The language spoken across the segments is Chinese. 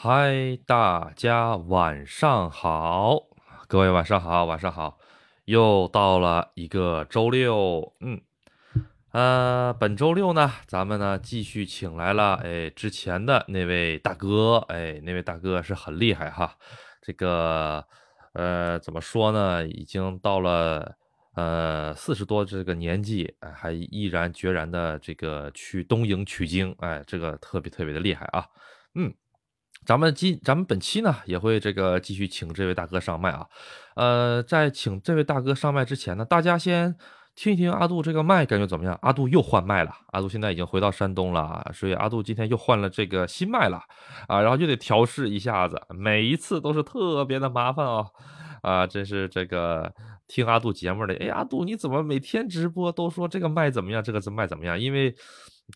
嗨，大家晚上好，各位晚上好，晚上好，又到了一个周六，嗯，呃，本周六呢，咱们呢继续请来了，哎，之前的那位大哥，哎，那位大哥是很厉害哈，这个，呃，怎么说呢，已经到了，呃，四十多这个年纪，还毅然决然的这个去东瀛取经，哎，这个特别特别的厉害啊，嗯。咱们今咱们本期呢也会这个继续请这位大哥上麦啊，呃，在请这位大哥上麦之前呢，大家先听一听阿杜这个麦感觉怎么样？阿杜又换麦了，阿杜现在已经回到山东了，所以阿杜今天又换了这个新麦了啊，然后就得调试一下子，每一次都是特别的麻烦啊，啊，真是这个听阿杜节目的，哎，阿杜你怎么每天直播都说这个麦怎么样，这个麦怎么样？因为。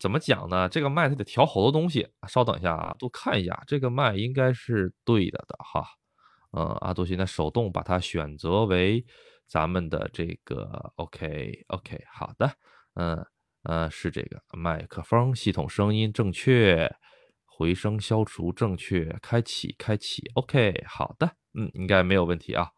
怎么讲呢？这个麦它得调好多东西。稍等一下啊，都看一下，这个麦应该是对的的哈。嗯，阿杜现在手动把它选择为咱们的这个 OK OK 好的，嗯嗯是这个麦克风系统声音正确，回声消除正确，开启开启 OK 好的，嗯应该没有问题啊。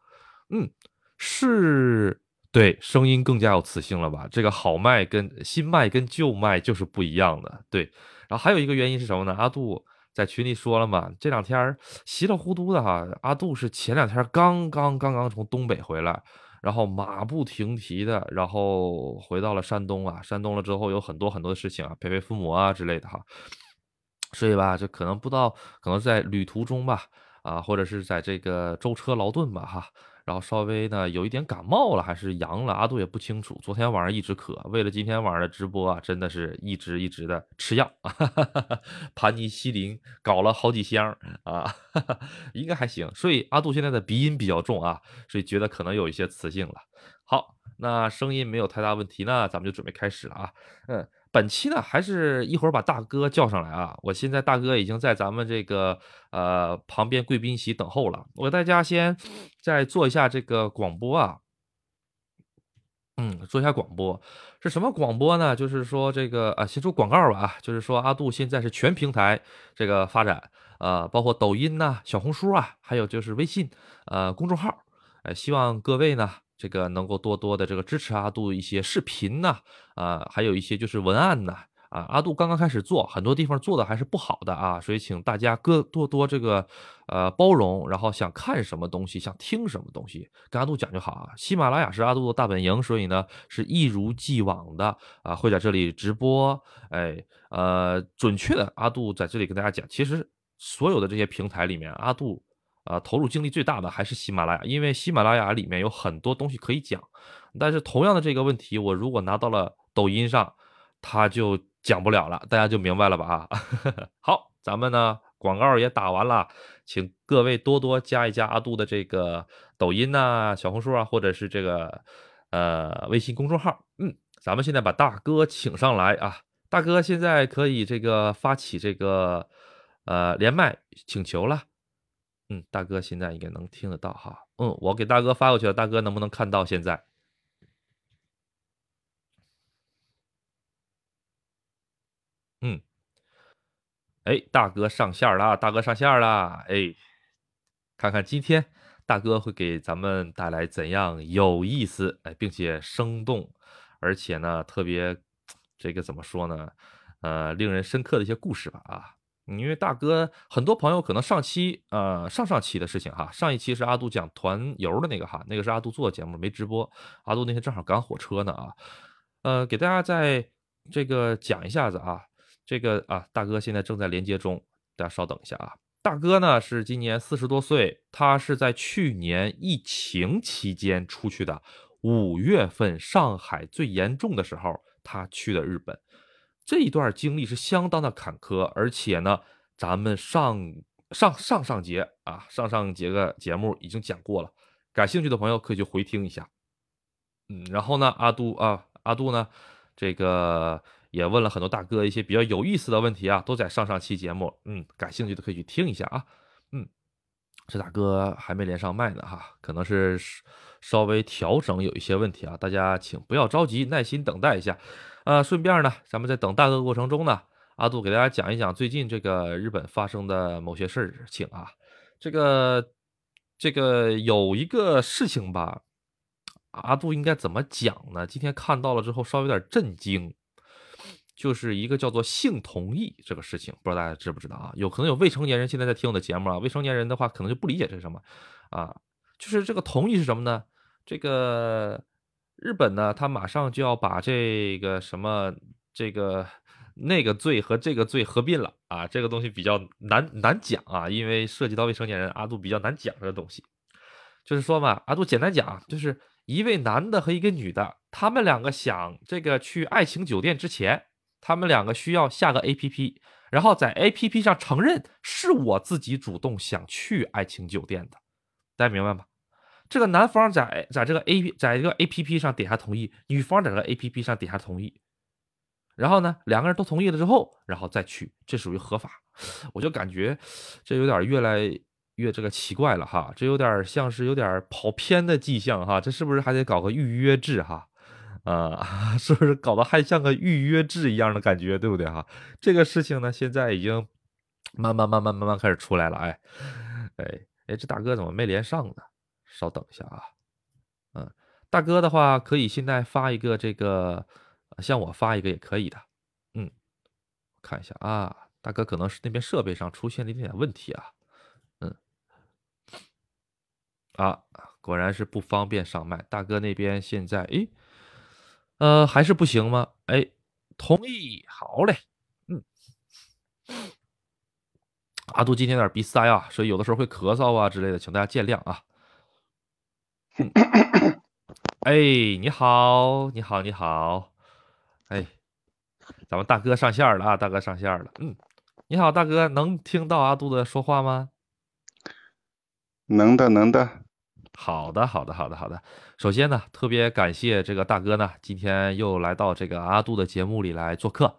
嗯是。对，声音更加有磁性了吧？这个好麦跟新麦跟旧麦就是不一样的。对，然后还有一个原因是什么呢？阿杜在群里说了嘛，这两天稀里糊涂的哈。阿杜是前两天刚刚刚刚从东北回来，然后马不停蹄的，然后回到了山东啊。山东了之后有很多很多的事情啊，陪陪父母啊之类的哈。所以吧，这可能不知道，可能在旅途中吧，啊，或者是在这个舟车劳顿吧，哈。然后稍微呢有一点感冒了，还是阳了，阿杜也不清楚。昨天晚上一直咳，为了今天晚上的直播啊，真的是一直一直的吃药，盘尼西林搞了好几箱啊，应该还行。所以阿杜现在的鼻音比较重啊，所以觉得可能有一些磁性了。好，那声音没有太大问题呢，咱们就准备开始了啊，嗯。本期呢，还是一会儿把大哥叫上来啊！我现在大哥已经在咱们这个呃旁边贵宾席等候了。我给大家先再做一下这个广播啊，嗯，做一下广播是什么广播呢？就是说这个啊，先做广告吧啊，就是说阿杜现在是全平台这个发展，呃，包括抖音呐、小红书啊，还有就是微信呃公众号，呃，希望各位呢。这个能够多多的这个支持阿杜一些视频呐，啊，还有一些就是文案呐，啊，阿杜刚刚开始做，很多地方做的还是不好的啊，所以请大家多多多这个呃包容，然后想看什么东西，想听什么东西，跟阿杜讲就好啊。喜马拉雅是阿杜的大本营，所以呢是一如既往的啊会在这里直播，哎，呃，准确的阿杜在这里跟大家讲，其实所有的这些平台里面，阿杜。啊，投入精力最大的还是喜马拉雅，因为喜马拉雅里面有很多东西可以讲。但是同样的这个问题，我如果拿到了抖音上，他就讲不了了，大家就明白了吧？啊，好，咱们呢广告也打完了，请各位多多加一加阿杜的这个抖音呐、小红书啊，或者是这个呃微信公众号。嗯，咱们现在把大哥请上来啊，大哥现在可以这个发起这个呃连麦请求了。嗯，大哥现在应该能听得到哈。嗯，我给大哥发过去了，大哥能不能看到？现在？嗯，哎，大哥上线了，大哥上线了，哎，看看今天大哥会给咱们带来怎样有意思哎，并且生动，而且呢特别这个怎么说呢？呃，令人深刻的一些故事吧啊。因为大哥，很多朋友可能上期呃上上期的事情哈，上一期是阿杜讲团游的那个哈，那个是阿杜做的节目没直播，阿杜那天正好赶火车呢啊，呃给大家再这个讲一下子啊，这个啊大哥现在正在连接中，大家稍等一下啊，大哥呢是今年四十多岁，他是在去年疫情期间出去的，五月份上海最严重的时候，他去的日本。这一段经历是相当的坎坷，而且呢，咱们上上上上节啊，上上节个节目已经讲过了，感兴趣的朋友可以去回听一下。嗯，然后呢，阿杜啊，阿杜呢，这个也问了很多大哥一些比较有意思的问题啊，都在上上期节目，嗯，感兴趣的可以去听一下啊。嗯，这大哥还没连上麦呢哈，可能是稍微调整有一些问题啊，大家请不要着急，耐心等待一下。呃，顺便呢，咱们在等大哥过程中呢，阿杜给大家讲一讲最近这个日本发生的某些事情啊。这个这个有一个事情吧，阿杜应该怎么讲呢？今天看到了之后稍微有点震惊，就是一个叫做性同意这个事情，不知道大家知不知道啊？有可能有未成年人现在在听我的节目啊，未成年人的话可能就不理解这是什么啊。就是这个同意是什么呢？这个日本呢，他马上就要把这个什么这个那个罪和这个罪合并了啊，这个东西比较难难讲啊，因为涉及到未成年人，阿杜比较难讲这个东西。就是说嘛，阿杜简单讲，就是一位男的和一个女的，他们两个想这个去爱情酒店之前，他们两个需要下个 A P P，然后在 A P P 上承认是我自己主动想去爱情酒店的。大家明白吗？这个男方在在这个 A P 在这个 A P P 上点下同意，女方在这个 A P P 上点下同意，然后呢，两个人都同意了之后，然后再去，这属于合法。我就感觉这有点越来越这个奇怪了哈，这有点像是有点跑偏的迹象哈，这是不是还得搞个预约制哈？啊，是不是搞得还像个预约制一样的感觉，对不对哈？这个事情呢，现在已经慢慢慢慢慢慢开始出来了，哎哎。哎，这大哥怎么没连上呢？稍等一下啊，嗯，大哥的话可以现在发一个这个，向我发一个也可以的，嗯，看一下啊，大哥可能是那边设备上出现了一点点问题啊，嗯，啊，果然是不方便上麦，大哥那边现在，哎，呃，还是不行吗？哎，同意，好嘞，嗯。阿杜今天有点鼻塞啊，所以有的时候会咳嗽啊之类的，请大家见谅啊。哎，你好，你好，你好，哎，咱们大哥上线了啊，大哥上线了。嗯，你好，大哥，能听到阿杜的说话吗？能的，能的。好的，好的，好的，好的。首先呢，特别感谢这个大哥呢，今天又来到这个阿杜的节目里来做客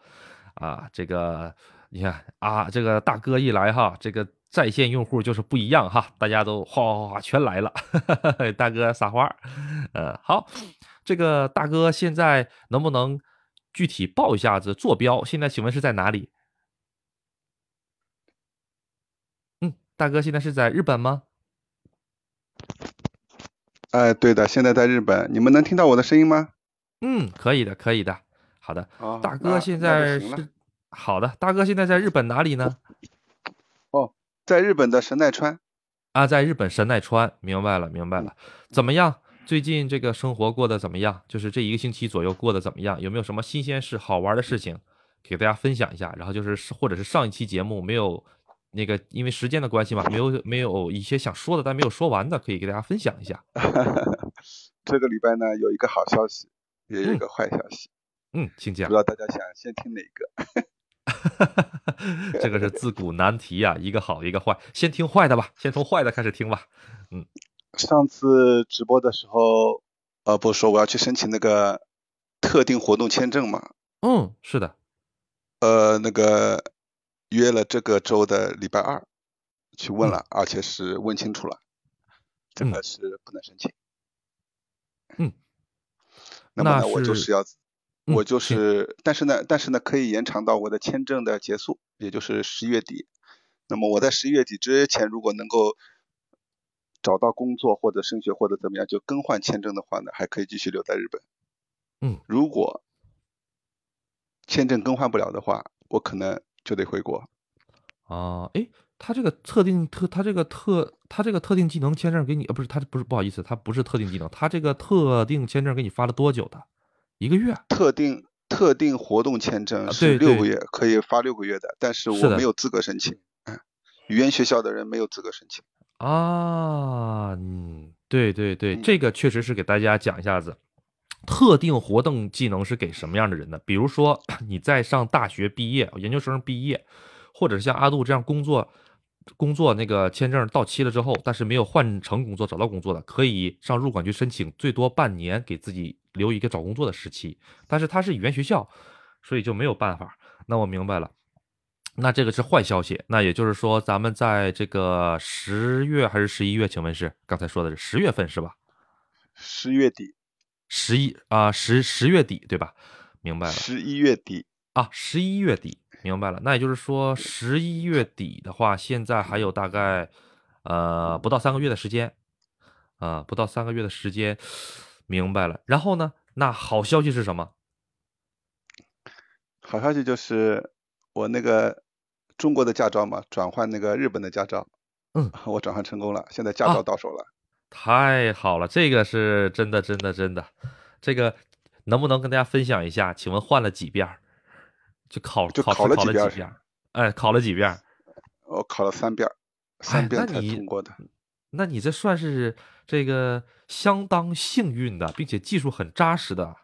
啊，这个。你看啊，这个大哥一来哈，这个在线用户就是不一样哈，大家都哗哗哗全来了。大哥撒花，呃，好，这个大哥现在能不能具体报一下子坐标？现在请问是在哪里？嗯，大哥现在是在日本吗？哎，对的，现在在日本。你们能听到我的声音吗？嗯，可以的，可以的。好的，大哥现在是。好的，大哥，现在在日本哪里呢？哦，在日本的神奈川。啊，在日本神奈川，明白了，明白了。怎么样？最近这个生活过得怎么样？就是这一个星期左右过得怎么样？有没有什么新鲜事、好玩的事情给大家分享一下？然后就是，或者是上一期节目没有那个，因为时间的关系嘛，没有没有一些想说的但没有说完的，可以给大家分享一下。这个礼拜呢，有一个好消息，也有一个坏消息。嗯，请讲。不知道大家想先听哪个？这个是自古难题呀，一个好一个坏，先听坏的吧，先从坏的开始听吧。嗯，上次直播的时候，呃，不是说我要去申请那个特定活动签证嘛？嗯，是的。呃，那个约了这个周的礼拜二去问了，而且是问清楚了，这个是不能申请。嗯，那么呢，我就是要。我就是，但是呢，但是呢，可以延长到我的签证的结束，也就是十一月底。那么我在十一月底之前，如果能够找到工作或者升学或者怎么样，就更换签证的话呢，还可以继续留在日本。嗯，如果签证更换不了的话，我可能就得回国。啊，哎，他这个特定特，他这个特，他这个特定技能签证给你，呃，不是，他不是，不好意思，他不是特定技能，他这个特定签证给你发了多久的？一个月，特定特定活动签证是六个月，可以发六个月的，但是我没有资格申请。嗯，语言学校的人没有资格申请。啊，嗯，对对对，这个确实是给大家讲一下子，特定活动技能是给什么样的人呢？比如说 你在上大学毕业、研究生毕业，或者是像阿杜这样工作。工作那个签证到期了之后，但是没有换成工作找到工作的，可以上入管局申请，最多半年给自己留一个找工作的时期。但是它是语言学校，所以就没有办法。那我明白了，那这个是坏消息。那也就是说，咱们在这个十月还是十一月？请问是刚才说的是十月份是吧？十月底，十一啊十十月底对吧？明白了。十一月底啊，十一月底。明白了。那也就是说，十一月底的话，现在还有大概呃不到三个月的时间啊，不到三个月的时间，明白了。然后呢，那好消息是什么？好消息就是我那个中国的驾照嘛，转换那个日本的驾照，嗯，我转换成功了，现在驾照到手了。太好了，这个是真的，真的，真的。这个能不能跟大家分享一下？请问换了几遍？就考就考了几遍？哎，考了几遍？我考了三遍，三遍才通过的。那你这算是这个相当幸运的，并且技术很扎实的，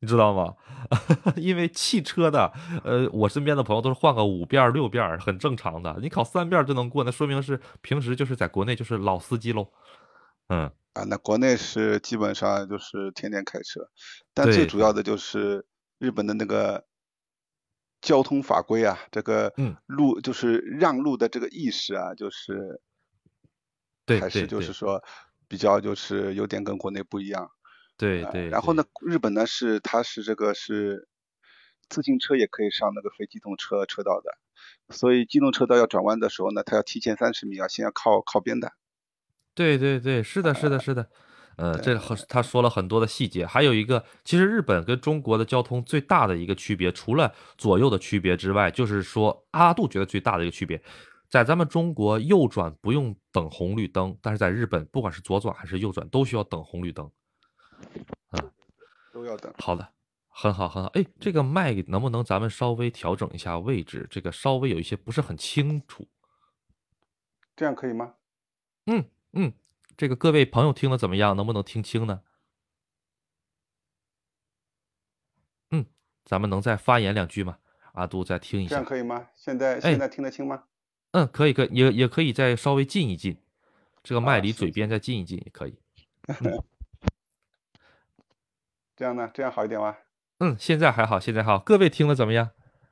你知道吗？因为汽车的，呃，我身边的朋友都是换个五遍六遍，很正常的。你考三遍就能过，那说明是平时就是在国内就是老司机喽。嗯啊，那国内是基本上就是天天开车，但最主要的就是日本的那个交通法规啊，这个路就是让路的这个意识啊，就是对，还是就是说比较就是有点跟国内不一样。对对。然后呢，日本呢是它是这个是自行车也可以上那个非机动车车道的，所以机动车道要转弯的时候呢，它要提前三十米啊，先要靠靠边的。对对对，是的，是的，是的，呃，这和他说了很多的细节，还有一个，其实日本跟中国的交通最大的一个区别，除了左右的区别之外，就是说阿杜觉得最大的一个区别，在咱们中国右转不用等红绿灯，但是在日本不管是左转还是右转都需要等红绿灯，嗯，都要等。好的，很好很好，哎，这个麦能不能咱们稍微调整一下位置？这个稍微有一些不是很清楚，这样可以吗？嗯。嗯，这个各位朋友听的怎么样？能不能听清呢？嗯，咱们能再发言两句吗？阿杜再听一下，这样可以吗？现在现在听得清吗？嗯，可以，可以，也也可以再稍微近一近，这个麦离嘴边再近一近也可以。这样呢？这样好一点吗？嗯，现在还好，现在好。各位听的怎么样？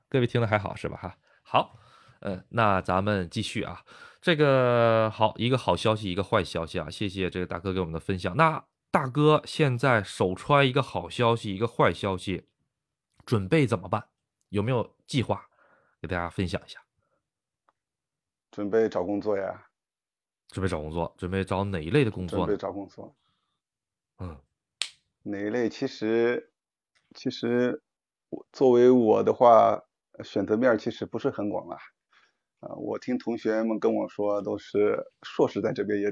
各位听的还好是吧？哈，好，嗯，那咱们继续啊。这个好，一个好消息，一个坏消息啊！谢谢这个大哥给我们的分享。那大哥现在手揣一个好消息，一个坏消息，准备怎么办？有没有计划？给大家分享一下。准备找工作呀。准备找工作，准备找哪一类的工作？准备找工作。嗯，哪一类？其实，其实我作为我的话，选择面其实不是很广啊。啊，我听同学们跟我说，都是硕士在这边，也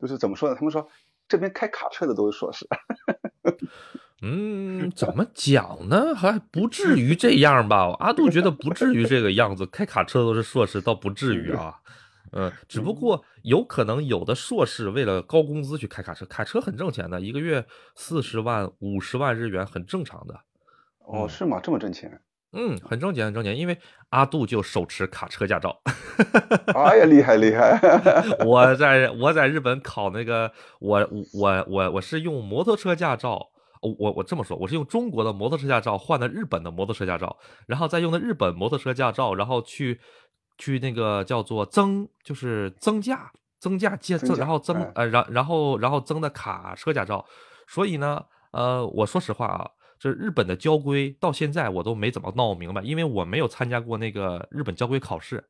就是怎么说呢？他们说这边开卡车的都是硕士。嗯，怎么讲呢？还不至于这样吧？阿杜觉得不至于这个样子，开卡车都是硕士，倒不至于啊。嗯，只不过有可能有的硕士为了高工资去开卡车，卡车很挣钱的，一个月四十万、五十万日元很正常的。哦，是吗？这么挣钱？嗯，很挣钱，很挣钱，因为阿杜就手持卡车驾照。哎呀，厉害厉害！我在我在日本考那个，我我我我是用摩托车驾照，我我这么说，我是用中国的摩托车驾照换的日本的摩托车驾照，然后再用的日本摩托车驾照，然后去去那个叫做增，就是增驾增驾增，然后增呃然然后然后增的卡车驾照。所以呢，呃，我说实话啊。这日本的交规到现在我都没怎么闹明白，因为我没有参加过那个日本交规考试。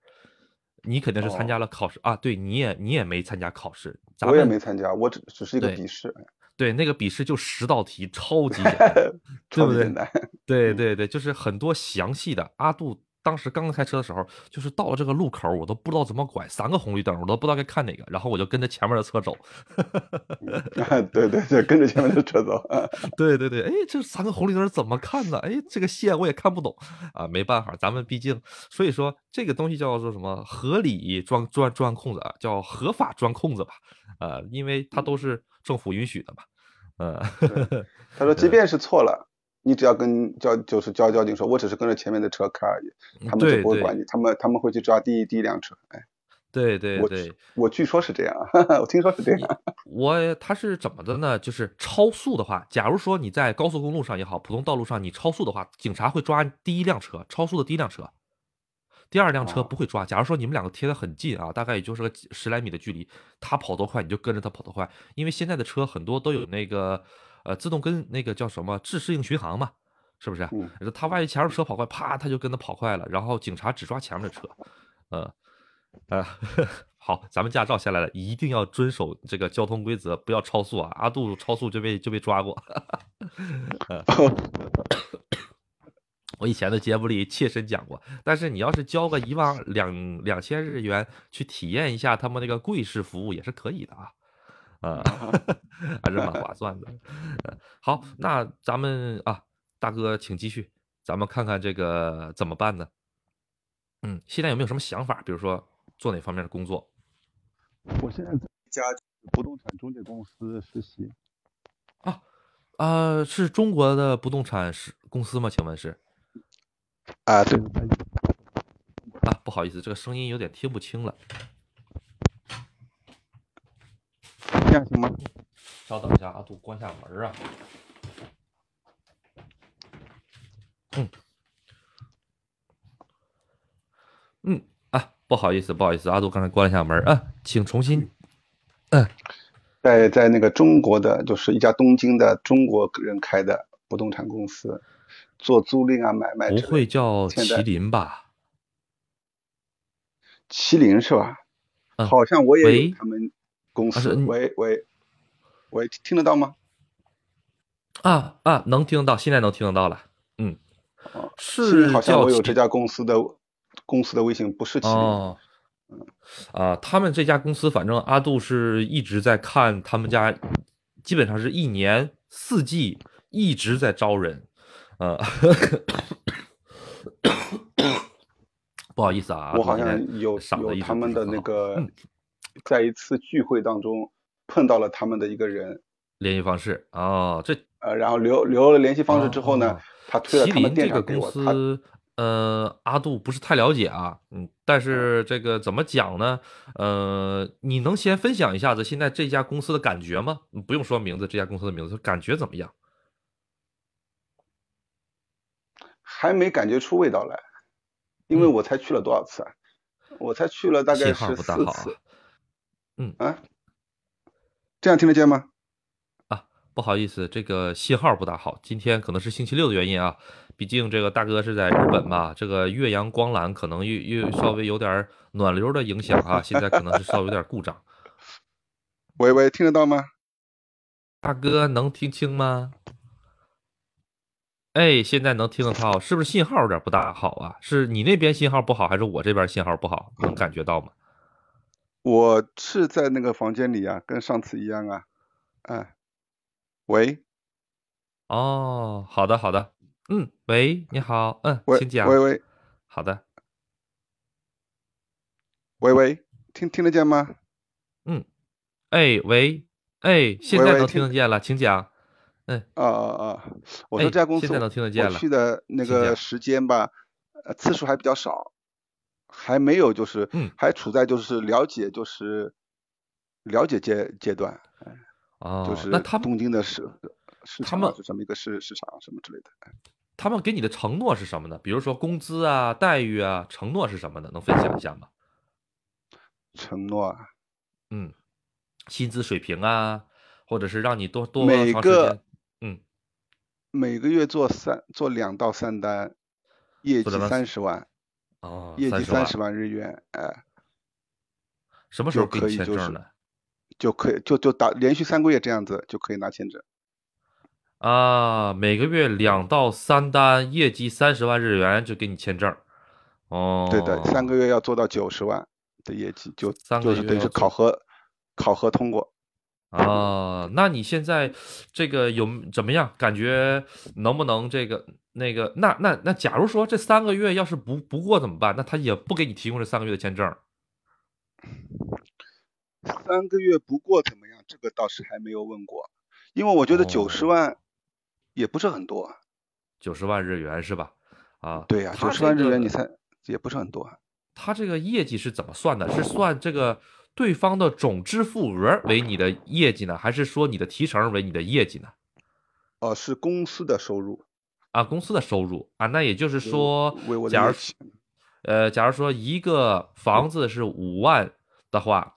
你肯定是参加了考试啊？对，你也你也没参加考试，我也没参加，我只只是一个笔试。对，那个笔试就十道题，超级简单，对不对？对对对，就是很多详细的阿杜。当时刚刚开车的时候，就是到了这个路口，我都不知道怎么拐，三个红绿灯，我都不知道该看哪个，然后我就跟着前面的车走。对对对，跟着前面的车走。对对对，哎，这三个红绿灯怎么看呢？哎，这个线我也看不懂啊，没办法，咱们毕竟，所以说这个东西叫做什么？合理钻钻钻空子啊，叫合法钻空子吧？呃，因为它都是政府允许的嘛。呃，他说，即便是错了。你只要跟交就是交交警说，我只是跟着前面的车开而已，他们就不会管你，他们他们会去抓第一第一辆车。哎，对对对，我据说是这样，我听说是这样。我他是怎么的呢？就是超速的话，假如说你在高速公路上也好，普通道路上你超速的话，警察会抓第一辆车，超速的第一辆车，第二辆车不会抓。假如说你们两个贴得很近啊，大概也就是个十来米的距离，他跑多快你就跟着他跑多快，因为现在的车很多都有那个。呃，自动跟那个叫什么自适应巡航嘛，是不是？嗯，他万一前面车跑快，啪，他就跟他跑快了，然后警察只抓前面的车，呃，呃，好，咱们驾照下来了，一定要遵守这个交通规则，不要超速啊！阿杜超速就被就被抓过。我以前的节目里切身讲过，但是你要是交个一万两两千日元去体验一下他们那个贵式服务也是可以的啊，啊，还是蛮划算的。好，那咱们啊，大哥请继续，咱们看看这个怎么办呢？嗯，现在有没有什么想法？比如说做哪方面的工作？我现在在一家不动产中介公司实习。啊，呃，是中国的不动产是公司吗？请问是？啊，对。啊，不好意思，这个声音有点听不清了。这样行吗？稍等一下，阿杜关下门啊。嗯。嗯啊，不好意思，不好意思，阿杜刚才关了一下门啊，请重新。嗯，在在那个中国的，就是一家东京的中国人开的不动产公司。做租赁啊，买卖。不会叫麒麟吧？麒麟是吧？好像我也有他们公司。喂喂喂，听得到吗？啊啊，能听到，现在能听得到了。嗯，是好像我有这家公司的公司的微信，不是麒麟。嗯啊，他们这家公司，反正阿杜是一直在看他们家，基本上是一年四季一直在招人。啊，不好意思啊，我好像有有他们的那个，在一次聚会当中碰到了他们的一个人，联系方式哦，这呃，然后留留了联系方式之后呢，他推了他们店长给我。呃，阿杜不是太了解啊，嗯，但是这个怎么讲呢？呃，你能先分享一下子现在这家公司的感觉吗？不用说名字，这家公司的名字，感觉怎么样？还没感觉出味道来，因为我才去了多少次啊？我才去了大概十四次。嗯啊，这样听得见吗？啊，不好意思，这个信号不大好。今天可能是星期六的原因啊，毕竟这个大哥是在日本嘛，这个岳阳光缆可能又又稍微有点暖流的影响啊，现在可能是稍微有点故障。喂喂，听得到吗？大哥能听清吗？哎，现在能听得到，是不是信号有点不大好啊？是你那边信号不好，还是我这边信号不好？能感觉到吗？我是在那个房间里啊，跟上次一样啊。哎，喂。哦，好的好的，嗯，喂，你好，嗯，请讲。喂喂。好的。喂喂，听听得见吗？嗯。哎喂，哎，现在能听得见了，请讲。嗯啊啊啊！我说这家公司我去的那个时间吧，呃，次数还比较少，还没有就是，还处在就是了解就是了解阶阶段，哦，就是那他东京的市市场是什么一个市市场什么之类的，他们给你的承诺是什么呢？比如说工资啊、待遇啊，承诺是什么呢？能分享一下吗？承诺啊，嗯，薪资水平啊，或者是让你多多每个。嗯，每个月做三做两到三单，业绩三十万，哦，业绩三十万日元，哎，什么时候可以签证呢？就可以就就打连续三个月这样子就可以拿签证。啊，每个月两到三单，业绩三十万日元就给你签证。哦，对的，三个月要做到九十万的业绩，就三个月等于是考核考核通过。啊，那你现在这个有怎么样？感觉能不能这个那个？那那那，假如说这三个月要是不不过怎么办？那他也不给你提供这三个月的签证。三个月不过怎么样？这个倒是还没有问过，因为我觉得九十万也不是很多。九十万日元是吧？啊，对呀，九十万日元你才也不是很多。他这个业绩是怎么算的？是算这个？对方的总支付额为你的业绩呢，还是说你的提成为你的业绩呢？哦，是公司的收入啊，公司的收入啊，那也就是说，假如呃，假如说一个房子是五万的话，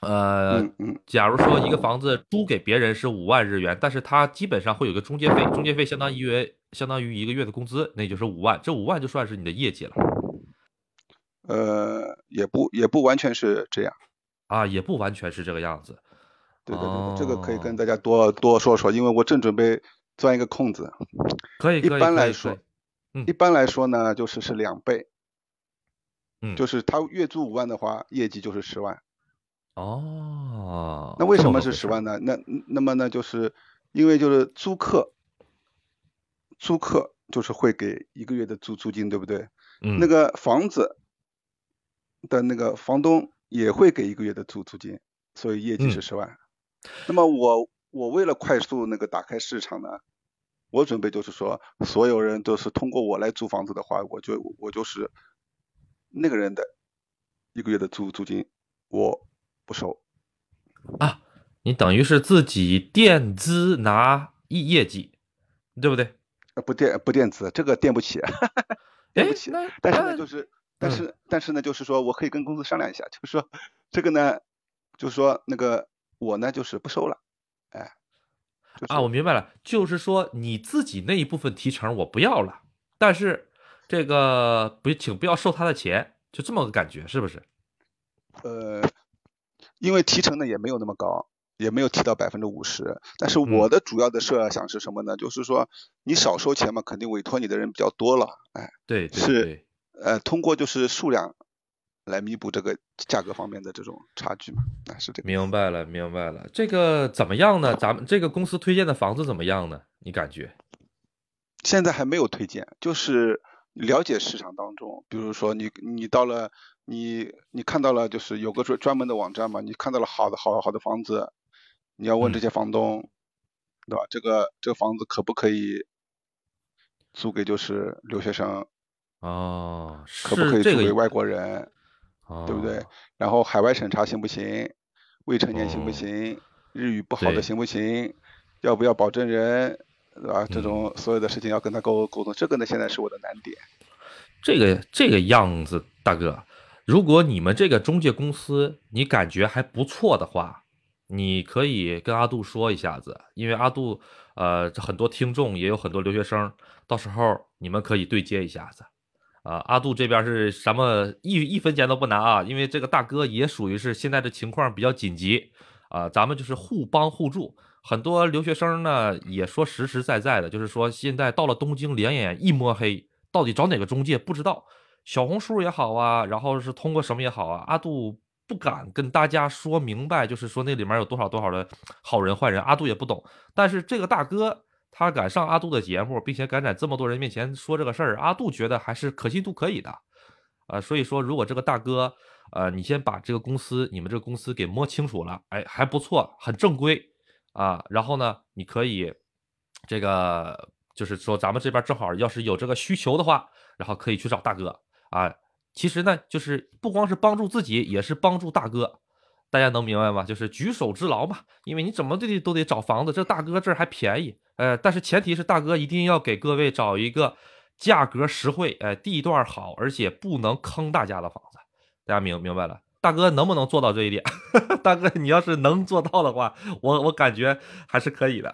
呃，假如说一个房子租给别人是五万日元，但是他基本上会有个中介费，中介费相当于相当于一个月的工资，那就是五万，这五万就算是你的业绩了。呃，也不也不完全是这样。啊，也不完全是这个样子。对对对，这个可以跟大家多多说说，因为我正准备钻一个空子。可以，一般来说，一般来说呢，就是是两倍。嗯。就是他月租五万的话，业绩就是十万。哦。那为什么是十万呢？那那么呢，就是因为就是租客，租客就是会给一个月的租租金，对不对？嗯。那个房子的那个房东也会给一个月的租租金，所以业绩是十万。那么我我为了快速那个打开市场呢，我准备就是说，所有人都是通过我来租房子的话，我就我就是那个人的一个月的租租金我不收啊，你等于是自己垫资拿业业绩，对不对？呃，不垫不垫资，这个垫不起，垫不起。但是呢，就是但是但是呢，就是说我可以跟公司商量一下，就是说这个呢，就是说那个。我呢就是不收了，哎，啊，我明白了，就是说你自己那一部分提成我不要了，但是这个不，请不要收他的钱，就这么个感觉，是不是？呃，因为提成呢也没有那么高，也没有提到百分之五十，但是我的主要的设想是什么呢？就是说你少收钱嘛，肯定委托你的人比较多了，哎，对，是，呃，通过就是数量。来弥补这个价格方面的这种差距嘛？啊，是这个。明白了，明白了。这个怎么样呢？咱们这个公司推荐的房子怎么样呢？你感觉？现在还没有推荐，就是了解市场当中，比如说你你到了你你看到了，就是有个专专门的网站嘛，你看到了好的好好的房子，你要问这些房东，对吧？这个这个房子可不可以租给就是留学生？哦，可不可以作为外国人？对不对？然后海外审查行不行？未成年行不行？日语不好的行不行？要不要保证人？对吧？这种所有的事情要跟他沟沟通，这个呢现在是我的难点。这个这个样子，大哥，如果你们这个中介公司你感觉还不错的话，你可以跟阿杜说一下子，因为阿杜呃很多听众也有很多留学生，到时候你们可以对接一下子。啊，阿杜这边是什么一一分钱都不拿啊，因为这个大哥也属于是现在的情况比较紧急啊，咱们就是互帮互助。很多留学生呢也说实实在在的，就是说现在到了东京两眼一摸黑，到底找哪个中介不知道。小红书也好啊，然后是通过什么也好啊，阿杜不敢跟大家说明白，就是说那里面有多少多少的好人坏人，阿杜也不懂。但是这个大哥。他敢上阿杜的节目，并且敢在这么多人面前说这个事儿，阿杜觉得还是可信度可以的，呃，所以说如果这个大哥，呃，你先把这个公司，你们这个公司给摸清楚了，哎，还不错，很正规啊，然后呢，你可以这个就是说咱们这边正好要是有这个需求的话，然后可以去找大哥啊，其实呢，就是不光是帮助自己，也是帮助大哥。大家能明白吗？就是举手之劳嘛，因为你怎么都得都得找房子，这大哥这儿还便宜，呃，但是前提是大哥一定要给各位找一个价格实惠，哎，地段好，而且不能坑大家的房子。大家明明白了？大哥能不能做到这一点？大哥，你要是能做到的话，我我感觉还是可以的。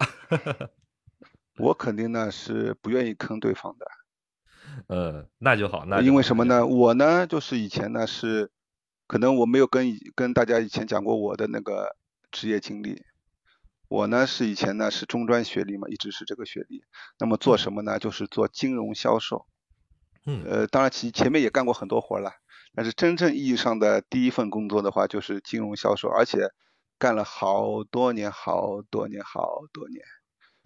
我肯定呢是不愿意坑对方的。呃，那就好，那因为什么呢？我呢就是以前呢是。可能我没有跟跟大家以前讲过我的那个职业经历，我呢是以前呢是中专学历嘛，一直是这个学历。那么做什么呢？就是做金融销售。嗯。呃，当然其前面也干过很多活了，但是真正意义上的第一份工作的话就是金融销售，而且干了好多年，好多年，好多年。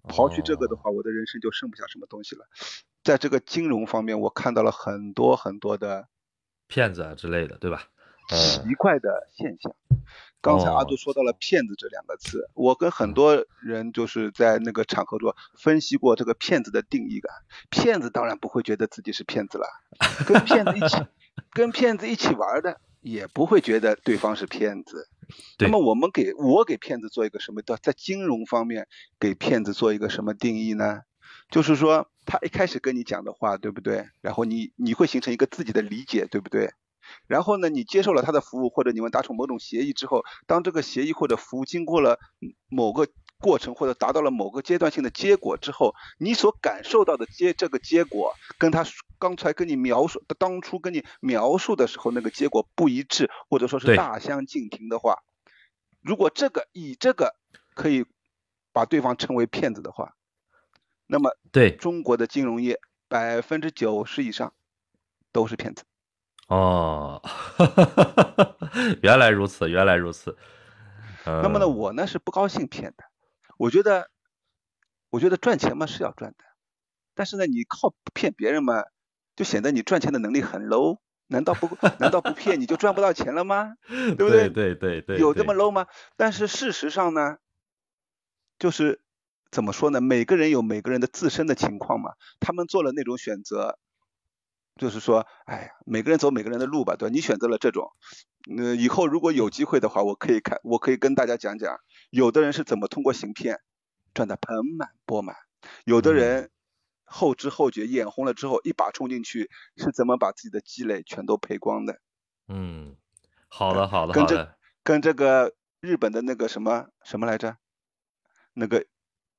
刨去这个的话，我的人生就剩不下什么东西了。在这个金融方面，我看到了很多很多的骗子啊之类的，对吧？奇怪的现象。刚才阿杜说到了“骗子”这两个词，我跟很多人就是在那个场合中分析过这个骗子的定义感。骗子当然不会觉得自己是骗子了，跟骗子一起 跟骗子一起玩的也不会觉得对方是骗子。那么我们给我给骗子做一个什么的，在金融方面给骗子做一个什么定义呢？就是说他一开始跟你讲的话，对不对？然后你你会形成一个自己的理解，对不对？然后呢，你接受了他的服务，或者你们达成某种协议之后，当这个协议或者服务经过了某个过程或者达到了某个阶段性的结果之后，你所感受到的结这个结果，跟他刚才跟你描述当初跟你描述的时候那个结果不一致，或者说是大相径庭的话，如果这个以这个可以把对方称为骗子的话，那么对中国的金融业百分之九十以上都是骗子。哦，原来如此，原来如此。那么呢，我呢是不高兴骗的。我觉得，我觉得赚钱嘛是要赚的，但是呢，你靠骗别人嘛，就显得你赚钱的能力很 low。难道不难道不骗你就赚不到钱了吗？对不对？对对对，有这么 low 吗？但是事实上呢，就是怎么说呢？每个人有每个人的自身的情况嘛，他们做了那种选择。就是说，哎呀，每个人走每个人的路吧，对吧？你选择了这种，那以后如果有机会的话，我可以看，我可以跟大家讲讲，有的人是怎么通过行骗赚得盆满钵满，有的人后知后觉，眼红了之后一把冲进去，是怎么把自己的积累全都赔光的？嗯，好的，好的，跟这跟这个日本的那个什么什么来着，那个。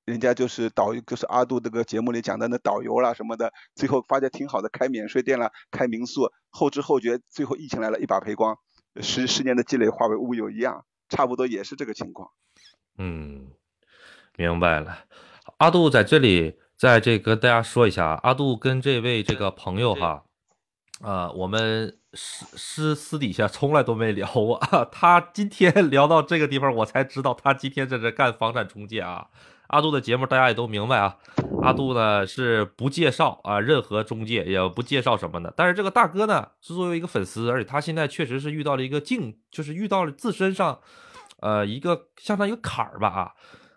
人家就是导游，就是阿杜这个节目里讲的那导游啦什么的，最后发觉挺好的，开免税店了，开民宿，后知后觉，最后疫情来了，一把赔光，十十年的积累化为乌有一样，差不多也是这个情况。嗯，明白了。阿杜在这里，在这跟大家说一下，阿杜跟这位这个朋友哈，啊，我们私私私底下从来都没聊过，他今天 聊到这个地方，我才知道他今天在这干房产中介啊。阿杜的节目大家也都明白啊，阿杜呢是不介绍啊任何中介，也不介绍什么的。但是这个大哥呢是作为一个粉丝，而且他现在确实是遇到了一个境，就是遇到了自身上，呃一个相当于一个坎儿吧啊，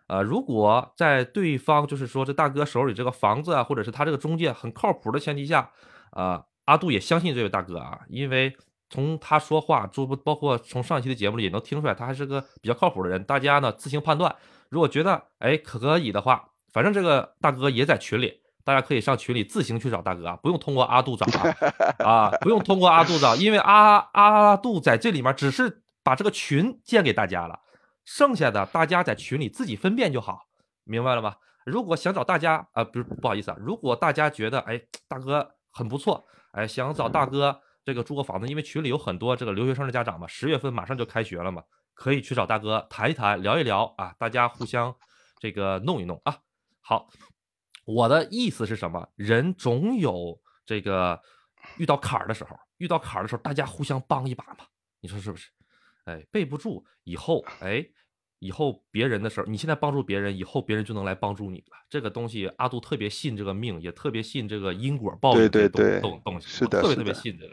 呃如果在对方就是说这大哥手里这个房子啊，或者是他这个中介很靠谱的前提下，啊阿杜也相信这位大哥啊，因为从他说话，包包括从上一期的节目里也能听出来，他还是个比较靠谱的人。大家呢自行判断。如果觉得哎可以的话，反正这个大哥也在群里，大家可以上群里自行去找大哥啊，不用通过阿杜找啊，啊不用通过阿杜找，因为阿阿杜在这里面只是把这个群建给大家了，剩下的大家在群里自己分辨就好，明白了吗？如果想找大家啊，不是不好意思啊，如果大家觉得哎大哥很不错，哎想找大哥这个租个房子，因为群里有很多这个留学生的家长嘛，十月份马上就开学了嘛。可以去找大哥谈一谈，聊一聊啊，大家互相这个弄一弄啊。好，我的意思是什么？人总有这个遇到坎儿的时候，遇到坎儿的时候，大家互相帮一把嘛。你说是不是？哎，备不住，以后哎，以后别人的时候，你现在帮助别人，以后别人就能来帮助你了。这个东西，阿杜特别信这个命，也特别信这个因果报应这东东东西，是的，特别特别信这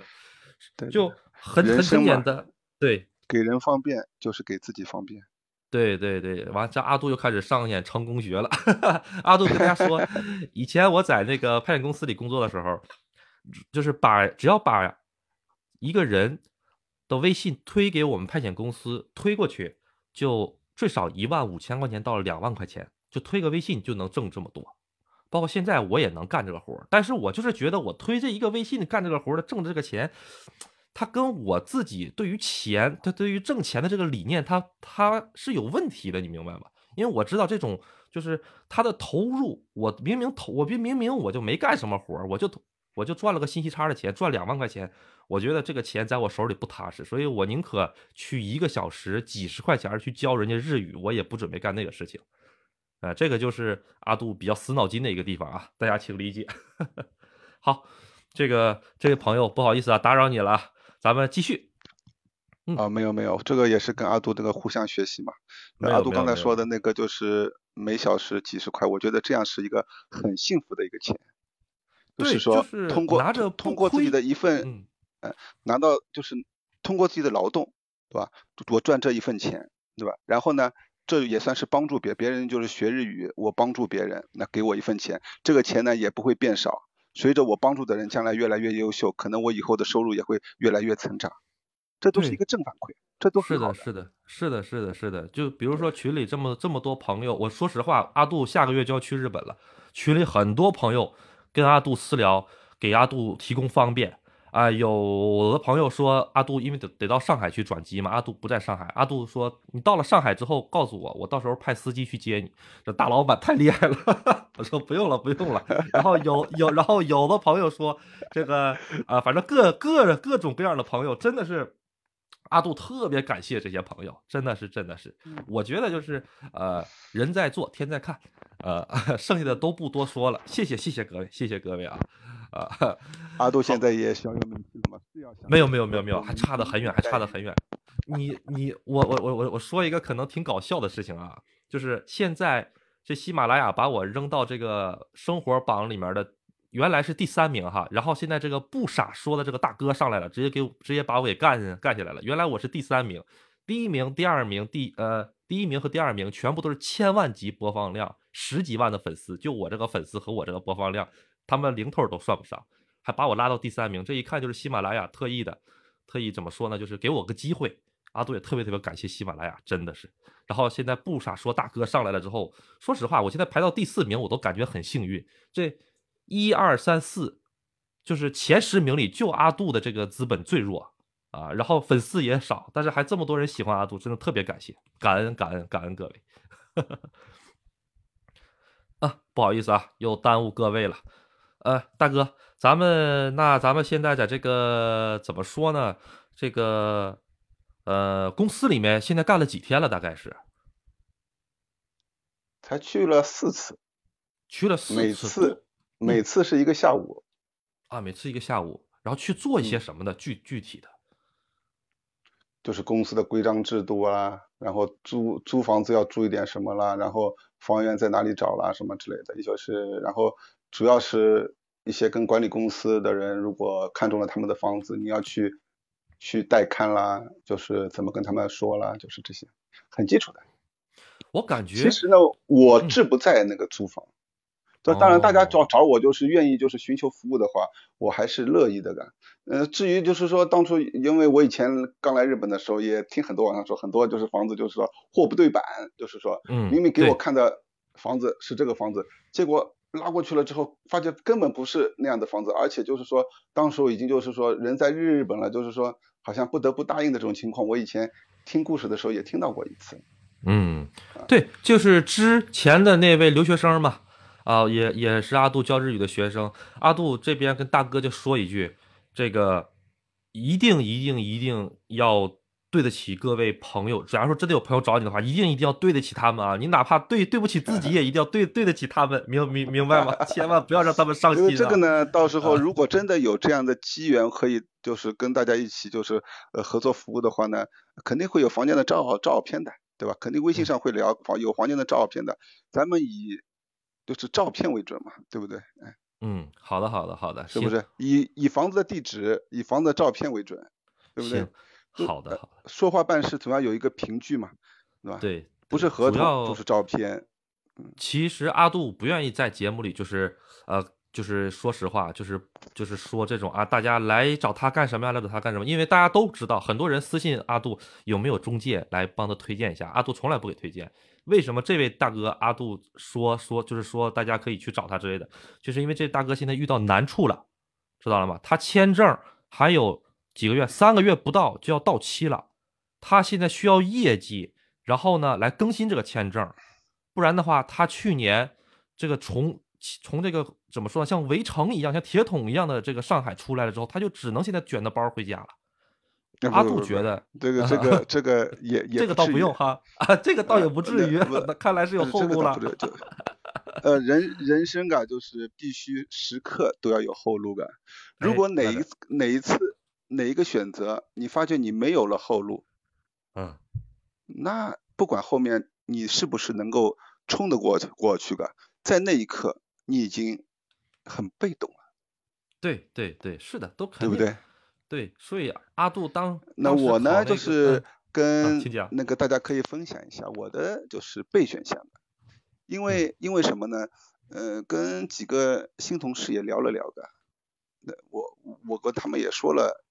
个，就很很简单，对。给人方便就是给自己方便，对对对，完这阿杜又开始上演成功学了。阿杜跟大家说，以前我在那个派遣公司里工作的时候，就是把只要把一个人的微信推给我们派遣公司推过去，就最少一万五千块钱到两万块钱，就推个微信就能挣这么多。包括现在我也能干这个活但是我就是觉得我推这一个微信干这个活的挣这个钱。他跟我自己对于钱，他对于挣钱的这个理念，他他是有问题的，你明白吗？因为我知道这种就是他的投入，我明明投，我明明明我就没干什么活儿我就我就赚了个信息差的钱，赚两万块钱，我觉得这个钱在我手里不踏实，所以我宁可去一个小时几十块钱去教人家日语，我也不准备干那个事情。呃，这个就是阿杜比较死脑筋的一个地方啊，大家请理解。好，这个这位朋友不好意思啊，打扰你了。咱们继续。啊，没有没有，这个也是跟阿杜这个互相学习嘛。阿杜刚才说的那个就是每小时几十块，我觉得这样是一个很幸福的一个钱。就是说通过通过自己的一份，嗯，拿到就是通过自己的劳动，对吧？我赚这一份钱，对吧？然后呢，这也算是帮助别别人，就是学日语，我帮助别人，那给我一份钱，这个钱呢也不会变少。随着我帮助的人将来越来越优秀，可能我以后的收入也会越来越成长，这都是一个正反馈，这都是的，是的，是的，是的，是的。就比如说群里这么这么多朋友，我说实话，阿杜下个月就要去日本了，群里很多朋友跟阿杜私聊，给阿杜提供方便啊，有的朋友说阿杜因为得得到上海去转机嘛，阿杜不在上海。阿杜说你到了上海之后告诉我，我到时候派司机去接你。这大老板太厉害了，我说不用了不用了。然后有有然后有的朋友说这个啊，反正各各各种各样的朋友真的是。阿杜特别感谢这些朋友，真的是，真的是，我觉得就是呃，人在做，天在看，呃，剩下的都不多说了，谢谢，谢谢各位，谢谢各位啊，啊，阿杜现在也小有名气了吗？没有，没有，没有，没有，还差得很远，还差得很远。你你我我我我我说一个可能挺搞笑的事情啊，就是现在这喜马拉雅把我扔到这个生活榜里面的。原来是第三名哈，然后现在这个不傻说的这个大哥上来了，直接给直接把我给干干下来了。原来我是第三名，第一名、第二名、第呃第一名和第二名全部都是千万级播放量，十几万的粉丝，就我这个粉丝和我这个播放量，他们零头都算不上，还把我拉到第三名，这一看就是喜马拉雅特意的，特意怎么说呢？就是给我个机会。阿杜也特别特别感谢喜马拉雅，真的是。然后现在不傻说大哥上来了之后，说实话，我现在排到第四名，我都感觉很幸运。这。一二三四，就是前十名里就阿杜的这个资本最弱啊，然后粉丝也少，但是还这么多人喜欢阿杜，真的特别感谢，感恩感恩感恩各位。啊，不好意思啊，又耽误各位了。呃，大哥，咱们那咱们现在在这个怎么说呢？这个呃，公司里面现在干了几天了？大概是？才去了四次，去了四次。每次。每次是一个下午，啊，每次一个下午，然后去做一些什么的具具体的，就是公司的规章制度啊，然后租租房子要注意点什么啦，然后房源在哪里找啦，什么之类的，也就是，然后主要是一些跟管理公司的人，如果看中了他们的房子，你要去去带看啦，就是怎么跟他们说啦，就是这些很基础的。我感觉其实呢，我志不在那个租房。当然，大家找找我就是愿意就是寻求服务的话，我还是乐意的干。呃，至于就是说当初，因为我以前刚来日本的时候，也听很多网上说，很多就是房子就是说货不对版，就是说，明明给我看的房子是这个房子，结果拉过去了之后，发觉根本不是那样的房子，而且就是说，当时已经就是说人在日本了，就是说好像不得不答应的这种情况，我以前听故事的时候也听到过一次。嗯，对，就是之前的那位留学生嘛。啊，也也是阿杜教日语的学生。阿杜这边跟大哥就说一句，这个一定一定一定要对得起各位朋友。假如说真的有朋友找你的话，一定一定要对得起他们啊！你哪怕对对不起自己，也一定要对对得起他们，明明明白吗？千万不要让他们伤心。这个呢，到时候如果真的有这样的机缘，可以就是跟大家一起就是呃合作服务的话呢，肯定会有房间的照照片的，对吧？肯定微信上会聊房有房间的照片的，咱们以。就是照片为准嘛，对不对？哎，嗯，好的，好的，好的，是不是？以以房子的地址，以房子的照片为准，对不对？好的，好的。说话办事总要有一个凭据嘛，对吧？对，不是合同就是照片。嗯，其实阿杜不愿意在节目里，就是呃。就是说实话，就是就是说这种啊，大家来找他干什么呀？来找他干什么？因为大家都知道，很多人私信阿杜有没有中介来帮他推荐一下，阿杜从来不给推荐。为什么这位大哥阿杜说说就是说大家可以去找他之类的？就是因为这大哥现在遇到难处了，知道了吗？他签证还有几个月，三个月不到就要到期了，他现在需要业绩，然后呢来更新这个签证，不然的话，他去年这个从。从这个怎么说呢，像围城一样，像铁桶一样的这个上海出来了之后，他就只能现在卷着包回家了。阿杜觉得这个这个这个 也也这个倒不用哈啊，这个倒也不至于，那看来是有后路了。呃，人人生啊，就是必须时刻都要有后路感。如果哪一哪一次哪一个选择，你发觉你没有了后路，嗯，那不管后面你是不是能够冲得过去过去的，在那一刻。你已经很被动了，对对对，是的，都对不对？对，所以阿杜当那我呢，就是跟那个大家可以分享一下我的就是备选项的，因为因为什么呢？呃，跟几个新同事也聊了聊的，那我我跟他们也说了，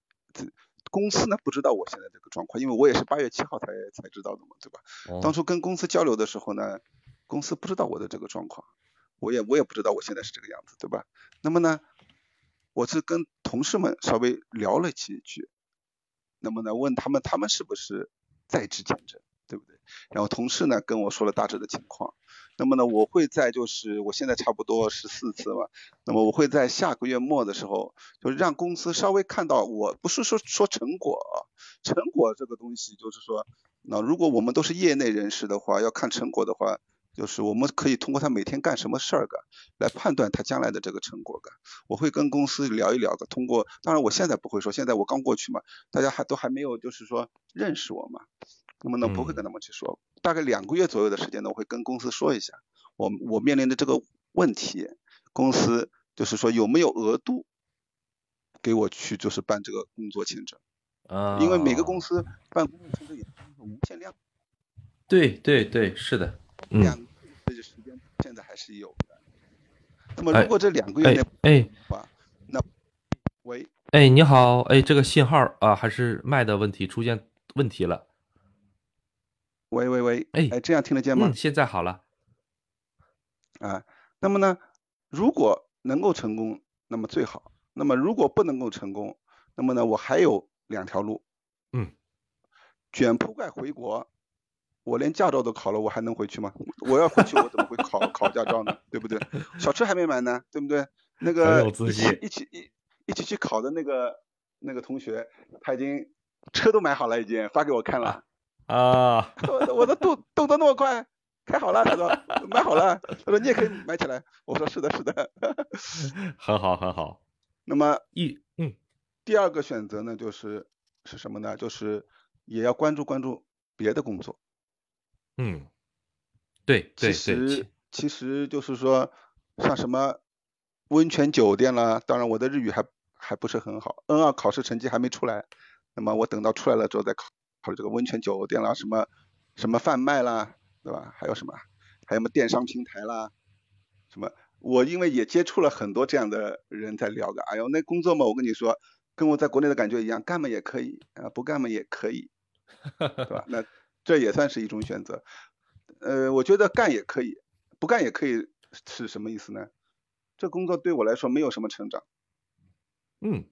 公司呢不知道我现在这个状况，因为我也是八月七号才才知道的嘛，对吧？当初跟公司交流的时候呢，公司不知道我的这个状况。我也我也不知道我现在是这个样子，对吧？那么呢，我是跟同事们稍微聊了几句，那么呢，问他们他们是不是在职签证，对不对？然后同事呢跟我说了大致的情况。那么呢，我会在就是我现在差不多十四次嘛，那么我会在下个月末的时候，就让公司稍微看到，我不是说说成果啊，成果这个东西就是说，那如果我们都是业内人士的话，要看成果的话，就是我们可以通过他每天干什么事儿干来判断他将来的这个成果干。我会跟公司聊一聊的，通过，当然我现在不会说，现在我刚过去嘛，大家还都还没有就是说认识我嘛。那么呢，不会跟他们去说，大概两个月左右的时间呢，我会跟公司说一下，我我面临的这个问题，公司就是说有没有额度给我去就是办这个工作签证，啊，因为每个公司办工作签证也是无限量，对对对，是的，嗯。两个月时间现在还是有的，那么如果这两个月内哎，那喂，哎你好，哎这个信号啊还是麦的问题出现问题了。喂喂喂，哎哎，这样听得见吗？现在好了。啊，那么呢，如果能够成功，那么最好；那么如果不能够成功，那么呢，我还有两条路。嗯。卷铺盖回国，我连驾照都考了，我还能回去吗？我要回去，我怎么会考 考驾照呢？对不对？小车还没买呢，对不对？那个一起一起一一起去考的那个那个同学，他已经车都买好了，已经发给我看了。啊，我我的动动作那么快，开好了，他说买好了，他说你也可以买起来，我说是的，是的，很好很好。那么一嗯，第二个选择呢，就是是什么呢？就是也要关注关注别的工作。嗯，对对对。其实其实就是说，像什么温泉酒店啦，当然我的日语还还不是很好，N 二考试成绩还没出来，那么我等到出来了之后再考。考虑这个温泉酒店啦，什么什么贩卖啦，对吧？还有什么？还有什么电商平台啦？什么？我因为也接触了很多这样的人在聊的。哎呦，那工作嘛，我跟你说，跟我在国内的感觉一样，干嘛也可以啊，不干嘛也可以，对吧？那这也算是一种选择。呃，我觉得干也可以，不干也可以，是什么意思呢？这工作对我来说没有什么成长。嗯，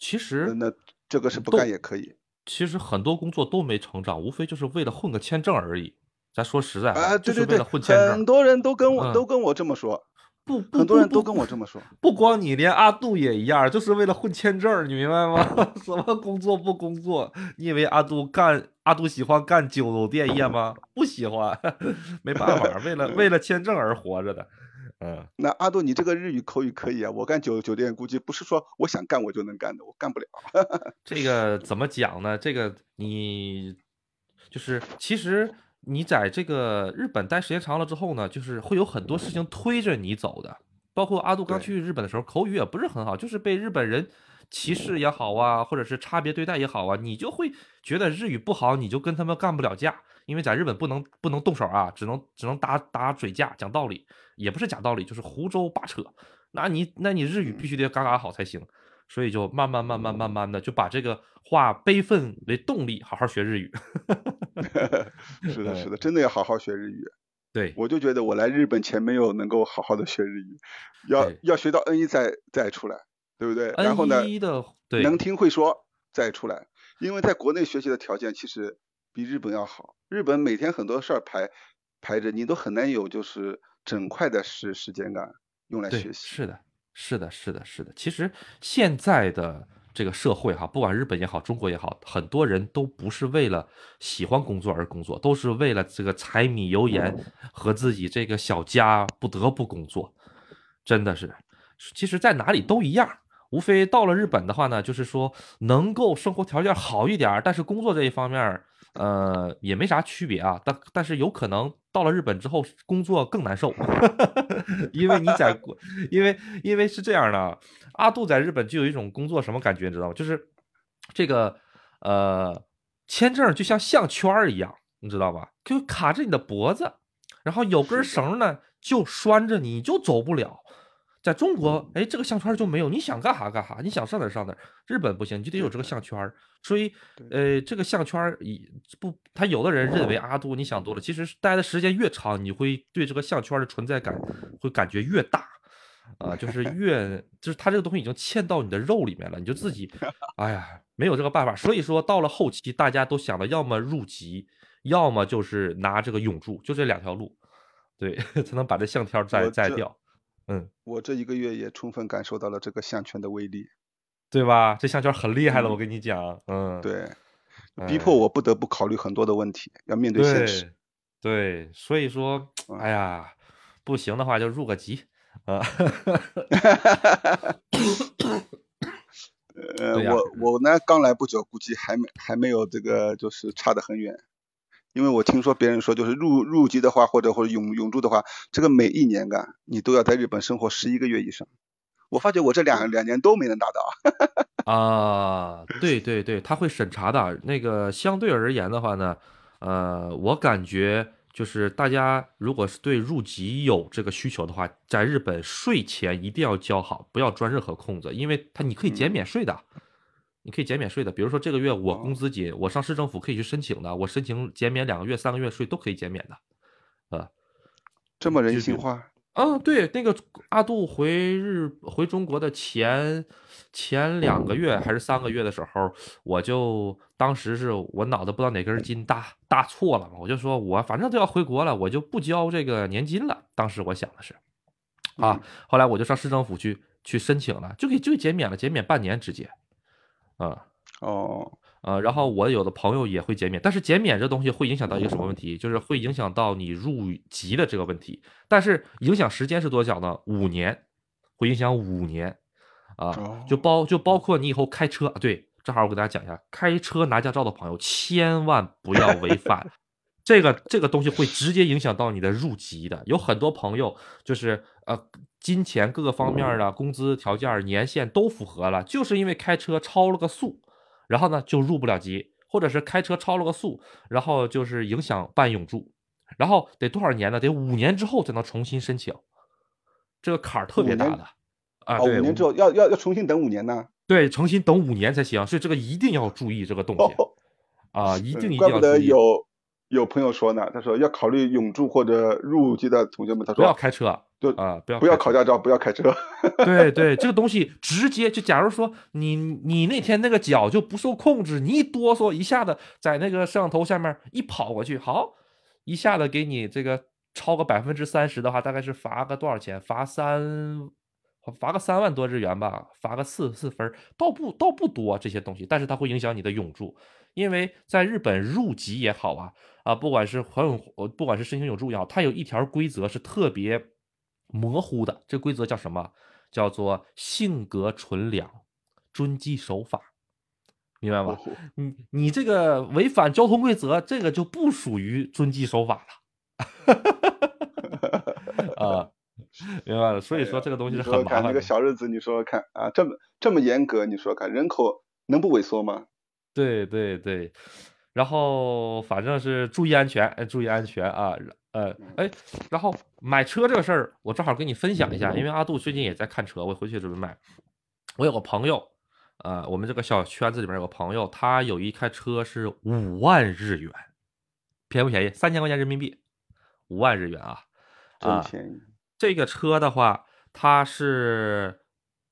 其实那这个是不干也可以。其实很多工作都没成长，无非就是为了混个签证而已。咱说实在啊，对对对，很多人都跟我都跟我这么说，不，很多人都跟我这么说。不光你，连阿杜也一样，就是为了混签证，你明白吗？什么工作不工作？你以为阿杜干阿杜喜欢干酒店业吗？不喜欢，没办法，为了为了签证而活着的。嗯，那阿杜，你这个日语口语可以啊。我干酒酒店，估计不是说我想干我就能干的，我干不了。这个怎么讲呢？这个你就是其实你在这个日本待时间长了之后呢，就是会有很多事情推着你走的。包括阿杜刚去日本的时候，口语也不是很好，就是被日本人歧视也好啊，或者是差别对待也好啊，你就会觉得日语不好，你就跟他们干不了架。因为在日本不能不能动手啊，只能只能打打嘴架，讲道理也不是讲道理，就是胡诌八扯。那你那你日语必须得嘎嘎好才行，所以就慢慢慢慢慢慢的就把这个化悲愤为动力，好好学日语。是的，是的，真的要好好学日语。对，我就觉得我来日本前没有能够好好的学日语，要要学到 N 一再再出来，对不对？然后呢，能听会说再出来，因为在国内学习的条件其实。比日本要好，日本每天很多事儿排排着，你都很难有就是整块的时时间感用来学习。是的，是的，是的，是的。其实现在的这个社会哈，不管日本也好，中国也好，很多人都不是为了喜欢工作而工作，都是为了这个柴米油盐和自己这个小家不得不工作。真的是，其实在哪里都一样，无非到了日本的话呢，就是说能够生活条件好一点，但是工作这一方面。呃，也没啥区别啊，但但是有可能到了日本之后工作更难受，因为你在国，因为因为是这样的，阿杜在日本就有一种工作什么感觉，你知道吗？就是这个呃签证就像项圈一样，你知道吧？就卡着你的脖子，然后有根绳呢就拴着你，就走不了。在中国，哎，这个项圈就没有，你想干啥干啥，你想上哪上哪。日本不行，你就得有这个项圈。所以，呃，这个项圈以不，他有的人认为阿杜你想多了，其实待的时间越长，你会对这个项圈的存在感会感觉越大。啊，就是 越就是它这个东西已经嵌到你的肉里面了，你就自己，哎呀，没有这个办法。所以说到了后期，大家都想的要么入籍，要么就是拿这个永驻，就这两条路，对，才能把这项圈摘摘掉。嗯，我这一个月也充分感受到了这个项圈的威力，对吧？这项圈很厉害了，我跟你讲，嗯，对，逼迫我不得不考虑很多的问题，要面对现实。对，所以说，哎呀，不行的话就入个籍啊。呃，我我呢刚来不久，估计还没还没有这个，就是差得很远。因为我听说别人说，就是入入籍的话，或者或者永永住的话，这个每一年啊，你都要在日本生活十一个月以上。我发觉我这两两年都没能达到。啊，对对对，他会审查的。那个相对而言的话呢，呃，我感觉就是大家如果是对入籍有这个需求的话，在日本税前一定要交好，不要钻任何空子，因为他你可以减免税的。你可以减免税的，比如说这个月我工资紧，我上市政府可以去申请的，我申请减免两个月、三个月税都可以减免的，啊，这么人性化？嗯，对，那个阿杜回日回中国的前前两个月还是三个月的时候，我就当时是我脑子不知道哪根筋搭搭错了嘛，我就说我反正都要回国了，我就不交这个年金了。当时我想的是，啊，后来我就上市政府去去申请了，就给就减免了，减免半年直接。啊哦呃，然后我有的朋友也会减免，但是减免这东西会影响到一个什么问题？就是会影响到你入籍的这个问题。但是影响时间是多久呢？五年，会影响五年啊，就包就包括你以后开车。对，正好我给大家讲一下，开车拿驾照的朋友千万不要违反这个这个东西，会直接影响到你的入籍的。有很多朋友就是呃。金钱各个方面的工资条件、年限都符合了，就是因为开车超了个速，然后呢就入不了籍，或者是开车超了个速，然后就是影响办永住，然后得多少年呢？得五年之后才能重新申请，这个坎儿特别大的啊！五年之后要要要重新等五年呢？对，重新等五年才行，所以这个一定要注意这个东西啊，一定一定要注意。怪不得有有朋友说呢，他说要考虑永住或者入籍的同学们，他说不要开车。就啊，不要不要考驾照，不要开车。对对，这个东西直接就，假如说你你那天那个脚就不受控制，你一哆嗦一下子在那个摄像头下面一跑过去，好，一下子给你这个超个百分之三十的话，大概是罚个多少钱？罚三罚个三万多日元吧，罚个四四分，倒不倒不多这些东西，但是它会影响你的永住，因为在日本入籍也好啊啊，不管是还永不管是申请有助也好，它有一条规则是特别。模糊的这规则叫什么？叫做性格纯良，遵纪守法，明白吗？你你这个违反交通规则，这个就不属于遵纪守法了。啊，明白了。所以说这个东西是很麻烦。那个小日子，你说说看啊，这么这么严格，你说看，人口能不萎缩吗？对对对。然后反正是注意安全，注意安全啊。呃，哎，然后买车这个事儿，我正好跟你分享一下，因为阿杜最近也在看车，我回去准备买。我有个朋友，呃，我们这个小圈子里面有个朋友，他有一台车是五万日元，便宜不便宜？三千块钱人民币，五万日元啊，真便宜。这个车的话，它是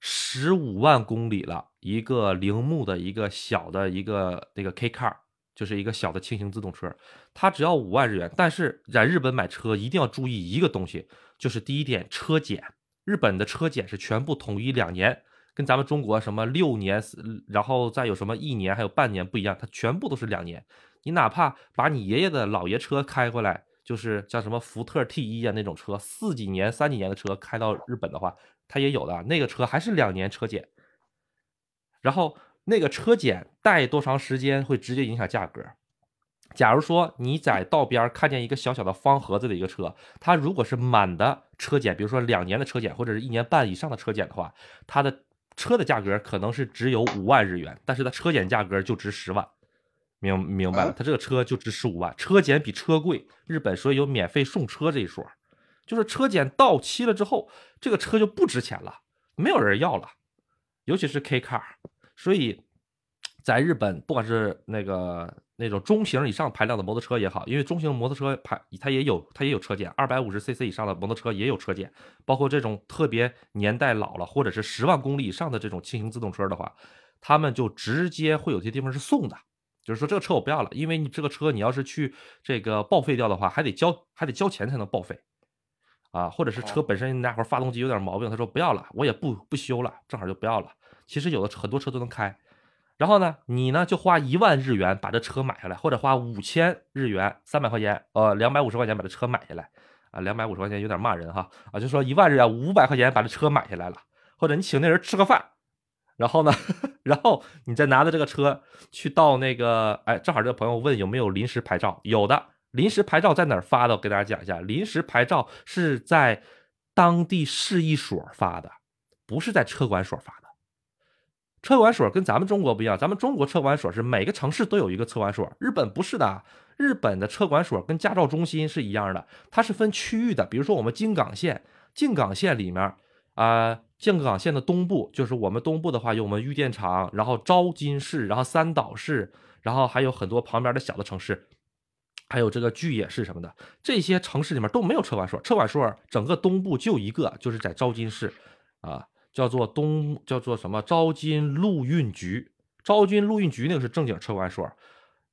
十五万公里了，一个铃木的一个小的一个那个 K car。就是一个小的轻型自动车，它只要五万日元。但是在日本买车一定要注意一个东西，就是第一点车检。日本的车检是全部统一两年，跟咱们中国什么六年，然后再有什么一年还有半年不一样，它全部都是两年。你哪怕把你爷爷的老爷车开过来，就是像什么福特 T 一啊那种车，四几年、三几年的车开到日本的话，它也有的那个车还是两年车检。然后。那个车检带多长时间会直接影响价格。假如说你在道边看见一个小小的方盒子的一个车，它如果是满的车检，比如说两年的车检或者是一年半以上的车检的话，它的车的价格可能是只有五万日元，但是它车检价格就值十万，明明白了？它这个车就值十五万，车检比车贵。日本所以有免费送车这一说，就是车检到期了之后，这个车就不值钱了，没有人要了，尤其是 K car。所以，在日本，不管是那个那种中型以上排量的摩托车也好，因为中型摩托车排它也有它也有车检，二百五十 cc 以上的摩托车也有车检，包括这种特别年代老了或者是十万公里以上的这种轻型自动车的话，他们就直接会有些地方是送的，就是说这个车我不要了，因为你这个车你要是去这个报废掉的话，还得交还得交钱才能报废，啊，或者是车本身那会儿发动机有点毛病，他说不要了，我也不不修了，正好就不要了。其实有的很多车都能开。然后呢，你呢就花一万日元把这车买下来，或者花五千日元三百块钱，呃，两百五十块钱把这车买下来，啊，两百五十块钱有点骂人哈，啊，就说一万日元五百块钱把这车买下来了，或者你请那人吃个饭，然后呢，然后你再拿着这个车去到那个，哎，正好这个朋友问有没有临时牌照，有的，临时牌照在哪儿发的？我给大家讲一下，临时牌照是在当地市一所发的，不是在车管所发的。车管所跟咱们中国不一样，咱们中国车管所是每个城市都有一个车管所，日本不是的，日本的车管所跟驾照中心是一样的，它是分区域的。比如说我们京港线，京港线里面啊，京港线的东部就是我们东部的话，有我们玉电厂，然后昭金市，然后三岛市，然后还有很多旁边的小的城市，还有这个巨野市什么的，这些城市里面都没有车管所，车管所整个东部就一个，就是在昭金市啊。叫做东叫做什么招金陆运局，招金陆运局那个是正经车管所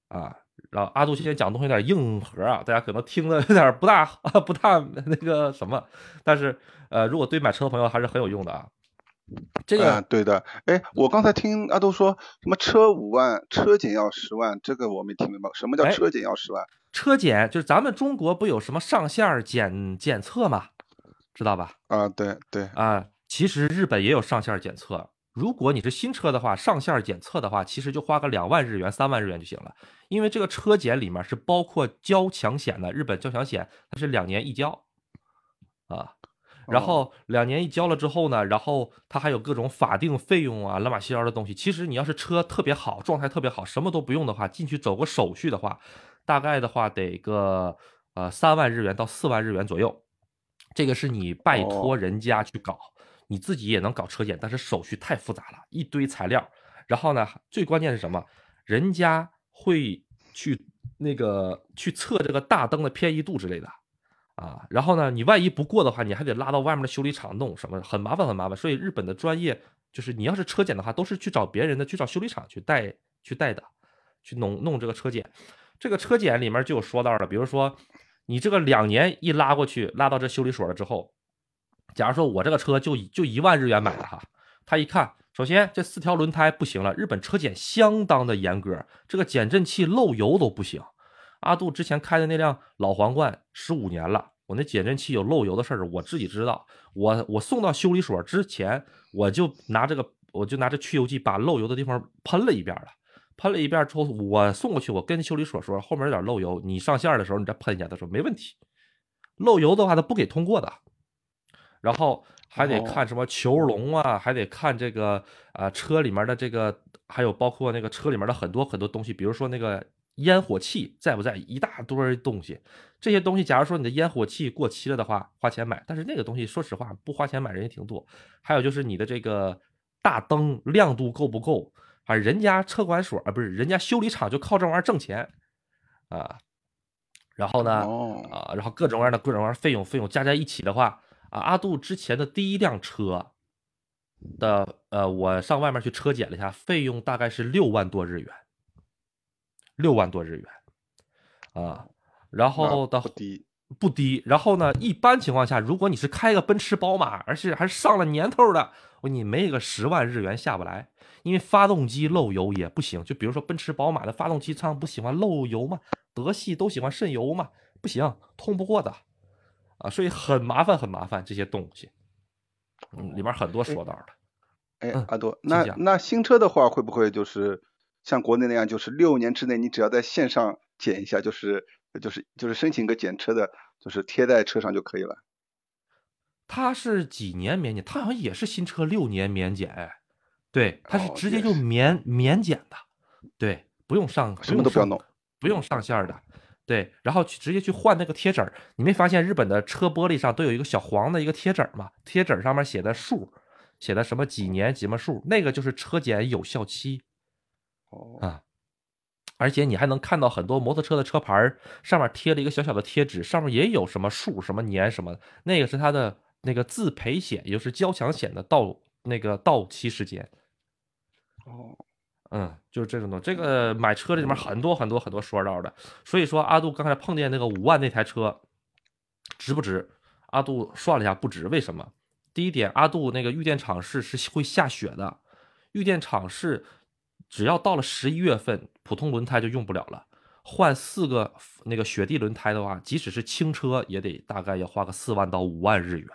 啊。然后阿杜今天讲东西有点硬核啊，大家可能听的有点不大 不大那个什么，但是呃，如果对买车的朋友还是很有用的啊。这个对的，哎，我刚才听阿杜说什么车五万，车检要十万，这个我没听明白，什么叫车检要十万？车检就是咱们中国不有什么上线检检测嘛？知道吧？啊，对对啊。其实日本也有上线检测，如果你是新车的话，上线检测的话，其实就花个两万日元、三万日元就行了。因为这个车检里面是包括交强险的，日本交强险它是两年一交啊，然后两年一交了之后呢，然后它还有各种法定费用啊、乱码七糟的东西。其实你要是车特别好，状态特别好，什么都不用的话，进去走个手续的话，大概的话得个呃三万日元到四万日元左右。这个是你拜托人家去搞。你自己也能搞车检，但是手续太复杂了，一堆材料。然后呢，最关键是什么？人家会去那个去测这个大灯的偏移度之类的啊。然后呢，你万一不过的话，你还得拉到外面的修理厂弄什么，很麻烦，很麻烦。所以日本的专业就是，你要是车检的话，都是去找别人的，去找修理厂去带去带的，去弄弄这个车检。这个车检里面就有说到的，比如说你这个两年一拉过去，拉到这修理所了之后。假如说我这个车就就一万日元买的哈，他一看，首先这四条轮胎不行了，日本车检相当的严格，这个减震器漏油都不行。阿杜之前开的那辆老皇冠十五年了，我那减震器有漏油的事儿，我自己知道。我我送到修理所之前，我就拿这个我就拿这去油剂把漏油的地方喷了一遍了，喷了一遍之后，我送过去，我跟修理所说后面有点漏油，你上线的时候你再喷一下。他说没问题，漏油的话他不给通过的。然后还得看什么囚笼啊，还得看这个啊车里面的这个，还有包括那个车里面的很多很多东西，比如说那个烟火气在不在，一大堆东西。这些东西，假如说你的烟火气过期了的话，花钱买。但是那个东西，说实话不花钱买人也挺多。还有就是你的这个大灯亮度够不够？啊，人家车管所啊，不是人家修理厂就靠这玩意儿挣钱啊。然后呢，啊，然后各种各样的各种各样的费用费用加在一起的话。啊，阿杜之前的第一辆车的，呃，我上外面去车检了一下，费用大概是六万多日元，六万多日元，啊，然后的不低不低。然后呢，一般情况下，如果你是开个奔驰、宝马，而且还是上了年头的，你没个十万日元下不来，因为发动机漏油也不行。就比如说奔驰、宝马的发动机舱不喜欢漏油嘛？德系都喜欢渗油嘛？不行，通不过的。啊，所以很麻烦，很麻烦这些东西，嗯，里面很多说道的。哎，阿多，那那新车的话，会不会就是像国内那样，就是六年之内你只要在线上检一下，就是就是就是申请个检车的，就是贴在车上就可以了？它是几年免检？它好像也是新车六年免检，哎，对，它是直接就免免检的，对，不用上什么都不要弄，不用上线的。对，然后去直接去换那个贴纸儿，你没发现日本的车玻璃上都有一个小黄的一个贴纸儿吗？贴纸上面写的数，写的什么几年几么数，那个就是车检有效期。哦啊，而且你还能看到很多摩托车的车牌上面贴了一个小小的贴纸，上面也有什么数、什么年什么，那个是它的那个自赔险，也就是交强险的到那个到期时间。哦，嗯，就是这种东西。这个买车这里面很多很多很多说道的，所以说阿杜刚才碰见那个五万那台车，值不值？阿杜算了一下，不值。为什么？第一点，阿杜那个玉电厂是是会下雪的，玉电厂是只要到了十一月份，普通轮胎就用不了了，换四个那个雪地轮胎的话，即使是轻车也得大概要花个四万到五万日元。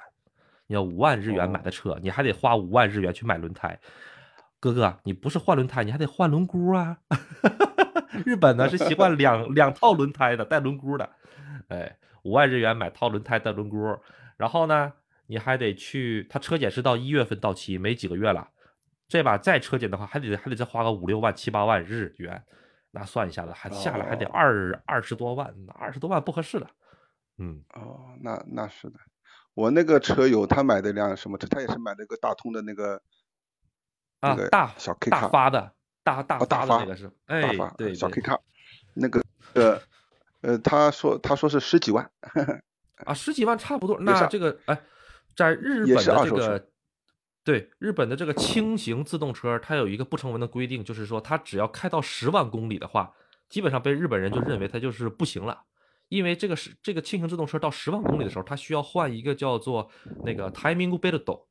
你要五万日元买的车，你还得花五万日元去买轮胎。哥哥，你不是换轮胎，你还得换轮毂啊！日本呢是习惯两两套轮胎的，带轮毂的。哎，五万日元买套轮胎带轮毂，然后呢，你还得去，他车检是到一月份到期，没几个月了。这把再车检的话，还得还得再花个五六万七八万日元，那算一下子还下来还得二二十多万，二十多万不合适的。嗯，哦，那那是的。我那个车友他买的辆什么车？他也是买了个大通的那个。啊，大小 K 大发的，大大发的那个是，哎，对，小 K 卡，那个呃呃，他说他说是十几万，啊，十几万差不多。那这个哎，在日本的这个，对，日本的这个轻型自动车，它有一个不成文的规定，就是说它只要开到十万公里的话，基本上被日本人就认为它就是不行了，因为这个是这个轻型自动车到十万公里的时候，它需要换一个叫做那个 timing belt。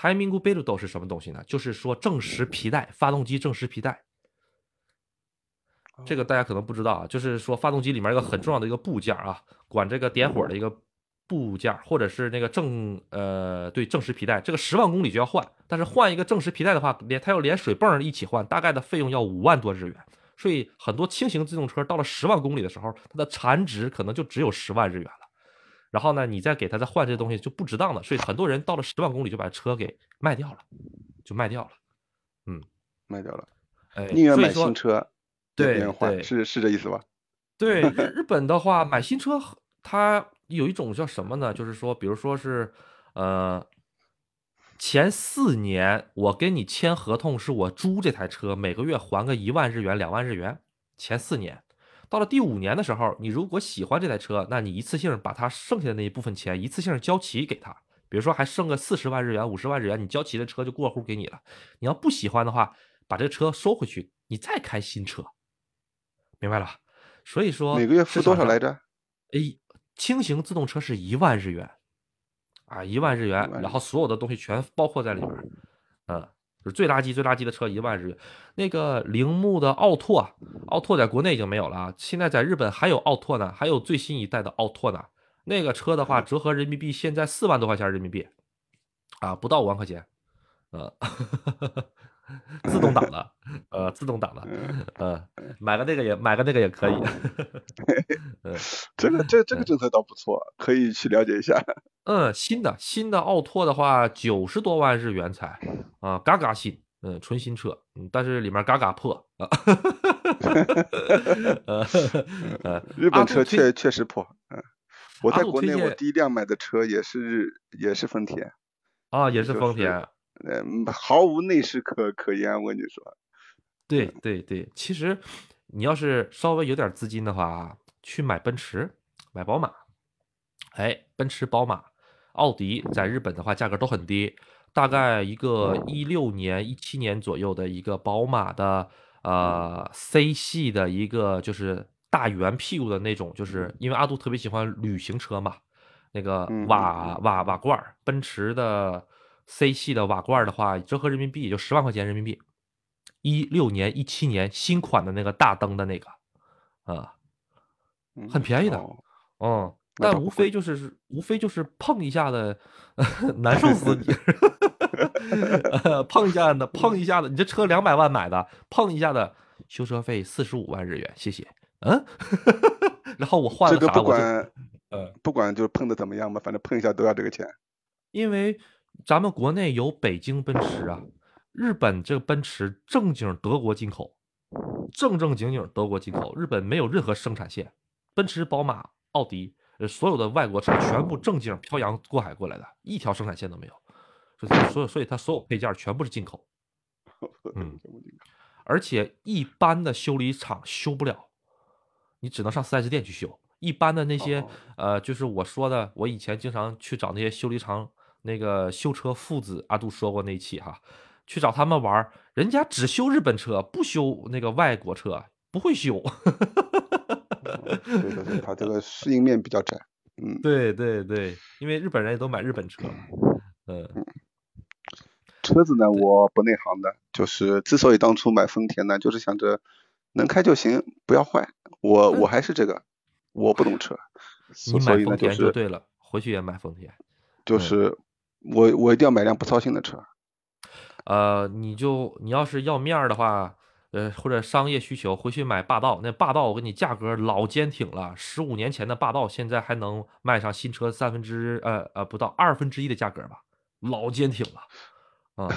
Timing belt 是什么东西呢？就是说正时皮带，发动机正时皮带。这个大家可能不知道啊，就是说发动机里面一个很重要的一个部件啊，管这个点火的一个部件，或者是那个正呃对正时皮带，这个十万公里就要换。但是换一个正时皮带的话，连它要连水泵一起换，大概的费用要五万多日元。所以很多轻型自动车到了十万公里的时候，它的残值可能就只有十万日元了。然后呢，你再给他再换这些东西就不值当了，所以很多人到了十万公里就把车给卖掉了，就卖掉了，嗯，卖掉了，哎，宁愿买新车，对对，是是这意思吧？对，日本的话买新车，它有一种叫什么呢？就是说，比如说是，呃，前四年我跟你签合同，是我租这台车，每个月还个一万日元、两万日元，前四年。到了第五年的时候，你如果喜欢这台车，那你一次性把它剩下的那一部分钱一次性交齐给他，比如说还剩个四十万日元、五十万日元，你交齐的车就过户给你了。你要不喜欢的话，把这个车收回去，你再开新车，明白了吧？所以说每个月付多少来着？哎，轻型自动车是一万日元啊，一万日元，然后所有的东西全包括在里边，嗯。就是最垃圾、最垃圾的车，一万日元。那个铃木的奥拓，奥拓在国内已经没有了啊。现在在日本还有奥拓呢，还有最新一代的奥拓呢。那个车的话，折合人民币现在四万多块钱人民币，啊，不到五万块钱。呃，自动挡的，呃，自动挡的，呃，买个那个也买个那个也可以。嗯，这个这这个政策倒不错，可以去了解一下。嗯，新的新的奥拓的话，九十多万日元才啊，嘎嘎新，嗯，纯新车，嗯，但是里面嘎嘎破啊。呃，日本车确确实破，嗯，我在国内我第一辆买的车也是也是丰田，啊，也是丰田，嗯，毫无内饰可可言，我跟你说。对对对，其实你要是稍微有点资金的话，去买奔驰，买宝马，哎，奔驰、宝马。奥迪在日本的话，价格都很低，大概一个一六年、一七年左右的一个宝马的呃 C 系的一个就是大圆屁股的那种，就是因为阿杜特别喜欢旅行车嘛，那个瓦瓦瓦罐，奔驰的 C 系的瓦罐的话，折合人民币也就十万块钱人民币，一六年、一七年新款的那个大灯的那个，啊，很便宜的，嗯。但无非就是无非就是碰一下子，难受死你！碰一下子，碰一下子，你这车两百万买的，碰一下子，修车费四十五万日元，谢谢。嗯，然后我换了啥？不管，呃，不管就是碰的怎么样吧，反正碰一下都要这个钱。因为咱们国内有北京奔驰啊，日本这个奔驰正经德国进口，正正经经德国进口，日本没有任何生产线，奔驰、宝马、奥迪。呃所有的外国车全部正经漂洋过海过来的，一条生产线都没有，所以所以所以它所有配件全部是进口。嗯，而且一般的修理厂修不了，你只能上 4S 店去修。一般的那些呃，就是我说的，我以前经常去找那些修理厂那个修车父子，阿杜说过那期哈，去找他们玩，人家只修日本车，不修那个外国车，不会修。对对对，他这个适应面比较窄。嗯，对对对，因为日本人也都买日本车。嗯。车子呢，我不内行的，就是之所以当初买丰田呢，就是想着能开就行，不要坏。我我还是这个，我不懂车，你买丰田就对了，回去也买丰田。就是我我一定要买辆不操心的车。呃，你就你要是要面儿的话，呃或者商业需求，回去买霸道。那霸道我跟你价格老坚挺了，十五年前的霸道现在还能卖上新车三分之呃呃不到二分之一的价格吧，老坚挺了。啊，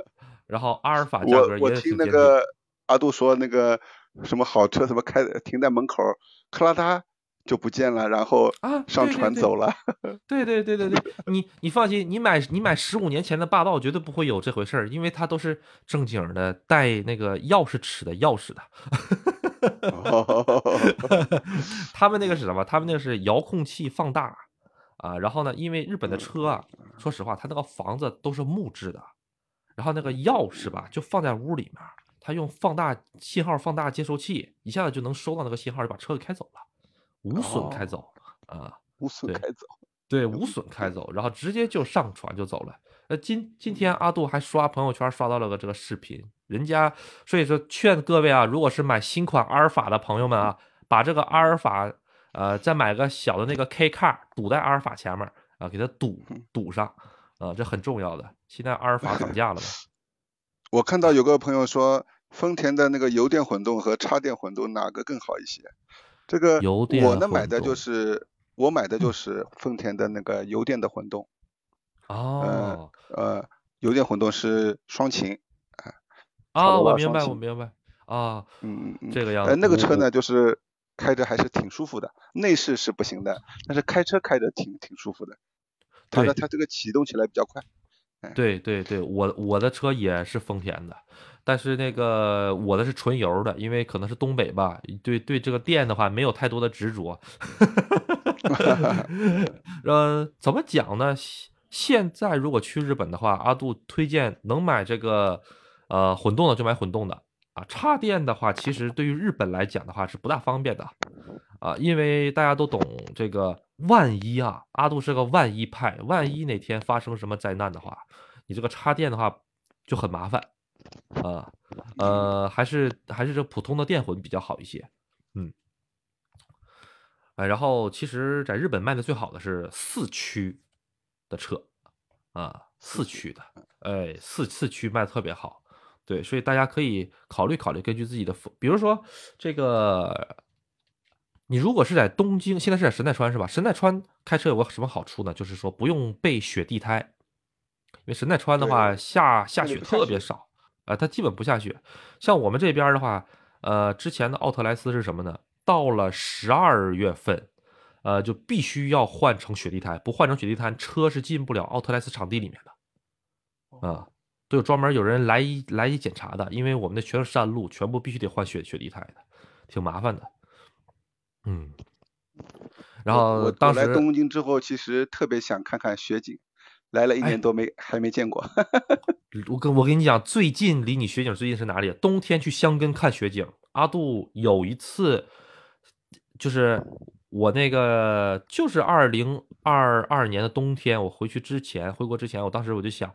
然后阿尔法价格也我听那个阿杜说，那个什么好车，什么开停在门口，克拉达就不见了，然后啊上船走了。对对对对对，你你放心，你买你买十五年前的霸道绝对不会有这回事儿，因为它都是正经的带那个钥匙齿的钥匙的。他们那个是什么？他们那个是遥控器放大啊。然后呢，因为日本的车啊，说实话，它那个房子都是木质的。然后那个钥匙吧，就放在屋里面，他用放大信号放大接收器，一下子就能收到那个信号，就把车给开走了，无损开走啊，无损开走，对，无损开走，然后直接就上船就走了。那今今天阿杜还刷朋友圈刷到了个这个视频，人家所以说劝各位啊，如果是买新款阿尔法的朋友们啊，把这个阿尔法呃再买个小的那个 K car 堵在阿尔法前面啊，给它堵堵上。啊，这很重要的。现在阿尔法涨价了吗？我看到有个朋友说，丰田的那个油电混动和插电混动哪个更好一些？这个油我呢买的就是我买的就是丰田的那个油电的混动。哦。呃，油电混动是双擎。啊，我明白，我明白。啊。嗯嗯嗯。这个样子。那个车呢，就是开着还是挺舒服的，内饰是不行的，但是开车开着挺挺舒服的。它的它这个启动起来比较快，对对对，我我的车也是丰田的，但是那个我的是纯油的，因为可能是东北吧，对对这个电的话没有太多的执着。呃，怎么讲呢？现在如果去日本的话，阿杜推荐能买这个呃混动的就买混动的啊，插电的话其实对于日本来讲的话是不大方便的啊，因为大家都懂这个。万一啊，阿杜是个万一派，万一哪天发生什么灾难的话，你这个插电的话就很麻烦啊。呃，还是还是这普通的电混比较好一些。嗯，哎，然后其实在日本卖的最好的是四驱的车啊，四驱的，哎，四四驱卖的特别好。对，所以大家可以考虑考虑，根据自己的，比如说这个。你如果是在东京，现在是在神奈川是吧？神奈川开车有个什么好处呢？就是说不用备雪地胎，因为神奈川的话下下雪特别少，啊，它基本不下雪。像我们这边的话，呃，之前的奥特莱斯是什么呢？到了十二月份，呃，就必须要换成雪地胎，不换成雪地胎，车是进不了奥特莱斯场地里面的，啊，都有专门有人来来一检查的，因为我们的全是山路，全部必须得换雪雪地胎的，挺麻烦的。嗯，然后我我来东京之后，其实特别想看看雪景，来了一年多没还没见过。我跟我跟你讲，最近离你雪景最近是哪里？冬天去箱根看雪景。阿杜有一次，就是我那个就是二零二二年的冬天，我回去之前回国之前，我当时我就想，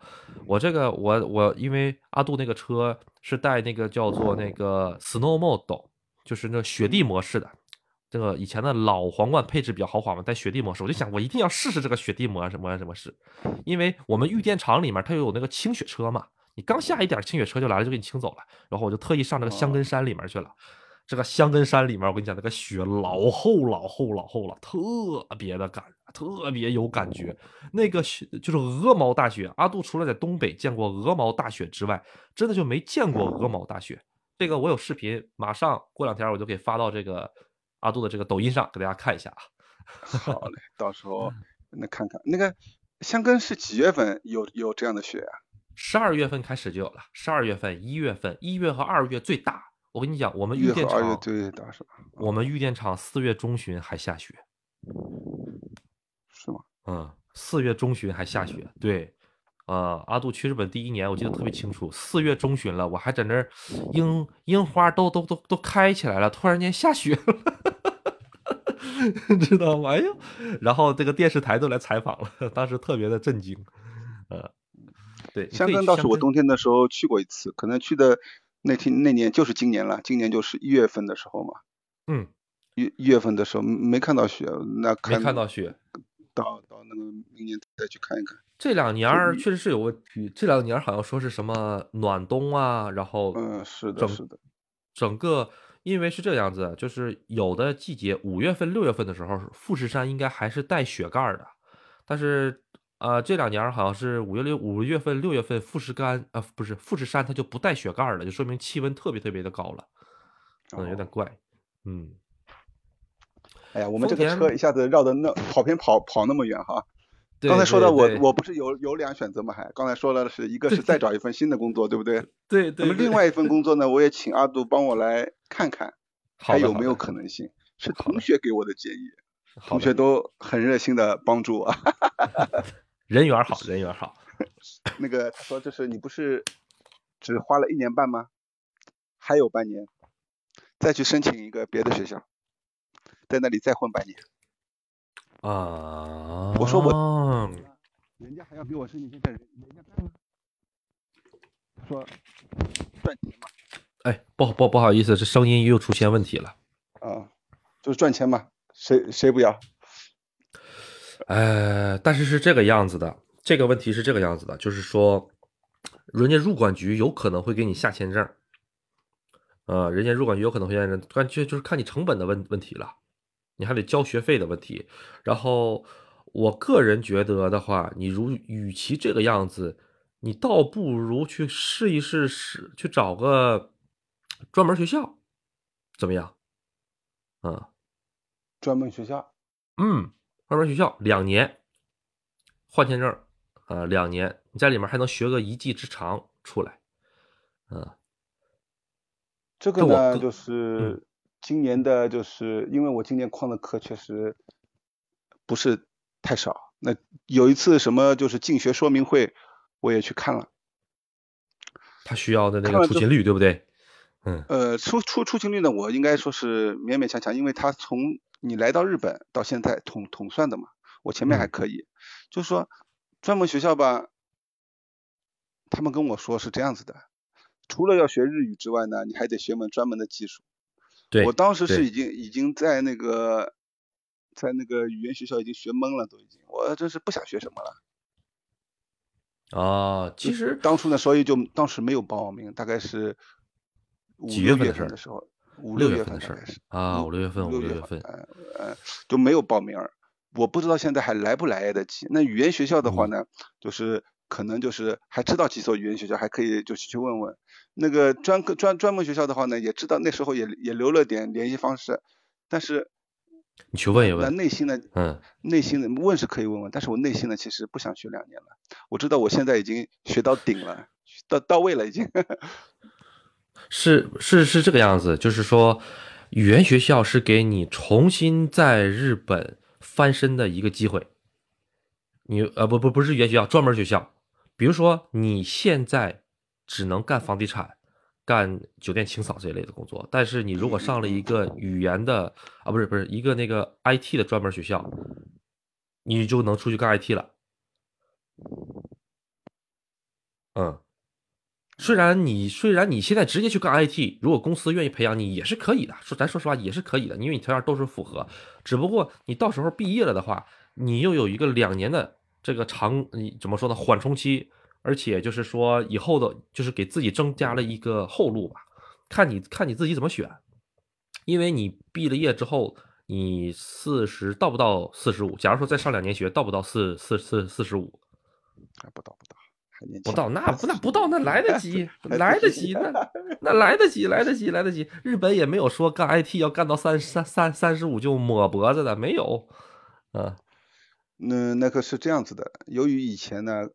我这个我我因为阿杜那个车是带那个叫做那个 Snow Mode，就是那雪地模式的。这个以前的老皇冠配置比较豪华嘛，带雪地模式，我就想我一定要试试这个雪地模什么什么式，因为我们御电厂里面它有那个清雪车嘛，你刚下一点清雪车就来了，就给你清走了。然后我就特意上这个香根山里面去了，这个香根山里面我跟你讲，那个雪老厚老厚老厚了，特别的感，特别有感觉。那个雪就是鹅毛大雪，阿杜除了在东北见过鹅毛大雪之外，真的就没见过鹅毛大雪。这个我有视频，马上过两天我就给发到这个。阿杜的这个抖音上给大家看一下啊，好嘞，到时候那看看那个香根是几月份有有这样的雪啊？十二月份开始就有了，十二月份、一月份，一月和二月最大。我跟你讲，我们玉电厂最大是吧？我们玉电厂四月中旬还下雪，是吗？嗯，四月中旬还下雪。对，呃，阿杜去日本第一年，我记得特别清楚，四月中旬了，我还在那儿，樱樱花都都都都开起来了，突然间下雪了，知道吗？哎呦，然后这个电视台都来采访了，当时特别的震惊。呃，对，香根倒是我冬天的时候去过一次，可能去的。那天那年就是今年了，今年就是一月份的时候嘛。嗯，一一月份的时候没看到雪，那没看到雪，到到那个明年再去看一看。这两年确实是有问题，这两年好像说是什么暖冬啊，然后嗯是的，是的，整个因为是这样子，就是有的季节五月份、六月份的时候，富士山应该还是带雪盖的，但是。呃，这两年好像是五月六五月份六月份富士干啊，不是富士山，它就不带雪盖了，就说明气温特别特别的高了，嗯，有点怪，嗯。哎呀，我们这个车一下子绕的那跑偏跑跑那么远哈。刚才说的我我不是有有两选择吗？还刚才说了是一个是再找一份新的工作，对不对？对对。那么另外一份工作呢，我也请阿杜帮我来看看，还有没有可能性？是同学给我的建议，同学都很热心的帮助我。人缘好，人缘好。那个他说，就是你不是只花了一年半吗？还有半年，再去申请一个别的学校，在那里再混半年。啊！我说我，人家还要比我申请，现在人人家干了。说赚钱嘛。哎，不不不好意思，这声音又出现问题了。啊，就是赚钱嘛，谁谁不要？呃，但是是这个样子的，这个问题是这个样子的，就是说，人家入管局有可能会给你下签证，呃，人家入管局有可能会下签证，关键就是看你成本的问问题了，你还得交学费的问题。然后，我个人觉得的话，你如与其这个样子，你倒不如去试一试，试去找个专门学校，怎么样？嗯，专门学校，嗯。专门学校两年换签证，呃，两年你在里面还能学个一技之长出来，嗯，这个呢就是今年的，就是因为我今年旷的课确实不是太少。那有一次什么就是进学说明会，我也去看了，他需要的那个出勤率对不对？嗯，呃，出出出勤率呢，我应该说是勉勉强强，因为他从你来到日本到现在统统算的嘛，我前面还可以，就是说专门学校吧，他们跟我说是这样子的，除了要学日语之外呢，你还得学门专门的技术。对，我当时是已经已经在那个在那个语言学校已经学懵了，都已经，我真是不想学什么了。啊，其实当初呢，所以就当时没有报名，大概是几月份的时候。五六月份的事儿啊，五六月份，五六月份，嗯嗯，就没有报名，我不知道现在还来不来得及。那语言学校的话呢，就是可能就是还知道几所语言学校，还可以就去问问。那个专科专专门学校的话呢，也知道那时候也也留了点联系方式，但是你去问一问。那内心呢？嗯，内心的问是可以问问，但是我内心呢，其实不想学两年了。我知道我现在已经学到顶了，到到位了已经。是是是这个样子，就是说，语言学校是给你重新在日本翻身的一个机会。你呃不不不是语言学校，专门学校。比如说你现在只能干房地产、干酒店清扫这一类的工作，但是你如果上了一个语言的啊不是不是一个那个 IT 的专门学校，你就能出去干 IT 了。嗯。虽然你虽然你现在直接去干 IT，如果公司愿意培养你也是可以的。说咱说实话也是可以的，因为你条件都是符合。只不过你到时候毕业了的话，你又有一个两年的这个长，你怎么说呢？缓冲期，而且就是说以后的，就是给自己增加了一个后路吧。看你看你自己怎么选，因为你毕了业之后，你四十到不到四十五？假如说再上两年学，到不到四四四四十五？还不到不到。不到那不那不到那来得及 来得及那 那来得及来得及来得及日本也没有说干 IT 要干到三三三三十五就抹脖子的没有，嗯，那那个是这样子的，由于以前呢，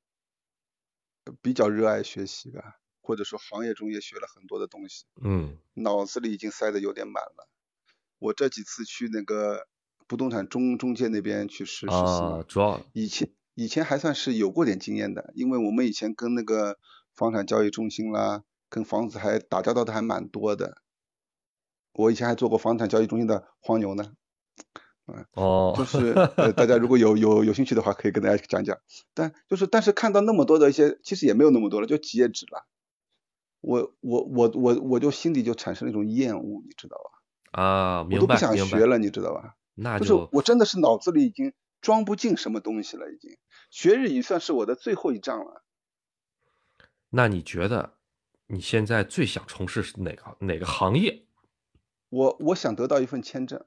比较热爱学习吧，或者说行业中也学了很多的东西，嗯，脑子里已经塞得有点满了。我这几次去那个不动产中中介那边去实实习，啊，主要以前以前还算是有过点经验的，因为我们以前跟那个房产交易中心啦，跟房子还打交道的还蛮多的。我以前还做过房产交易中心的黄牛呢。哦，就是 呃，大家如果有有有兴趣的话，可以跟大家讲讲。但就是但是看到那么多的一些，其实也没有那么多了，就几页纸了。我我我我我就心里就产生了一种厌恶，你知道吧？啊，我都不想学了，你知道吧？那就是我真的是脑子里已经装不进什么东西了，已经学日语算是我的最后一仗了。那你觉得你现在最想从事哪个哪个行业？我我想得到一份签证。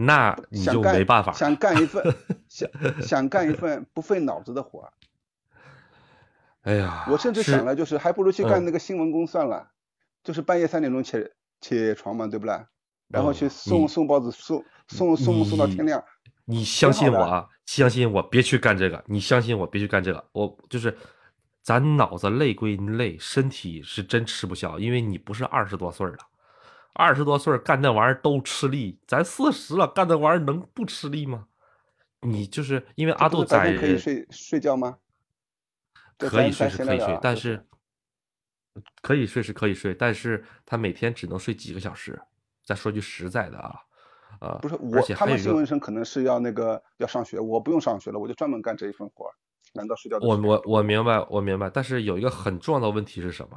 那你就没办法，想干一份 想想干一份不费脑子的活儿。哎呀，我甚至想了，就是还不如去干那个新闻工算了，就是半夜三点钟起起床嘛，对不啦？然后去送送报纸，送送送送到天亮。你相信我啊，相信我，别去干这个。你相信我，别去干这个。我就是，咱脑子累归累，身体是真吃不消，因为你不是二十多岁了。二十多岁干那玩意儿都吃力，咱四十了干那玩意儿能不吃力吗？你就是因为阿杜在可以睡睡觉吗？可以睡是可以睡，但是可以睡是可以睡，但是他每天只能睡几个小时。再说句实在的啊，呃，不是我，他们新闻生可能是要那个要上学，我不用上学了，我就专门干这一份活难道睡觉？我我我明白，我明白，但是有一个很重要的问题是什么？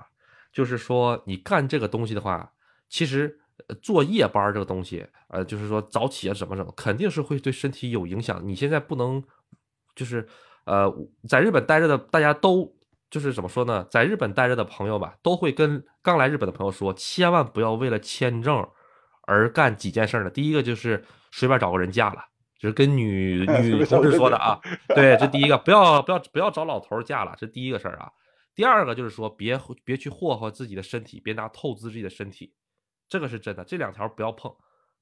就是说你干这个东西的话。其实做夜班这个东西，呃，就是说早起啊，怎么怎么，肯定是会对身体有影响。你现在不能，就是呃，在日本待着的大家都就是怎么说呢？在日本待着的朋友吧，都会跟刚来日本的朋友说，千万不要为了签证而干几件事呢。第一个就是随便找个人嫁了，就是跟女 女同事说的啊。对，这第一个，不要不要不要找老头嫁了，这第一个事儿啊。第二个就是说，别别去霍霍自己的身体，别拿透支自己的身体。这个是真的，这两条不要碰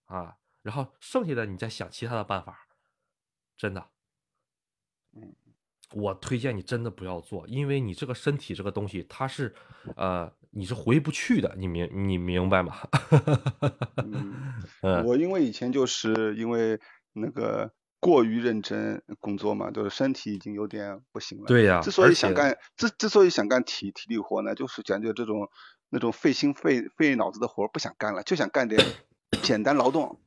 啊，然后剩下的你再想其他的办法，真的，嗯，我推荐你真的不要做，因为你这个身体这个东西，它是，呃，你是回不去的，你明你明白吗？嗯，我因为以前就是因为那个过于认真工作嘛，就是身体已经有点不行了。对呀，之所以想干之之所以想干体体力活呢，就是讲究这种。那种费心费费脑子的活不想干了，就想干点 简单劳动。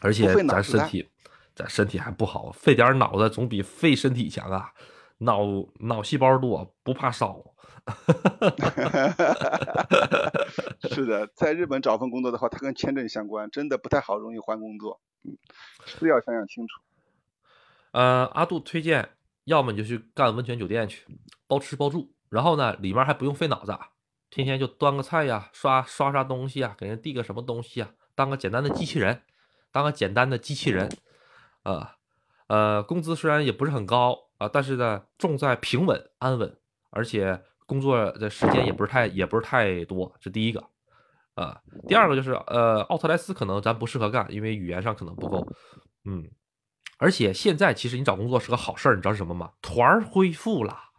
而且咱身体，咱身体还不好，费点脑子总比费身体强啊！脑脑细胞多，不怕烧。是的，在日本找份工作的话，它跟签证相关，真的不太好，容易换工作。嗯，是要想想清楚。呃，阿杜推荐，要么你就去干温泉酒店去，包吃包住，然后呢，里面还不用费脑子。天天就端个菜呀，刷刷刷东西啊，给人递个什么东西啊，当个简单的机器人，当个简单的机器人，啊，呃，工资虽然也不是很高啊，但是呢，重在平稳安稳，而且工作的时间也不是太也不是太多，这第一个，啊，第二个就是呃，奥特莱斯可能咱不适合干，因为语言上可能不够，嗯，而且现在其实你找工作是个好事儿，你知道是什么吗？团恢复了。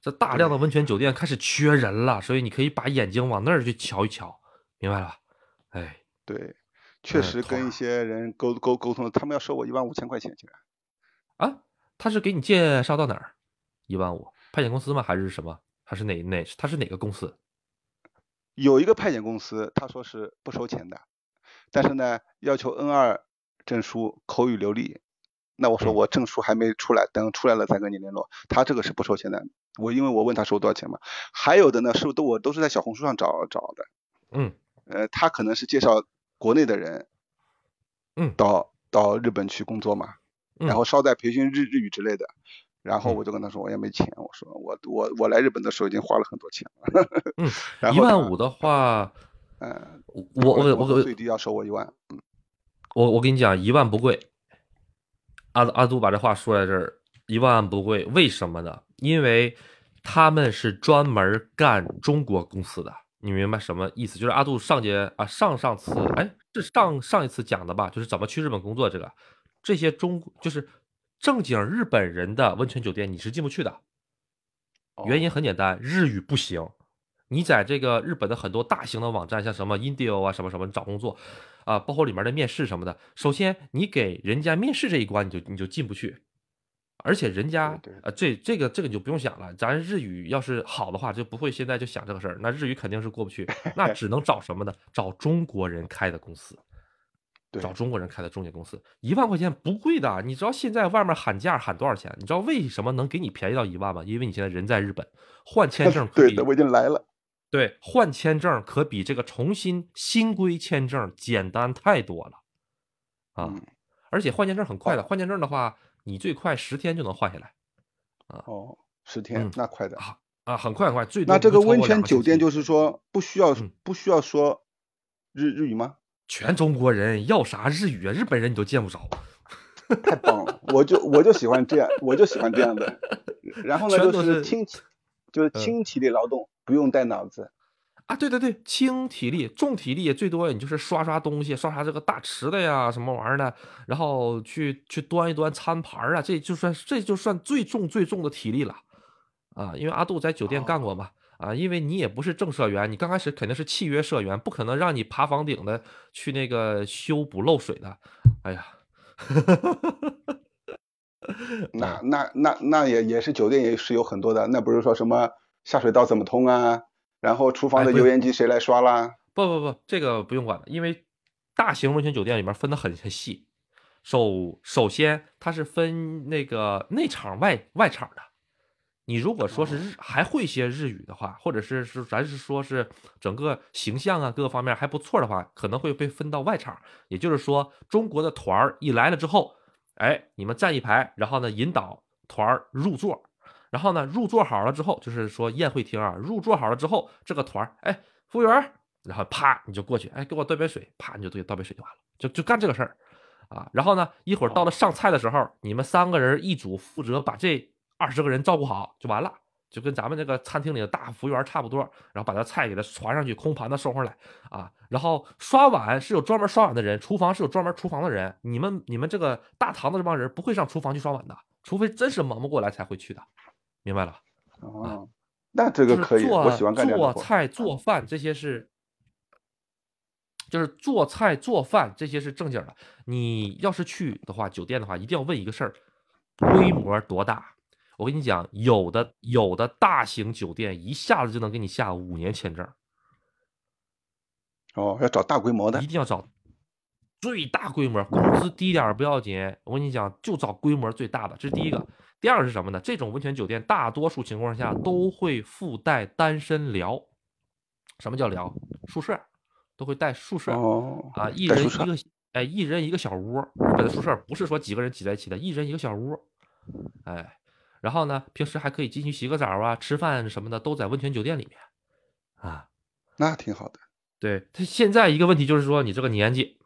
这大量的温泉酒店开始缺人了，所以你可以把眼睛往那儿去瞧一瞧，明白了吧？哎，对，确实跟一些人沟沟沟通，他们要收我一万五千块钱，竟然啊？他是给你介绍到哪儿？一万五？派遣公司吗？还是什么？还是哪哪？他是哪个公司？有一个派遣公司，他说是不收钱的，但是呢，要求 N 二证书，口语流利。那我说我证书还没出来，等出来了再跟你联络。他这个是不收钱的。我因为我问他收多少钱嘛，还有的呢是都我都是在小红书上找找的，嗯，呃，他可能是介绍国内的人，嗯，到到日本去工作嘛，然后捎带培训日日语之类的，然后我就跟他说我也没钱，我说我我我来日本的时候已经花了很多钱了，嗯，一万五的话，嗯，我我我最低要收我一万，嗯，我我跟你讲一万不贵，阿阿杜把这话说在这儿，一万不贵，为什么呢？因为他们是专门干中国公司的，你明白什么意思？就是阿杜上节啊，上上次哎，是上上一次讲的吧？就是怎么去日本工作这个，这些中就是正经日本人的温泉酒店你是进不去的，原因很简单，日语不行。你在这个日本的很多大型的网站，像什么 Indio 啊，什么什么找工作，啊，包括里面的面试什么的，首先你给人家面试这一关，你就你就进不去。而且人家，呃，这这个这个你就不用想了，咱日语要是好的话，就不会现在就想这个事儿。那日语肯定是过不去，那只能找什么呢？找中国人开的公司。找中国人开的中介公司，一万块钱不贵的。你知道现在外面喊价喊多少钱？你知道为什么能给你便宜到一万吗？因为你现在人在日本，换签证 对的，我已经来了。对，换签证可比这个重新新规签证简单太多了啊！而且换签证很快的，换签证的话，你最快十天就能换下来啊。哦，十天那快的啊啊，很快很快。最多那这个温泉酒店就是说不需要不需要说日日语吗？全中国人要啥日语啊？日本人你都见不着，太棒了！我就我就喜欢这样，我就喜欢这样的。然后呢，就是轻，就是轻体力劳动，不用带脑子啊。对对对，轻体力，重体力最多你就是刷刷东西，刷刷这个大池子呀，什么玩意儿的，然后去去端一端餐盘啊，这就算这就算最重最重的体力了啊。因为阿杜在酒店干过嘛。啊，因为你也不是正社员，你刚开始肯定是契约社员，不可能让你爬房顶的去那个修补漏水的。哎呀，那那那那也也是酒店也是有很多的，那不是说什么下水道怎么通啊，然后厨房的油烟机谁来刷啦？不不不，这个不用管了，因为大型温泉酒店里面分的很很细。首首先它是分那个内场外外场的。你如果说是日还会些日语的话，或者是是咱是说是整个形象啊各个方面还不错的话，可能会被分到外场。也就是说，中国的团儿一来了之后，哎，你们站一排，然后呢引导团儿入座，然后呢入座好了之后，就是说宴会厅啊，入座好了之后，这个团儿，哎，服务员，然后啪你就过去，哎，给我倒杯水，啪你就对倒杯水就完了，就就干这个事儿啊。然后呢一会儿到了上菜的时候，你们三个人一组负责把这。二十个人照顾好就完了，就跟咱们这个餐厅里的大服务员差不多。然后把这菜给他传上去，空盘子收上来啊。然后刷碗是有专门刷碗的人，厨房是有专门厨房的人。你们你们这个大堂的这帮人不会上厨房去刷碗的，除非真是忙不过来才会去的，明白了？哦，那这个可以，我喜欢干做菜做饭这些是，就是做菜做饭这些是正经的。你要是去的话，酒店的话一定要问一个事儿：规模多大？我跟你讲，有的有的大型酒店一下子就能给你下五年签证。哦，要找大规模的，一定要找最大规模，工资低点不要紧。我跟你讲，就找规模最大的，这是第一个。第二个是什么呢？这种温泉酒店大多数情况下都会附带单身寮。什么叫寮？宿舍都会带宿舍啊，一人一个，哎，一人一个小屋。日本的宿舍不是说几个人挤在一起的，一人一个小屋，哎。然后呢，平时还可以进去洗个澡啊，吃饭什么的都在温泉酒店里面，啊，那挺好的。对他现在一个问题就是说你这个年纪，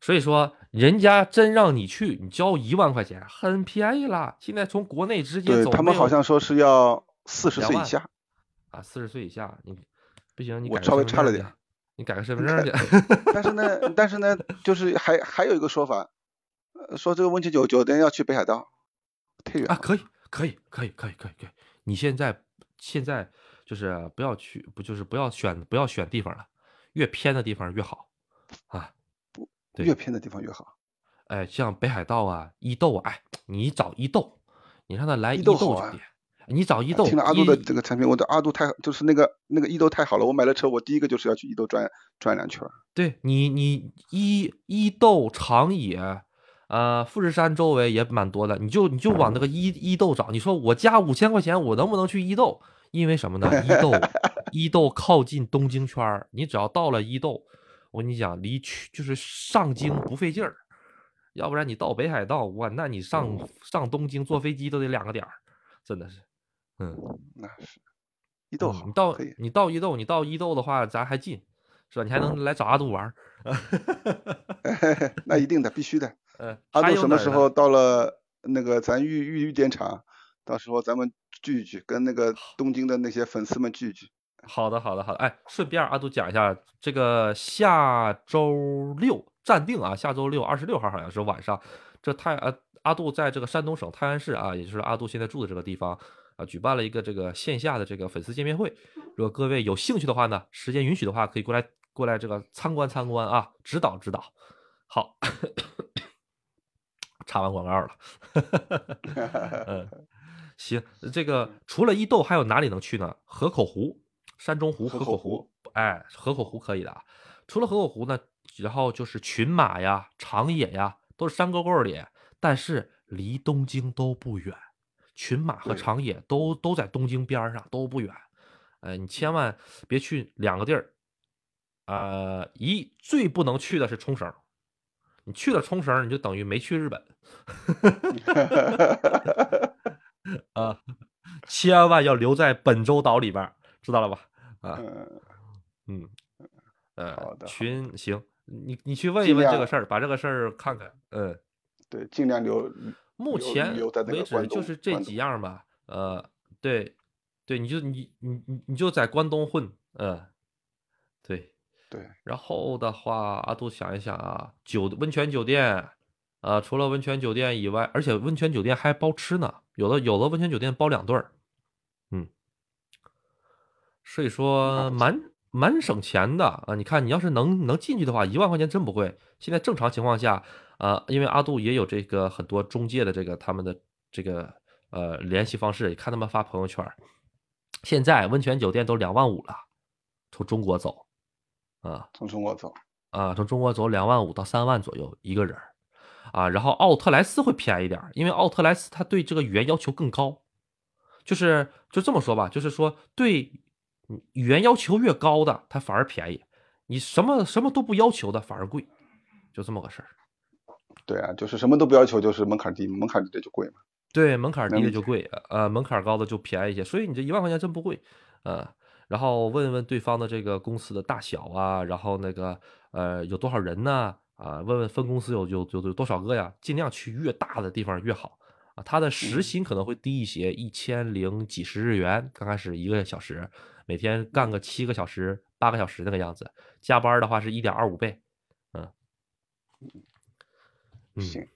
所以说人家真让你去，你交一万块钱很便宜了。现在从国内直接走，他们好像说是要四十岁以下，啊，四十岁以下你不行，你我稍微差了点，你改个身份证去。但是呢，但是呢，就是还还有一个说法，说这个温泉酒酒店要去北海道，太远啊，可以。可以，可以，可以，可以，可以。你现在现在就是不要去，不就是不要选，不要选地方了，越偏的地方越好越偏的地方越好。哎，像北海道啊，伊豆啊，哎，你找伊豆，你让他来伊豆酒店，你找伊豆。听了阿杜的这个产品，我的阿杜太就是那个那个伊豆太好了。我买了车，我第一个就是要去伊豆转转两圈。对你，你伊伊豆长野。呃，富士山周围也蛮多的，你就你就往那个伊伊豆找。你说我加五千块钱，我能不能去伊豆？因为什么呢？伊豆 伊豆靠近东京圈儿，你只要到了伊豆，我跟你讲，离去就是上京不费劲儿。要不然你到北海道，哇，那你上上东京坐飞机都得两个点儿，真的是。嗯，那是伊豆好。你到你到伊豆，你到伊豆的话，咱还近，是吧？你还能来找阿杜玩儿。那一定的，必须的。嗯阿杜什么时候到了那个咱玉玉玉电厂，到时候咱们聚一聚，跟那个东京的那些粉丝们聚一聚。好的，好的，好的。哎，顺便阿杜讲一下，这个下周六暂定啊，下周六二十六号好像是晚上，这泰呃阿杜在这个山东省泰安市啊，也就是阿杜现在住的这个地方，啊，举办了一个这个线下的这个粉丝见面会。如果各位有兴趣的话呢，时间允许的话，可以过来过来这个参观参观啊，指导指导。好，插完广告了。嗯，行，这个除了伊豆，还有哪里能去呢？河口湖、山中湖、河口湖。哎，河口湖可以的啊。除了河口湖呢，然后就是群马呀、长野呀，都是山沟沟里，但是离东京都不远。群马和长野都都在东京边上，都不远。呃，你千万别去两个地儿。呃，一最不能去的是冲绳。你去了冲绳，你就等于没去日本。啊，千万要留在本州岛里边，知道了吧？啊，嗯，呃，群行，你你去问一问这个事儿，把这个事儿看看。嗯，对，尽量留。目前为止就是这几样吧。呃，对，对，你就你你你你就在关东混。嗯，对。对，然后的话，阿杜想一想啊，酒温泉酒店，呃，除了温泉酒店以外，而且温泉酒店还包吃呢，有的有的温泉酒店包两顿儿，嗯，所以说蛮蛮省钱的啊。你看，你要是能能进去的话，一万块钱真不贵。现在正常情况下，呃，因为阿杜也有这个很多中介的这个他们的这个呃联系方式，也看他们发朋友圈，现在温泉酒店都两万五了，从中国走。啊，从中国走啊，从中国走两万五到三万左右一个人啊，然后奥特莱斯会便宜点，因为奥特莱斯它对这个语言要求更高，就是就这么说吧，就是说对语言要求越高的，它反而便宜，你什么什么都不要求的反而贵，就这么个事儿。对啊，就是什么都不要求，就是门槛低，门槛低的就贵嘛。对，门槛低的就贵，呃，门槛高的就便宜一些，所以你这一万块钱真不贵，呃。然后问问对方的这个公司的大小啊，然后那个呃有多少人呢？啊，问问分公司有有有有多少个呀？尽量去越大的地方越好啊。他的时薪可能会低一些，一千零几十日元，刚开始一个小时，每天干个七个小时、八个小时那个样子。加班的话是一点二五倍。嗯，嗯行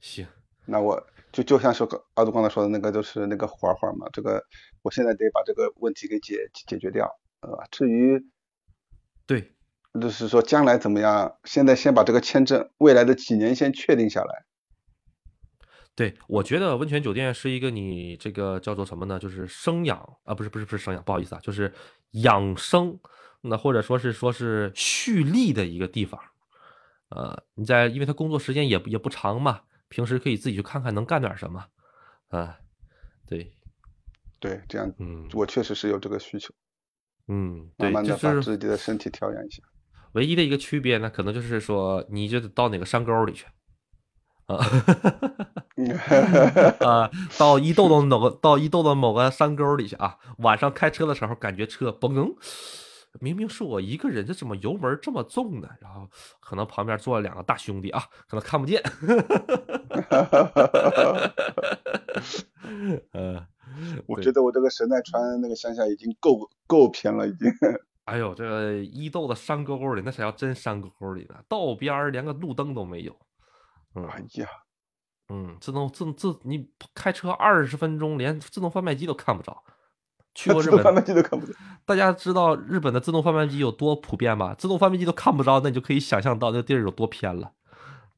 行，那我就就像说阿杜刚才说的那个，就是那个环环嘛，这个。我现在得把这个问题给解解决掉，呃，至于，对，就是说将来怎么样，现在先把这个签证未来的几年先确定下来。对，我觉得温泉酒店是一个你这个叫做什么呢？就是生养啊，不是不是不是生养，不好意思啊，就是养生，那或者说是说是蓄力的一个地方。呃，你在，因为他工作时间也也不长嘛，平时可以自己去看看能干点什么，啊，对。对，这样，嗯，我确实是有这个需求，嗯，慢慢的把自己的身体调养一下。唯一的一个区别呢，可能就是说，你就得到哪个山沟里去，啊，啊，到伊豆的某个，到伊豆的某个山沟里去啊。晚上开车的时候，感觉车嘣，明明是我一个人，这怎么油门这么重呢？然后可能旁边坐了两个大兄弟啊，可能看不见，嗯。我觉得我这个神奈川那个乡下已经够够偏了，已经。哎呦，这个伊豆的山沟沟里，那才叫真山沟沟里呢，道边连个路灯都没有。哎呀，嗯，自动自自你开车二十分钟，连自动贩卖机都看不着。去 过日本，贩卖机都看不着。大家知道日本的自动贩卖机有多普遍吗？自动贩卖机都看不着，那你就可以想象到那地儿有多偏了。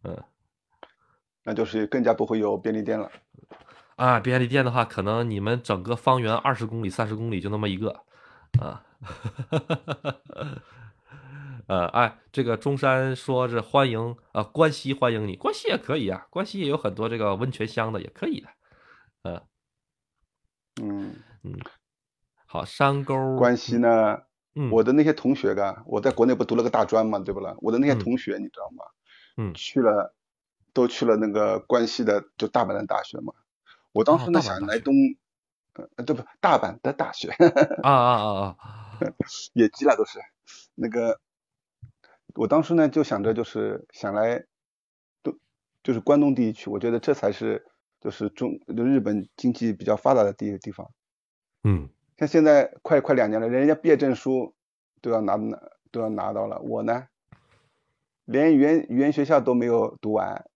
嗯，那就是更加不会有便利店了。啊，便利店的话，可能你们整个方圆二十公里、三十公里就那么一个，啊，呃，哎，这个中山说是欢迎啊，关西欢迎你，关西也可以啊，关西也有很多这个温泉乡的，也可以的，嗯，嗯嗯，好，山沟关西呢，我的那些同学啊，我在国内不读了个大专嘛，对不啦？我的那些同学你知道吗？嗯，去了，都去了那个关西的就大阪的大学嘛。我当时呢想来东，呃，对不，大阪的大学，啊啊啊啊，野鸡了都是，那个，我当时呢就想着就是想来，都就是关东地区，我觉得这才是就是中就日本经济比较发达的地地方，嗯，像现在快快两年了，人家毕业证书都要拿拿都要拿到了，我呢，连语言语言学校都没有读完。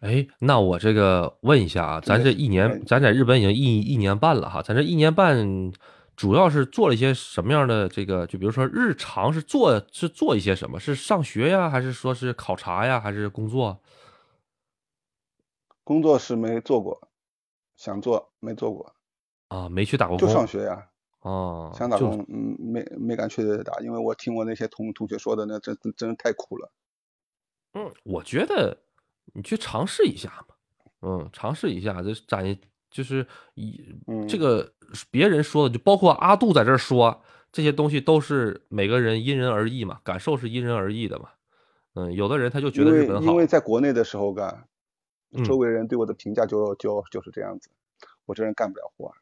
哎，那我这个问一下啊，咱这一年，咱在日本已经一一年半了哈，咱这一年半主要是做了一些什么样的这个？就比如说日常是做是做一些什么？是上学呀，还是说是考察呀，还是工作？工作是没做过，想做没做过啊，没去打过工，就上学呀。哦，想打工，嗯，没没敢去打，因为我听我那些同同学说的，那真真是太苦了。嗯，我觉得你去尝试一下嘛，嗯，尝试一下，这咱就是以这个别人说的，就包括阿杜在这说这些东西，都是每个人因人而异嘛，感受是因人而异的嘛。嗯，有的人他就觉得日本好，因为在国内的时候干，周围人对我的评价就就就是这样子，我这人干不了活。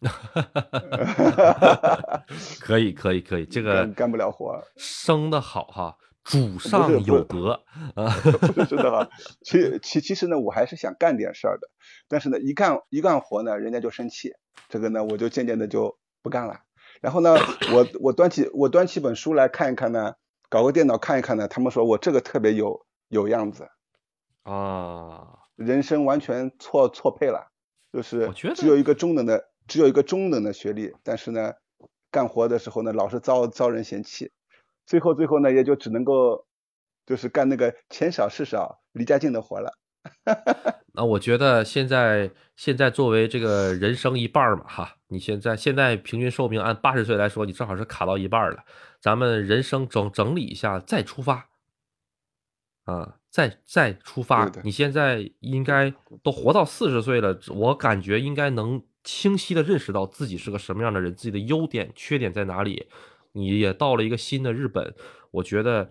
哈哈哈！可以，可以，可以，这个干不了活，生的好哈，主上有德 啊，不是的哈。其其其实呢，我还是想干点事儿的，但是呢，一干一干活呢，人家就生气，这个呢，我就渐渐的就不干了。然后呢，我我端起我端起本书来看一看呢，搞个电脑看一看呢，他们说我这个特别有有样子啊，人生完全错错配了，就是只有一个中等的。只有一个中等的学历，但是呢，干活的时候呢，老是遭遭人嫌弃，最后最后呢，也就只能够就是干那个钱少事少、离家近的活了。那我觉得现在现在作为这个人生一半嘛，哈，你现在现在平均寿命按八十岁来说，你正好是卡到一半了。咱们人生整整理一下再出发，啊，再再出发。你现在应该都活到四十岁了，我感觉应该能。清晰的认识到自己是个什么样的人，自己的优点、缺点在哪里。你也到了一个新的日本，我觉得，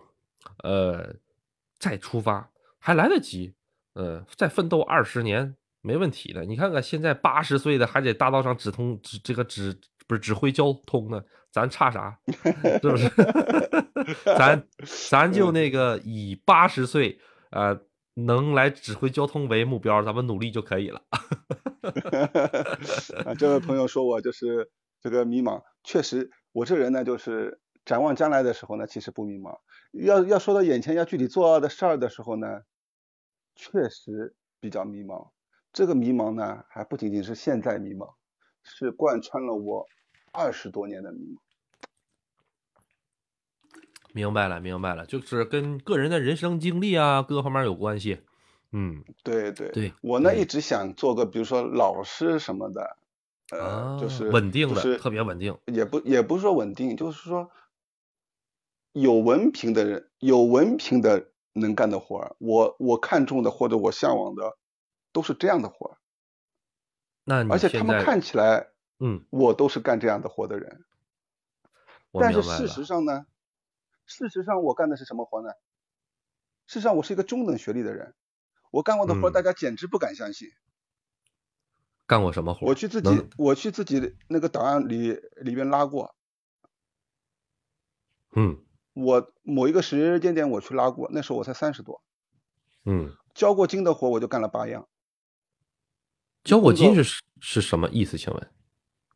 呃，再出发还来得及，呃，再奋斗二十年没问题的。你看看现在八十岁的还在大道上指通指这个指不是指挥交通呢，咱差啥？是不是？咱 咱就那个以八十岁呃能来指挥交通为目标，咱们努力就可以了。啊，这位朋友说我就是这个迷茫，确实，我这人呢，就是展望将来的时候呢，其实不迷茫。要要说到眼前要具体做的事儿的时候呢，确实比较迷茫。这个迷茫呢，还不仅仅是现在迷茫，是贯穿了我二十多年的迷茫。明白了，明白了，就是跟个人的人生经历啊，各个方面有关系。嗯，对对对，我呢一直想做个，比如说老师什么的，呃，就是稳定的，特别稳定，也不也不是说稳定，就是说有文凭的人，有文凭的能干的活儿，我我看中的或者我向往的都是这样的活儿。那而且他们看起来，嗯，我都是干这样的活的人。但是事实上呢，事实上我干的是什么活呢？事实上我是一个中等学历的人。我干过的活，大家简直不敢相信。干过什么活？我去自己，我去自己那个档案里里边拉过。嗯。我某一个时间点我去拉过，那时候我才三十多。嗯。交过金的活我就干了八样。交过金是是什么意思？请问？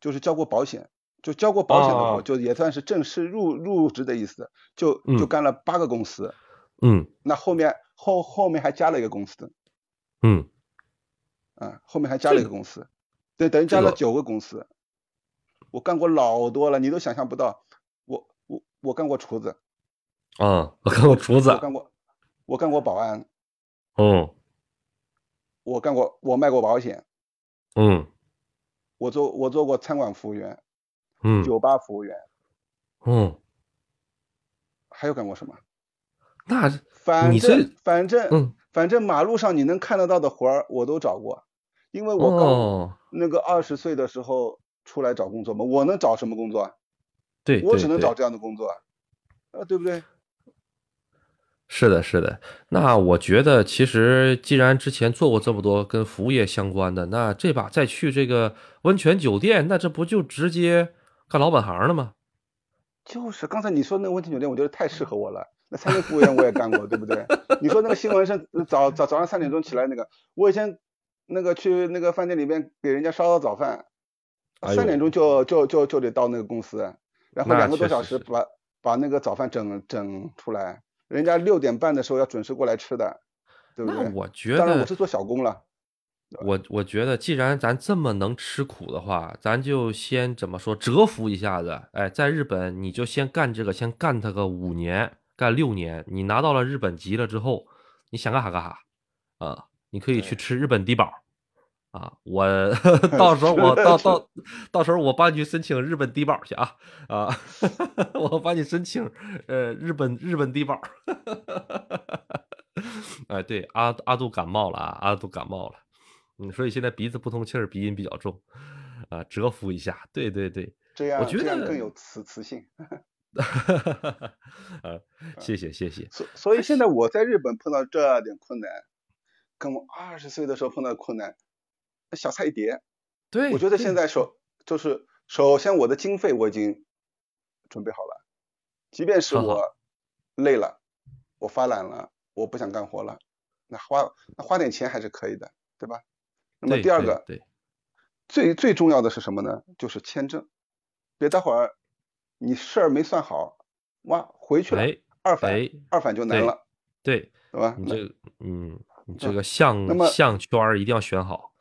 就是交过保险，就交过保险的活，就也算是正式入入职的意思。就就干了八个公司。嗯。那后面。后后面还加了一个公司，嗯，啊，后面还加了一个公司，对，等于加了九个公司。我干过老多了，你都想象不到。我我我干过厨子，啊，我干过厨子，我干过，我干过保安，嗯，我干过，我卖过保险，嗯，我做我做过餐馆服务员，嗯，酒吧服务员，嗯，还有干过什么？那反正反正嗯，反正马路上你能看得到的活儿我都找过，因为我刚那个二十岁的时候出来找工作嘛，我能找什么工作啊？对，我只能找这样的工作，啊，对不对？是的，是的。那我觉得，其实既然之前做过这么多跟服务业相关的，那这把再去这个温泉酒店，那这不就直接干老本行了吗？就是刚才你说那个温泉酒店，我觉得太适合我了。那餐厅服务员我也干过，对不对？你说那个新闻是早早早上三点钟起来那个，我以前那个去那个饭店里边给人家烧烧早饭，三点钟就就就就得到那个公司，然后两个多小时把把那个早饭整整出来，人家六点半的时候要准时过来吃的。对不对？那我觉得，当然我是做小工了。我我觉得，既然咱这么能吃苦的话，咱就先怎么说折服一下子。哎，在日本你就先干这个，先干他个五年，干六年。你拿到了日本籍了之后，你想干啥干啥啊？你可以去吃日本低保啊！我 到时候我到到到时候我帮你去申请日本低保去啊啊！我帮你申请呃日本日本低保。哎，对，阿阿杜感冒了啊！阿杜感冒了。嗯，所以现在鼻子不通气儿，鼻音比较重，啊，蛰伏一下，对对对，这样我觉得更有磁磁性。啊，谢谢谢谢。所所以现在我在日本碰到这点困难，跟我二十岁的时候碰到困难，小菜一碟。对，我觉得现在首就是首先我的经费我已经准备好了，即便是我累了，我发懒了，我不想干活了，那花那花点钱还是可以的，对吧？那么第二个，对，最最重要的是什么呢？就是签证。别待会儿你事儿没算好，哇，回去了，二反二反就难了，对，对吧？你这，嗯，你这个项项圈儿一定要选好。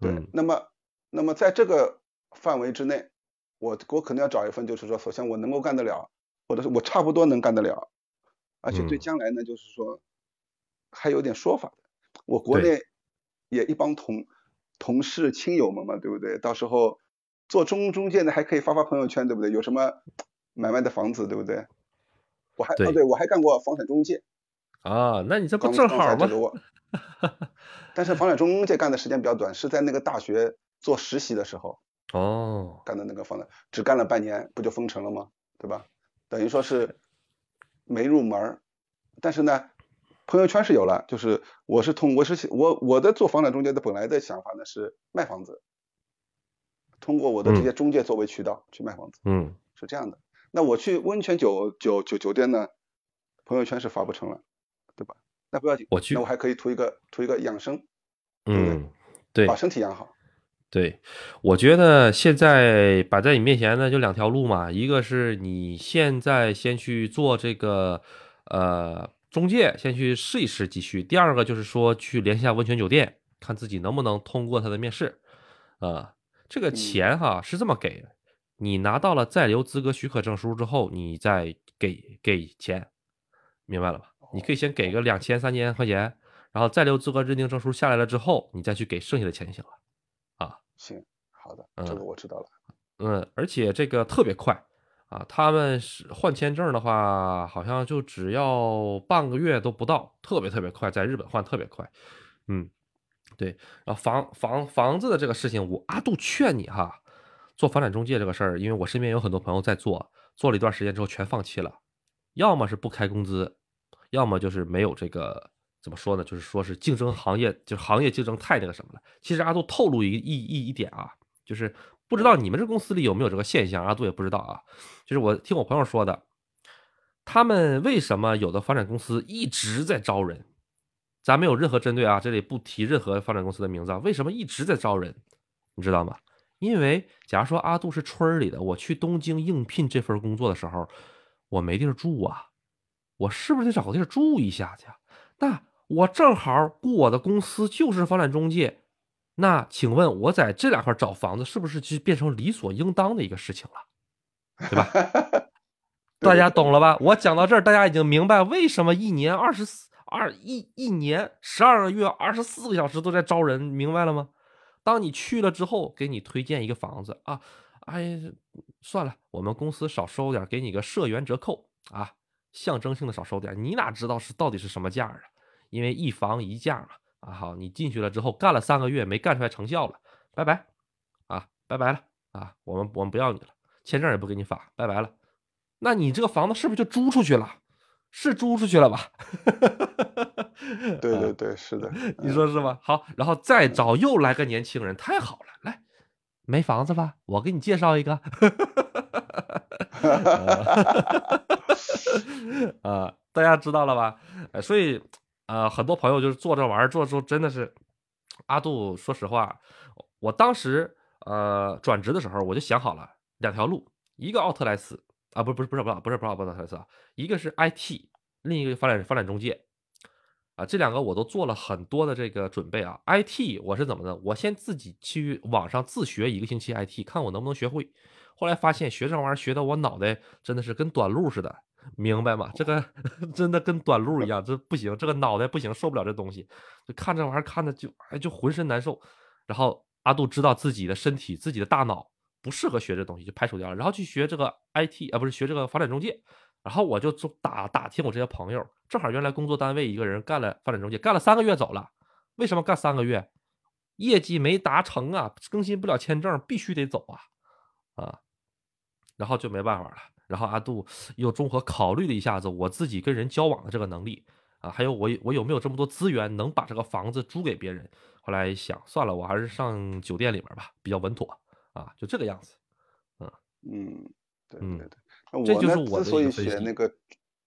对，那么那么在这个范围之内，我我可能要找一份，就是说，首先我能够干得了，或者是我差不多能干得了，而且对将来呢，就是说还有点说法的。我国内也一帮同。同事、亲友们嘛，对不对？到时候做中中介的还可以发发朋友圈，对不对？有什么买卖的房子，对不对？我还哦，对我还干过房产中介啊，那你这不正好吗？但是房产中介干的时间比较短，是在那个大学做实习的时候哦，干的那个房产，只干了半年，不就封城了吗？对吧？等于说是没入门但是呢。朋友圈是有了，就是我是通我是我我的做房产中介的本来的想法呢是卖房子，通过我的这些中介作为渠道去卖房子，嗯，是这样的。那我去温泉酒酒酒酒店呢，朋友圈是发不成了，对吧？那不要紧，我去，那我还可以图一个图一个养生，嗯，对，把身体养好。对，我觉得现在摆在你面前的就两条路嘛，一个是你现在先去做这个，呃。中介先去试一试继续。第二个就是说去联系下温泉酒店，看自己能不能通过他的面试。啊，这个钱哈是这么给，你拿到了在留资格许可证书之后，你再给给钱，明白了吧？你可以先给个两千三千块钱，然后再留资格认定证书下来了之后，你再去给剩下的钱就行了。啊，行，好的，这个我知道了。嗯，而且这个特别快。啊，他们是换签证的话，好像就只要半个月都不到，特别特别快，在日本换特别快。嗯，对。然后房房房子的这个事情，我阿杜劝你哈，做房产中介这个事儿，因为我身边有很多朋友在做，做了一段时间之后全放弃了，要么是不开工资，要么就是没有这个怎么说呢，就是说是竞争行业，就是行业竞争太那个什么了。其实阿杜透露一一一一点啊，就是。不知道你们这公司里有没有这个现象？阿杜也不知道啊。就是我听我朋友说的，他们为什么有的房产公司一直在招人？咱没有任何针对啊，这里不提任何房产公司的名字。为什么一直在招人？你知道吗？因为假如说阿杜是村里的，我去东京应聘这份工作的时候，我没地儿住啊，我是不是得找个地儿住一下去？那我正好雇我的公司就是房产中介。那请问，我在这两块找房子，是不是就变成理所应当的一个事情了，对吧？大家懂了吧？我讲到这儿，大家已经明白为什么一年二十四二一一年十二个月二十四个小时都在招人，明白了吗？当你去了之后，给你推荐一个房子啊，哎，算了，我们公司少收点，给你个社员折扣啊，象征性的少收点，你哪知道是到底是什么价啊？因为一房一价嘛。啊好，你进去了之后干了三个月没干出来成效了，拜拜，啊拜拜了啊，我们我们不要你了，签证也不给你发，拜拜了。那你这个房子是不是就租出去了？是租出去了吧？对对对，是的，你说是吧？好，然后再找又来个年轻人，太好了，来，没房子吧？我给你介绍一个。啊，大家知道了吧？哎，所以。呃，很多朋友就是做这玩意儿，做做真的是，阿杜，说实话，我当时呃转职的时候，我就想好了两条路，一个奥特莱斯啊，不不是不是不是不是不是奥特莱斯啊，一个是 IT，另一个发展发展中介。啊，这两个我都做了很多的这个准备啊。IT 我是怎么的？我先自己去网上自学一个星期 IT，看我能不能学会。后来发现学这玩意儿学的我脑袋真的是跟短路似的，明白吗？这个 真的跟短路一样，这不行，这个脑袋不行，受不了这东西。就看这玩意儿看的就哎就浑身难受。然后阿杜知道自己的身体、自己的大脑不适合学这东西，就排除掉了。然后去学这个 IT 啊，不是学这个房产中介。然后我就打打听我这些朋友，正好原来工作单位一个人干了发展中介，干了三个月走了。为什么干三个月？业绩没达成啊，更新不了签证，必须得走啊啊！然后就没办法了。然后阿杜又综合考虑了一下子我自己跟人交往的这个能力啊，还有我我有没有这么多资源能把这个房子租给别人？后来想算了，我还是上酒店里面吧，比较稳妥啊，就这个样子。嗯嗯，对对对。我呢，之所以选那个，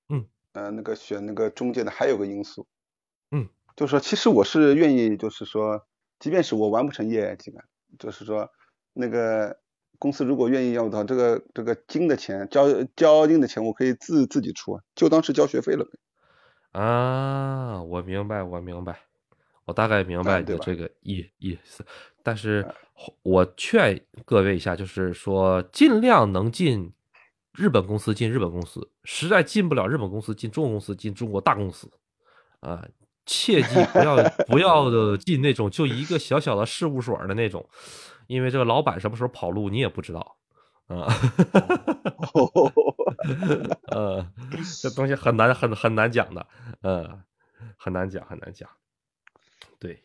嗯，呃，那个选那个中介的，还有个因素，嗯，就是说，其实我是愿意，就是说，即便是我完不成业绩的，就是说，那个公司如果愿意要到这个这个金的钱，交交金的钱，我可以自自己出，就当是交学费了。啊，我明白，我明白，我大概明白你的这个意意思。但是，我劝各位一下，就是说，尽量能进。日本公司进日本公司，实在进不了日本公司，进中国公司，进中国大公司，啊，切记不要不要的进那种就一个小小的事务所的那种，因为这个老板什么时候跑路你也不知道，啊，呃，这东西很难很很难讲的，嗯，很难讲很难讲，对，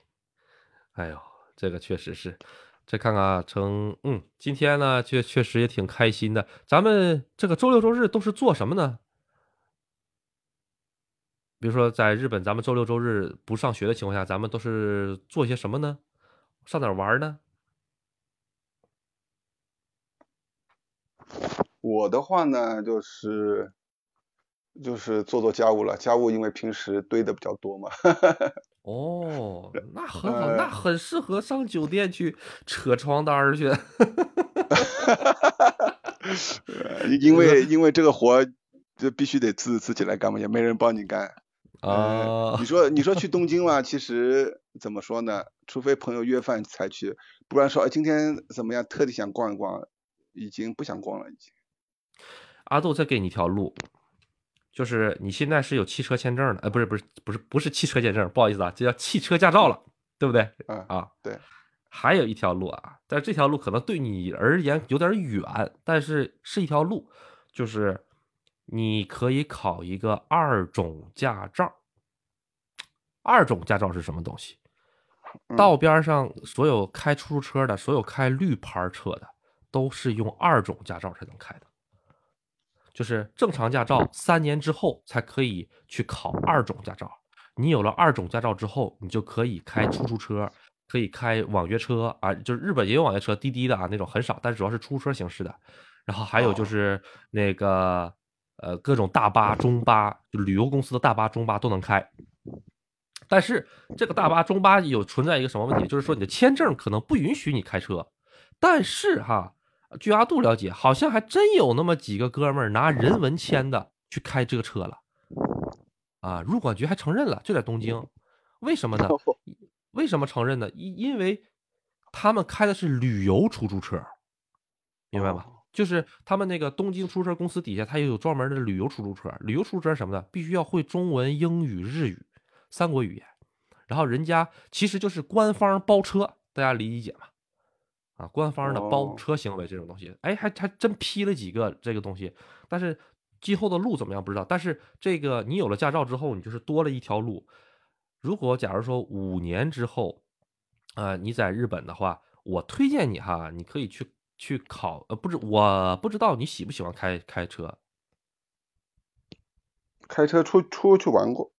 哎呦，这个确实是。再看看成，嗯，今天呢，确确实也挺开心的。咱们这个周六周日都是做什么呢？比如说，在日本，咱们周六周日不上学的情况下，咱们都是做些什么呢？上哪玩呢？我的话呢，就是就是做做家务了。家务因为平时堆的比较多嘛。哦，那很好，那很适合上酒店去扯床单去。因为因为这个活就必须得自自己来干嘛，也没人帮你干。啊，你说你说去东京嘛，其实怎么说呢？除非朋友约饭才去，不然说哎今天怎么样，特地想逛一逛，已经不想逛了，已经。阿杜再给你一条路。就是你现在是有汽车签证的，呃，不是不是不是不是汽车签证，不好意思啊，这叫汽车驾照了，对不对？嗯啊，对。还有一条路啊，但这条路可能对你而言有点远，但是是一条路，就是你可以考一个二种驾照。二种驾照是什么东西？道边上所有开出租车的，所有开绿牌车的，都是用二种驾照才能开的。就是正常驾照三年之后才可以去考二种驾照。你有了二种驾照之后，你就可以开出租车，可以开网约车啊，就是日本也有网约车，滴滴的啊那种很少，但是主要是出租车形式的。然后还有就是那个呃各种大巴、中巴，就旅游公司的大巴、中巴都能开。但是这个大巴、中巴有存在一个什么问题？就是说你的签证可能不允许你开车。但是哈。据阿杜了解，好像还真有那么几个哥们儿拿人文签的去开这个车了，啊，入管局还承认了，就在东京，为什么呢？为什么承认呢？因因为他们开的是旅游出租车，明白吗？就是他们那个东京出租车公司底下，他也有专门的旅游出租车，旅游出租车什么的，必须要会中文、英语、日语三国语言，然后人家其实就是官方包车，大家理解吗？啊，官方的包车行为这种东西，哎，还还真批了几个这个东西，但是今后的路怎么样不知道。但是这个你有了驾照之后，你就是多了一条路。如果假如说五年之后，啊，你在日本的话，我推荐你哈，你可以去去考，呃，不知我不知道你喜不喜欢开开车，开车出出去玩过，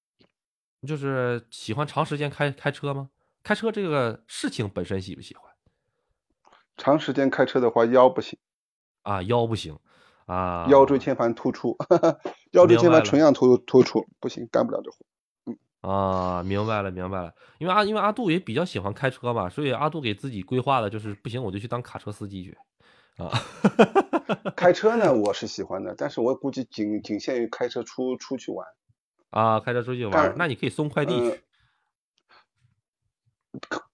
就是喜欢长时间开开车吗？开车这个事情本身喜不喜欢？长时间开车的话，腰不行啊，腰不行啊，腰椎间盘突出，腰椎间盘纯样突突出，不行，干不了这活。嗯啊，明白了，明白了。因为阿因为阿杜也比较喜欢开车嘛，所以阿杜给自己规划的就是不行，我就去当卡车司机去啊。开车呢，我是喜欢的，但是我估计仅仅限于开车出出去玩。啊，开车出去玩，那你可以送快递去。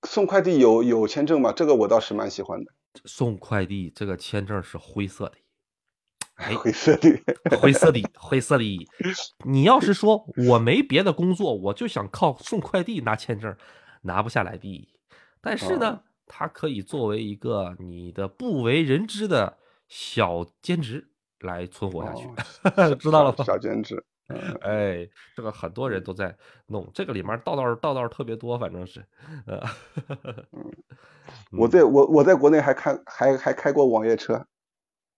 送快递有有签证吗？这个我倒是蛮喜欢的。送快递这个签证是灰色的，哎，灰色的，灰色的，灰色的。你要是说我没别的工作，我就想靠送快递拿签证，拿不下来的。但是呢，它可以作为一个你的不为人知的小兼职来存活下去，知道了吧？小兼职。哎，这个很多人都在弄，这个里面道道道道特别多，反正是，呃，嗯，我在我我在国内还开还还开过网约车，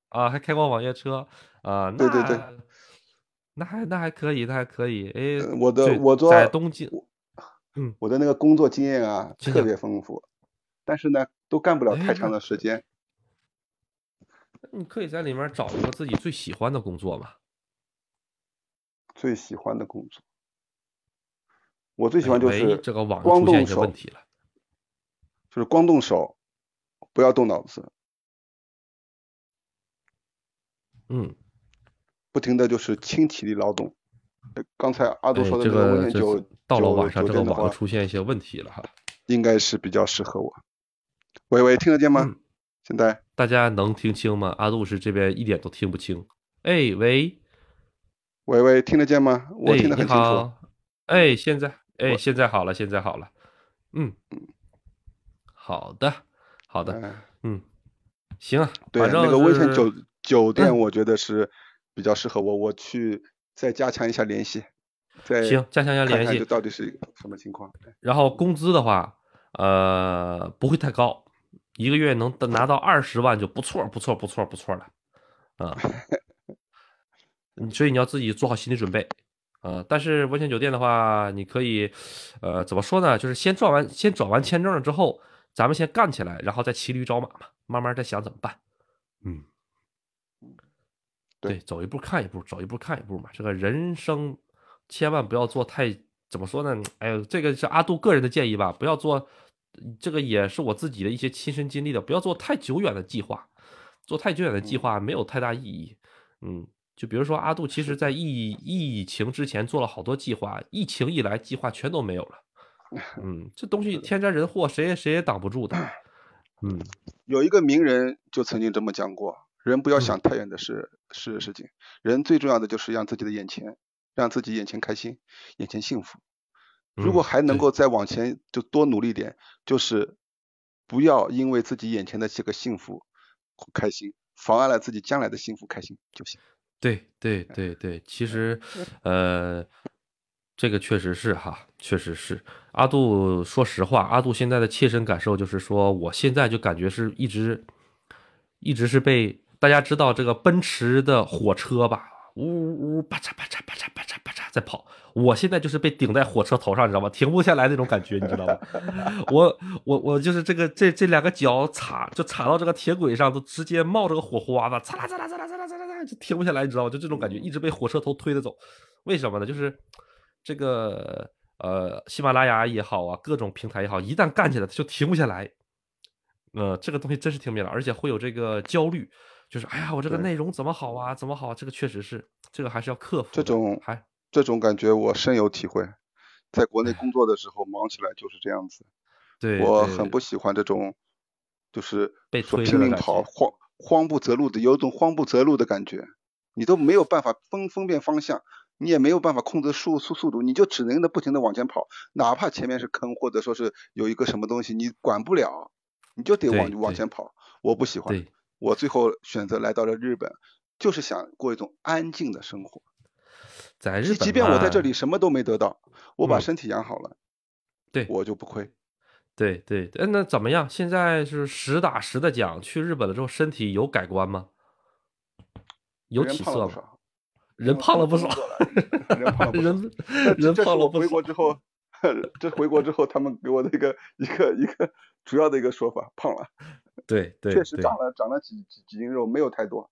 啊，还开过网约车，啊，对对对，那还那还可以，那还可以，哎，我的我在东京，嗯，我的那个工作经验啊特别丰富，但是呢，都干不了太长的时间。你可以在里面找一个自己最喜欢的工作嘛。最喜欢的工作，我最喜欢就是这个网光动手，就是光动手，不要动脑子。嗯，不停的就是轻体力劳动。刚才阿杜说的这个温泉酒到了晚上这个网出现一些问题了哈，应该是比较适合我。喂喂，听得见吗？现在大家能听清吗？阿杜是这边一点都听不清。哎，喂。喂喂，听得见吗？我听得很清楚。哎，现在，哎，现在好了，现在好了。嗯嗯，好的，好的，嗯，行啊。对，那个温泉酒酒店，我觉得是比较适合我，我去再加强一下联系。行，加强一下联系，这到底是什么情况？然后工资的话，呃，不会太高，一个月能拿到二十万就不错，不错，不错，不错了。啊。所以你要自己做好心理准备，啊，但是温泉酒店的话，你可以，呃，怎么说呢？就是先转完，先转完签证了之后，咱们先干起来，然后再骑驴找马嘛，慢慢再想怎么办。嗯，对，走一步看一步，走一步看一步嘛。这个人生千万不要做太怎么说呢？哎呦，这个是阿杜个人的建议吧，不要做，这个也是我自己的一些亲身经历的，不要做太久远的计划，做太久远的计划没有太大意义。嗯。就比如说阿杜，其实，在疫疫情之前做了好多计划，疫情一来，计划全都没有了。嗯，这东西天灾人祸，谁也谁也挡不住的。嗯，有一个名人就曾经这么讲过：人不要想太远的事事事情，人最重要的就是让自己的眼前，让自己眼前开心，眼前幸福。如果还能够再往前，就多努力点，就是不要因为自己眼前的这个幸福开心，妨碍了自己将来的幸福开心就行。对对对对，其实，呃，这个确实是哈，确实是阿杜。说实话，阿杜现在的切身感受就是说，我现在就感觉是一直，一直是被大家知道这个奔驰的火车吧。呜呜呜，啪嚓啪嚓啪嚓啪嚓啪嚓在跑，我现在就是被顶在火车头上，你知道吗？停不下来那种感觉，你知道吗？我我我就是这个这这两个脚踩就踩到这个铁轨上，都直接冒着个火花子，擦啦擦啦擦啦擦啦擦啦擦，就停不下来，你知道吗？就这种感觉，一直被火车头推着走。为什么呢？就是这个呃，喜马拉雅也好啊，各种平台也好，一旦干起来就停不下来。呃，这个东西真是停不下来，而且会有这个焦虑。就是哎呀，我这个内容怎么好啊？怎么好？这个确实是，这个还是要克服。这种还这种感觉我深有体会，在国内工作的时候忙起来就是这样子。对，我很不喜欢这种，就是被拼命跑、慌慌不择路的，有种慌不择路的感觉。你都没有办法分分辨方向，你也没有办法控制速速速度，你就只能的不停的往前跑，哪怕前面是坑或者说是有一个什么东西，你管不了，你就得往往前跑。我不喜欢。我最后选择来到了日本，就是想过一种安静的生活。在日本，即便我在这里什么都没得到，我把身体养好了，对我就不亏。对对，嗯，那怎么样？现在是实打实的讲，去日本了之后身体有改观吗？有起色吗？人胖了 不少，人胖了不少。人人胖了不少。回国之后，这回国之后，他们给我的一个一个一个主要的一个说法，胖了。对对，确实长了长了几几几斤肉，没有太多。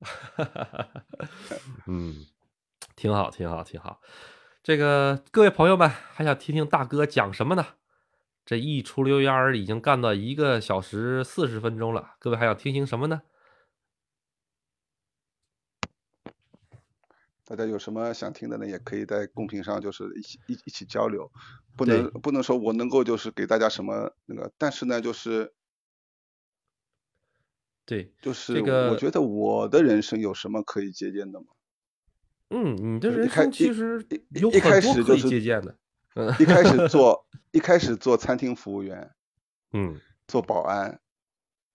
嗯，挺好，挺好，挺好。这个各位朋友们还想听听大哥讲什么呢？这一出溜烟儿已经干到一个小时四十分钟了，各位还想听听什么呢？大家有什么想听的呢，也可以在公屏上就是一起一一起交流，不能不能说我能够就是给大家什么那个，但是呢就是。对，就是这个，我觉得我的人生有什么可以借鉴的吗？嗯，你的人生其实有一开始可以借鉴的。嗯，一开始 做一开始做餐厅服务员，嗯，做保安，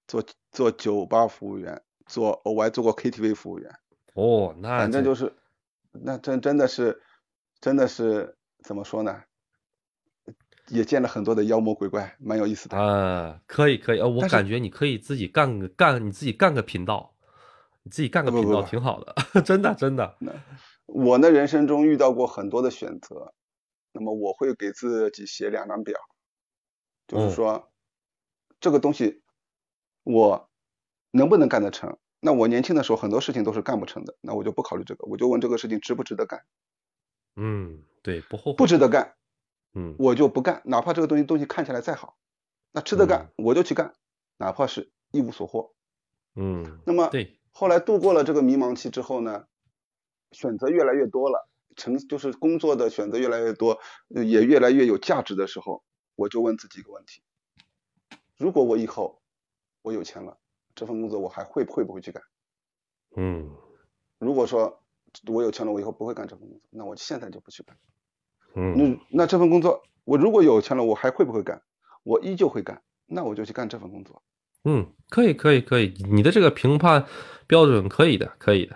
做做酒吧服务员，做我还做过 KTV 服务员。哦，那反正就是，那真真的是，真的是怎么说呢？也见了很多的妖魔鬼怪，蛮有意思的啊！可以可以，呃，我感觉你可以自己干个干，你自己干个频道，你自己干个频道挺好的，真的真的。我呢，人生中遇到过很多的选择，那么我会给自己写两张表，就是说这个东西我能不能干得成？那我年轻的时候很多事情都是干不成的，那我就不考虑这个，我就问这个事情值不值得干？嗯，对，不后悔，不值得干。嗯，我就不干，哪怕这个东西东西看起来再好，那吃得干，我就去干，哪怕是一无所获。嗯，那么对，后来度过了这个迷茫期之后呢，选择越来越多了，成就是工作的选择越来越多，也越来越有价值的时候，我就问自己一个问题：如果我以后我有钱了，这份工作我还会会不会去干？嗯，如果说我有钱了，我以后不会干这份工作，那我现在就不去干。嗯，那那这份工作，我如果有钱了，我还会不会干？我依旧会干，那我就去干这份工作。嗯，可以，可以，可以，你的这个评判标准可以的，可以的。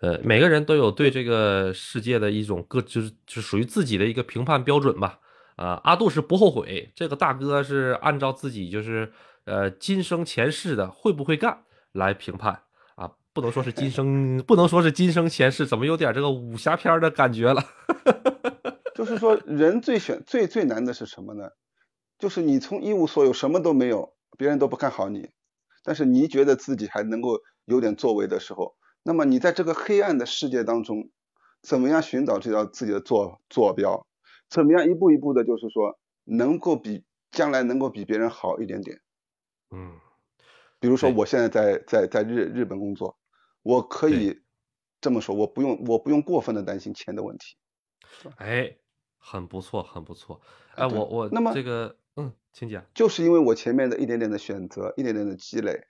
呃，每个人都有对这个世界的一种各，就是就属于自己的一个评判标准吧。啊，阿杜是不后悔，这个大哥是按照自己就是呃今生前世的会不会干来评判啊，不能说是今生，不能说是今生前世，怎么有点这个武侠片的感觉了？就是说，人最选最最难的是什么呢？就是你从一无所有，什么都没有，别人都不看好你，但是你觉得自己还能够有点作为的时候，那么你在这个黑暗的世界当中，怎么样寻找这条自己的坐坐标？怎么样一步一步的，就是说能够比将来能够比别人好一点点？嗯，比如说我现在在在在日日本工作，我可以这么说，我不用我不用过分的担心钱的问题。哎。很不错，很不错。哎，我我那么这个，嗯，请讲。就是因为我前面的一点点的选择，一点点的积累，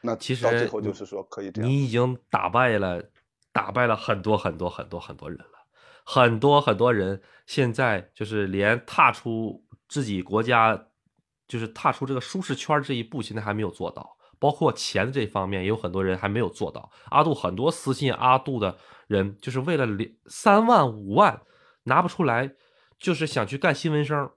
那其实到最后就是说可以这样。你已经打败了，打败了很多很多很多很多人了，很多很多人现在就是连踏出自己国家，就是踏出这个舒适圈这一步，现在还没有做到。包括钱这方面，也有很多人还没有做到。阿杜很多私信阿杜的人，就是为了两三万五万拿不出来，就是想去干新闻生。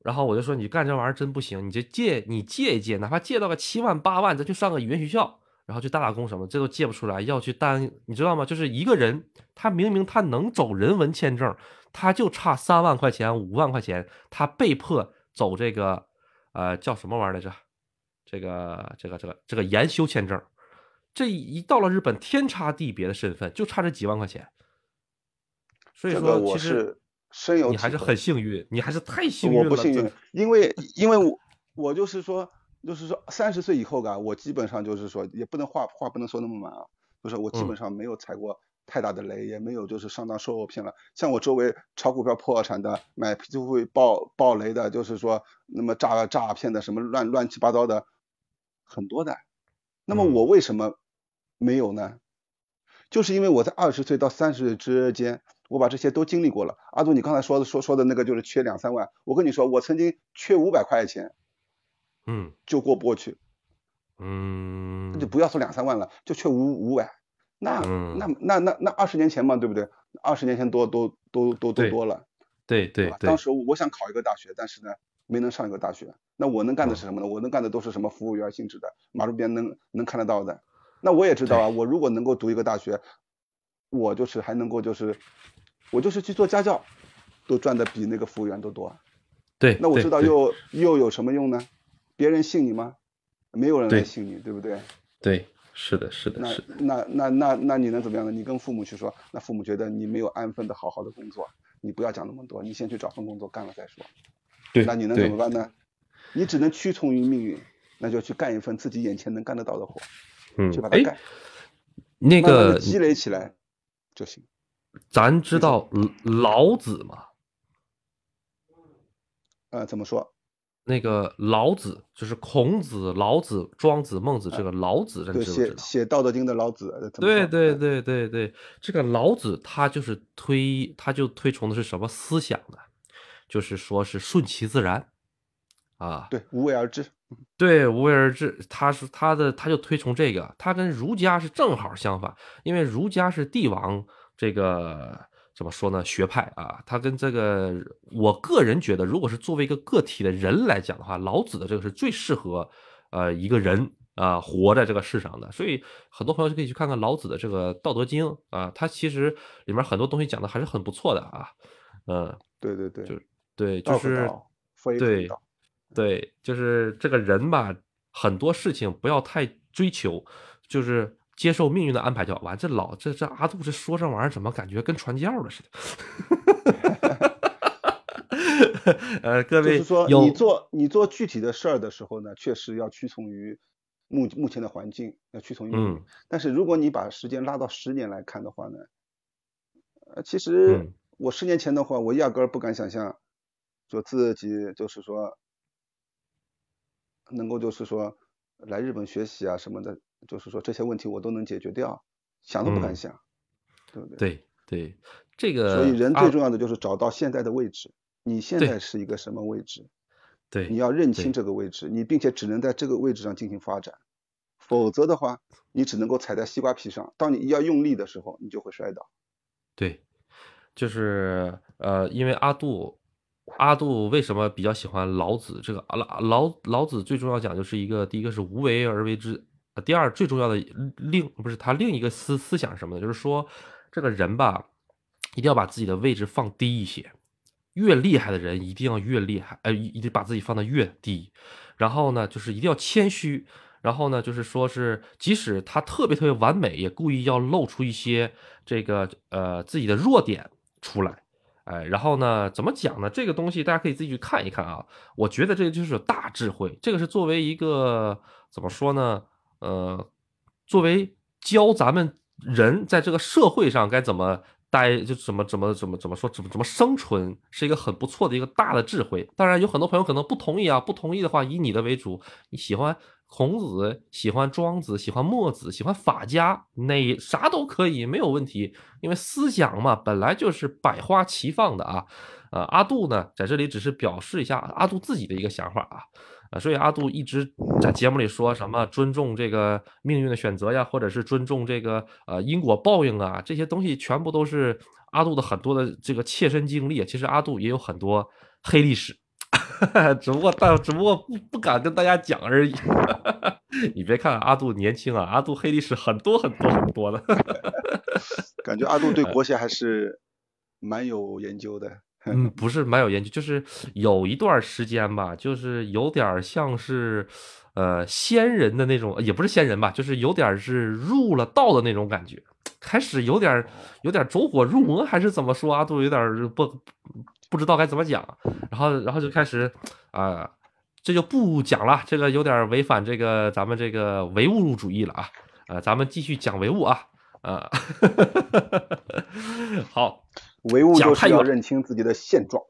然后我就说，你干这玩意儿真不行，你就借你借一借，哪怕借到个七万八万，咱去上个语言学校，然后去打打工什么，这都借不出来。要去单，你知道吗？就是一个人，他明明他能走人文签证，他就差三万块钱、五万块钱，他被迫走这个，呃，叫什么玩意儿来着？这个这个这个这个研修签证，这一到了日本天差地别的身份，就差这几万块钱。所以说，其实深有你还是很幸运，你还是太幸运了。我不幸运，因为因为我我就是说就是说三十岁以后啊，我基本上就是说也不能话话不能说那么满啊，就是我基本上没有踩过太大的雷，也没有就是上当受骗了。像我周围炒股票破产的，买就会爆爆雷的，就是说那么诈诈骗的什么乱乱七八糟的。很多的，那么我为什么没有呢？就是因为我在二十岁到三十岁之间，我把这些都经历过了。阿杜，你刚才说的说说的那个就是缺两三万，我跟你说，我曾经缺五百块钱，嗯，就过不过去，嗯，那就不要说两三万了，就缺五五百，那那那那那二十年前嘛，对不对？二十年前多多多多多多了，对对对，当时我想考一个大学，但是呢。没能上一个大学，那我能干的是什么呢？我能干的都是什么服务员性质的，马路边能能看得到的。那我也知道啊，我如果能够读一个大学，我就是还能够就是，我就是去做家教，都赚的比那个服务员都多。对，那我知道又又有什么用呢？别人信你吗？没有人来信你，对不对？对，是的，是的，是。那那那那你能怎么样呢？你跟父母去说，那父母觉得你没有安分的好好的工作，你不要讲那么多，你先去找份工作干了再说。对那你能怎么办呢？你只能屈从于命运，那就去干一份自己眼前能干得到的活，嗯，就把它干。那个积累起来就行。咱知道老子嘛？呃，怎么说？那个老子就是孔子、老子、庄子、孟子，这个老子，对，写写《道德经》的老子。对对对对对，这个老子他就是推，他就推崇的是什么思想呢？就是说是顺其自然啊，对，无为而治。对，无为而治，他是他的，他就推崇这个，他跟儒家是正好相反，因为儒家是帝王这个。怎么说呢？学派啊，他跟这个，我个人觉得，如果是作为一个个体的人来讲的话，老子的这个是最适合，呃，一个人啊活在这个世上的。所以很多朋友就可以去看看老子的这个《道德经》啊，他其实里面很多东西讲的还是很不错的啊。嗯，对对对，就对，就是对对，就是这个人吧，很多事情不要太追求，就是。接受命运的安排就好完。这老这这阿杜这说这玩意儿，怎么感觉跟传教了似的？呃，各位，就是说你做你做具体的事儿的时候呢，确实要屈从于目目前的环境，要屈从于。嗯。但是如果你把时间拉到十年来看的话呢，呃，其实我十年前的话，我压根儿不敢想象，就自己就是说能够就是说来日本学习啊什么的。就是说这些问题我都能解决掉，想都不敢想，对不对？对对，这个。所以人最重要的就是找到现在的位置，你现在是一个什么位置？对，你要认清这个位置，你并且只能在这个位置上进行发展，否则的话，你只能够踩在西瓜皮上。当你一要用力的时候，你就会摔倒。对，就是呃，因为阿杜，阿杜为什么比较喜欢老子？这个老老老子最重要讲就是一个，第一个是无为而为之。第二最重要的另不是他另一个思思想什么的，就是说这个人吧，一定要把自己的位置放低一些。越厉害的人一定要越厉害，呃，一定把自己放得越低。然后呢，就是一定要谦虚。然后呢，就是说是即使他特别特别完美，也故意要露出一些这个呃自己的弱点出来。哎，然后呢，怎么讲呢？这个东西大家可以自己去看一看啊。我觉得这个就是大智慧。这个是作为一个怎么说呢？呃，作为教咱们人在这个社会上该怎么待，就怎么怎么怎么怎么说，怎么怎么生存，是一个很不错的一个大的智慧。当然，有很多朋友可能不同意啊，不同意的话，以你的为主。你喜欢孔子，喜欢庄子，喜欢墨子，喜欢法家，哪啥都可以，没有问题。因为思想嘛，本来就是百花齐放的啊。呃，阿杜呢，在这里只是表示一下阿杜自己的一个想法啊。啊，所以阿杜一直在节目里说什么尊重这个命运的选择呀，或者是尊重这个呃因果报应啊，这些东西全部都是阿杜的很多的这个切身经历。其实阿杜也有很多黑历史，只不过但只不过不不敢跟大家讲而已。你别看阿杜年轻啊，阿杜黑历史很多很多很多的。感觉阿杜对国学还是蛮有研究的。嗯，不是蛮有研究，就是有一段时间吧，就是有点像是，呃，仙人的那种，也不是仙人吧，就是有点是入了道的那种感觉，开始有点有点走火入魔，还是怎么说啊？都有点不不知道该怎么讲，然后然后就开始啊，这就不讲了，这个有点违反这个咱们这个唯物主义了啊，呃，咱们继续讲唯物啊，啊，好。唯物就是要认清自己的现状，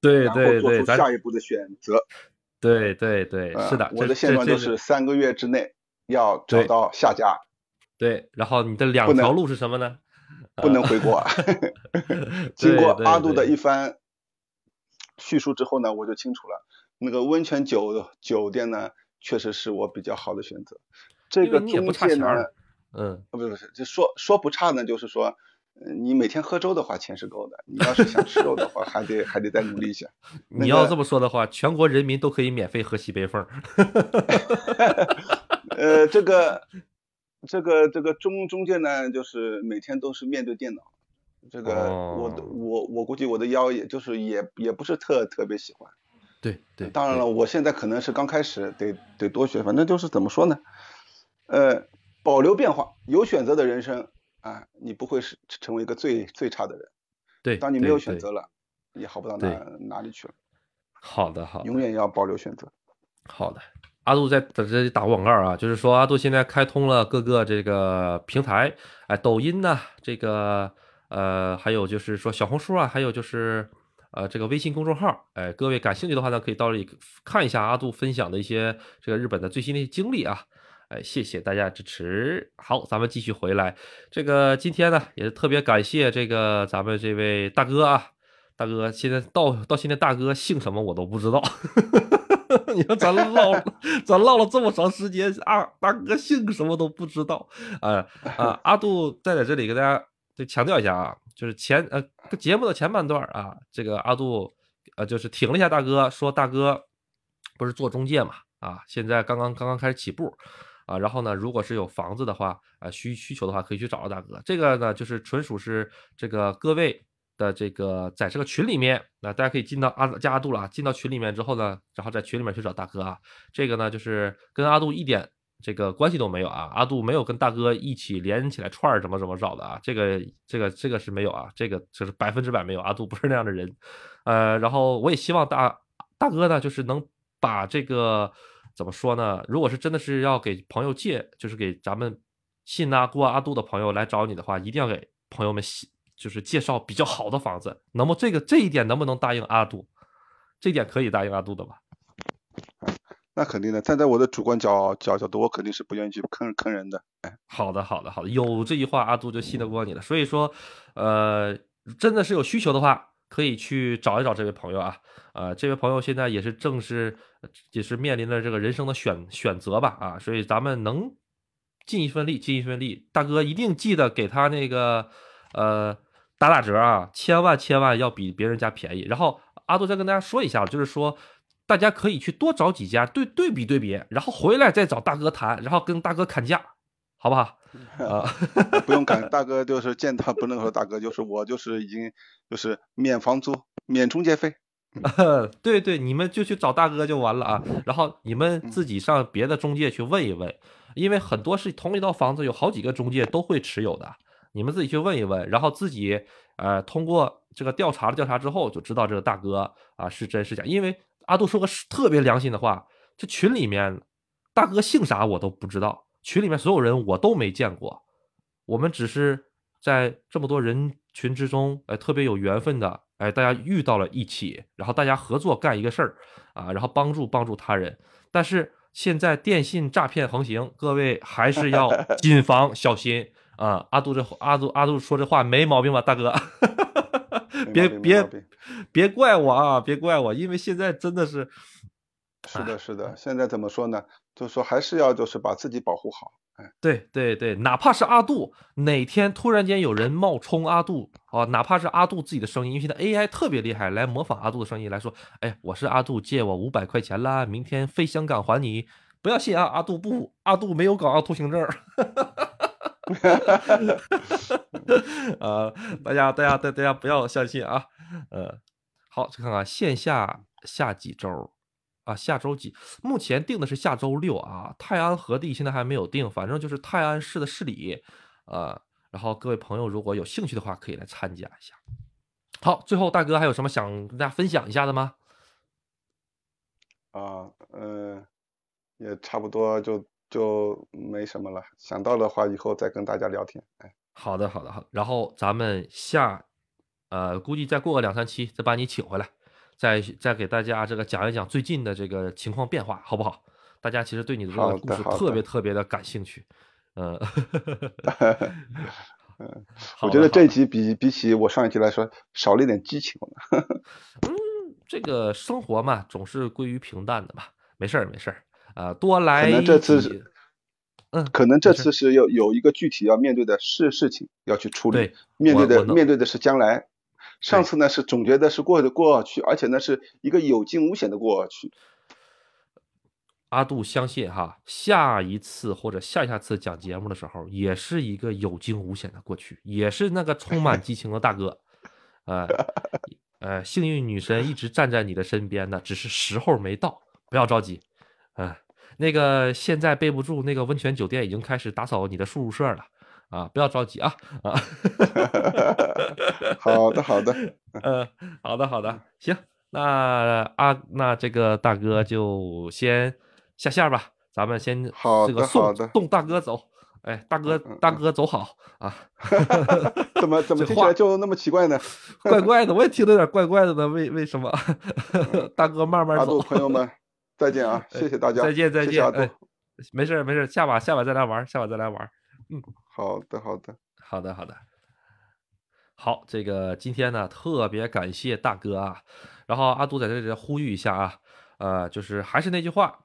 对对对，做出下一步的选择。对对对，是的，我的现状就是三个月之内要找到下家。对，然后你的两条路是什么呢？不能回国。经过阿杜的一番叙述之后呢，我就清楚了，那个温泉酒酒店呢，确实是我比较好的选择。这个中介呢，嗯，不是不是，就说说不差呢，就是说。你每天喝粥的话，钱是够的。你要是想吃肉的话，还得还得再努力一下。你要这么说的话，全国人民都可以免费喝西北风。呃，这个这个这个中中介呢，就是每天都是面对电脑。这个我我我估计我的腰也就是也也不是特特别喜欢。对对。当然了，我现在可能是刚开始，得得多学。反正就是怎么说呢？呃，保留变化，有选择的人生。啊，你不会是成为一个最最差的人。对，当你没有选择了，也好不到哪哪里去了。好的，好。永远要保留选择。好的，阿杜在在这里打广告啊，就是说阿杜现在开通了各个这个平台，哎，抖音呢，这个呃，还有就是说小红书啊，还有就是呃这个微信公众号，哎，各位感兴趣的话呢，可以到这里看一下阿杜分享的一些这个日本的最新的经历啊。哎，谢谢大家支持。好，咱们继续回来。这个今天呢，也是特别感谢这个咱们这位大哥啊，大哥现在到到现在大哥姓什么我都不知道。你说咱唠咱唠了这么长时间啊，大哥姓什么都不知道。啊啊，阿杜再在这里给大家就强调一下啊，就是前呃节目的前半段啊，这个阿杜呃就是挺了一下大哥，说大哥不是做中介嘛啊，现在刚刚刚刚开始起步。啊，然后呢，如果是有房子的话，啊需需求的话，可以去找到大哥。这个呢，就是纯属是这个各位的这个在这个群里面，那大家可以进到阿加阿杜了啊。进到群里面之后呢，然后在群里面去找大哥啊。这个呢，就是跟阿杜一点这个关系都没有啊。阿杜没有跟大哥一起连起来串儿怎么怎么找的啊。这个这个这个是没有啊，这个就是百分之百没有。阿杜不是那样的人。呃，然后我也希望大大哥呢，就是能把这个。怎么说呢？如果是真的是要给朋友借，就是给咱们信阿郭阿杜的朋友来找你的话，一定要给朋友们就是介绍比较好的房子。能不这个这一点能不能答应阿杜？这点可以答应阿杜的吧？那肯定的，站在我的主观角角角度，我肯定是不愿意去坑坑人的。哎，好的，好的，好的，有这句话，阿杜就信得过你了。所以说，呃，真的是有需求的话。可以去找一找这位朋友啊，呃，这位朋友现在也是正是也是面临着这个人生的选选择吧，啊，所以咱们能尽一份力，尽一份力，大哥一定记得给他那个呃打打折啊，千万千万要比别人家便宜。然后阿杜再跟大家说一下，就是说大家可以去多找几家对对比对比，然后回来再找大哥谈，然后跟大哥砍价，好不好？啊，不用赶，大哥就是见他不能说大哥，就是我就是已经就是免房租、免中介费。对对，你们就去找大哥就完了啊。然后你们自己上别的中介去问一问，因为很多是同一套房子，有好几个中介都会持有的。你们自己去问一问，然后自己呃通过这个调查了调查之后，就知道这个大哥啊是真是假。因为阿杜说个特别良心的话，这群里面大哥姓啥我都不知道。群里面所有人我都没见过，我们只是在这么多人群之中，哎，特别有缘分的，哎，大家遇到了一起，然后大家合作干一个事儿，啊，然后帮助帮助他人。但是现在电信诈骗横行，各位还是要 谨防小心啊！阿杜这阿杜阿杜说这话没毛病吧，大哥？别别别怪我啊，别怪我，因为现在真的是。是的，是的，现在怎么说呢？就是说还是要就是把自己保护好。哎，对对对，哪怕是阿杜哪天突然间有人冒充阿杜啊，哪怕是阿杜自己的声音，因为现在 AI 特别厉害，来模仿阿杜的声音来说，哎，我是阿杜，借我五百块钱啦，明天飞香港还你。不要信啊，阿杜不，阿杜没有港澳通行证。呃，大家大家大大家不要相信啊。呃，好，去看看线下下几周。啊，下周几？目前定的是下周六啊。泰安核地现在还没有定，反正就是泰安市的市里，呃，然后各位朋友如果有兴趣的话，可以来参加一下。好，最后大哥还有什么想跟大家分享一下的吗？啊，嗯，也差不多，就就没什么了。想到的话，以后再跟大家聊天。哎，好的，好的，好。然后咱们下，呃，估计再过个两三期，再把你请回来。再再给大家这个讲一讲最近的这个情况变化，好不好？大家其实对你的这个故事特别特别的感兴趣，嗯，嗯，我觉得这一集比比起我上一集来说少了一点激情了。嗯，这个生活嘛，总是归于平淡的吧，没事儿没事儿，啊，多来。可能这次，嗯，可能这次是有有一个具体要面对的事事情要去处理，面对的面对的是将来。上次呢是总结的是过的过去，而且呢是一个有惊无险的过去。阿杜相信哈，下一次或者下下次讲节目的时候，也是一个有惊无险的过去，也是那个充满激情的大哥。呃呃，幸运女神一直站在你的身边呢，只是时候没到，不要着急。嗯，那个现在备不住，那个温泉酒店已经开始打扫你的宿舍了。啊，不要着急啊！啊 好的，好的，嗯，好的，好的，行，那啊，那这个大哥就先下线吧，咱们先这个送送大哥走。哎，大哥，大哥走好啊！怎么怎么听起来就那么奇怪呢？怪怪的，我也听得有点怪怪的呢。为为什么？大哥慢慢走。朋友们，再见啊！谢谢大家，再见再见。哎，没事没事，下把下把再来玩，下把再来玩。嗯，好的好的好的好的。好，这个今天呢，特别感谢大哥啊。然后阿杜在这里呼吁一下啊，呃，就是还是那句话，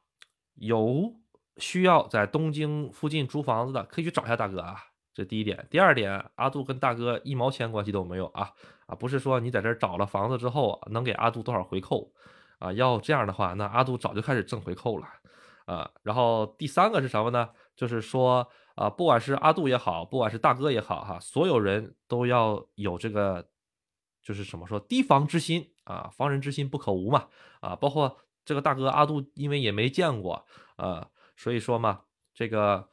有。需要在东京附近租房子的，可以去找一下大哥啊。这第一点。第二点，阿杜跟大哥一毛钱关系都没有啊啊！不是说你在这儿找了房子之后能给阿杜多少回扣啊？要这样的话，那阿杜早就开始挣回扣了啊。然后第三个是什么呢？就是说啊，不管是阿杜也好，不管是大哥也好哈，所有人都要有这个，就是什么说提防之心啊，防人之心不可无嘛啊。包括这个大哥阿杜，因为也没见过啊。所以说嘛，这个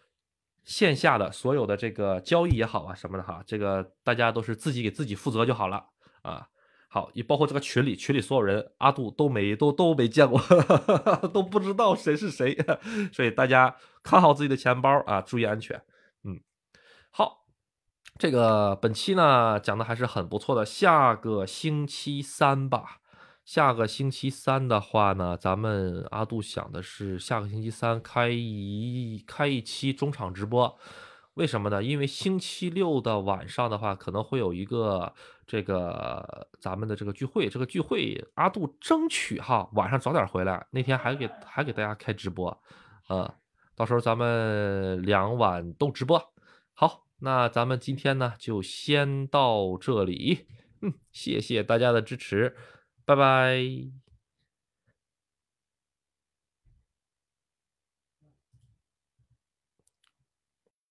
线下的所有的这个交易也好啊什么的哈，这个大家都是自己给自己负责就好了啊。好，也包括这个群里，群里所有人阿杜都没都都没见过，都不知道谁是谁。所以大家看好自己的钱包啊，注意安全。嗯，好，这个本期呢讲的还是很不错的，下个星期三吧。下个星期三的话呢，咱们阿杜想的是下个星期三开一开一期中场直播，为什么呢？因为星期六的晚上的话，可能会有一个这个咱们的这个聚会，这个聚会阿杜争取哈晚上早点回来，那天还给还给大家开直播，呃，到时候咱们两晚都直播。好，那咱们今天呢就先到这里，嗯，谢谢大家的支持。拜拜。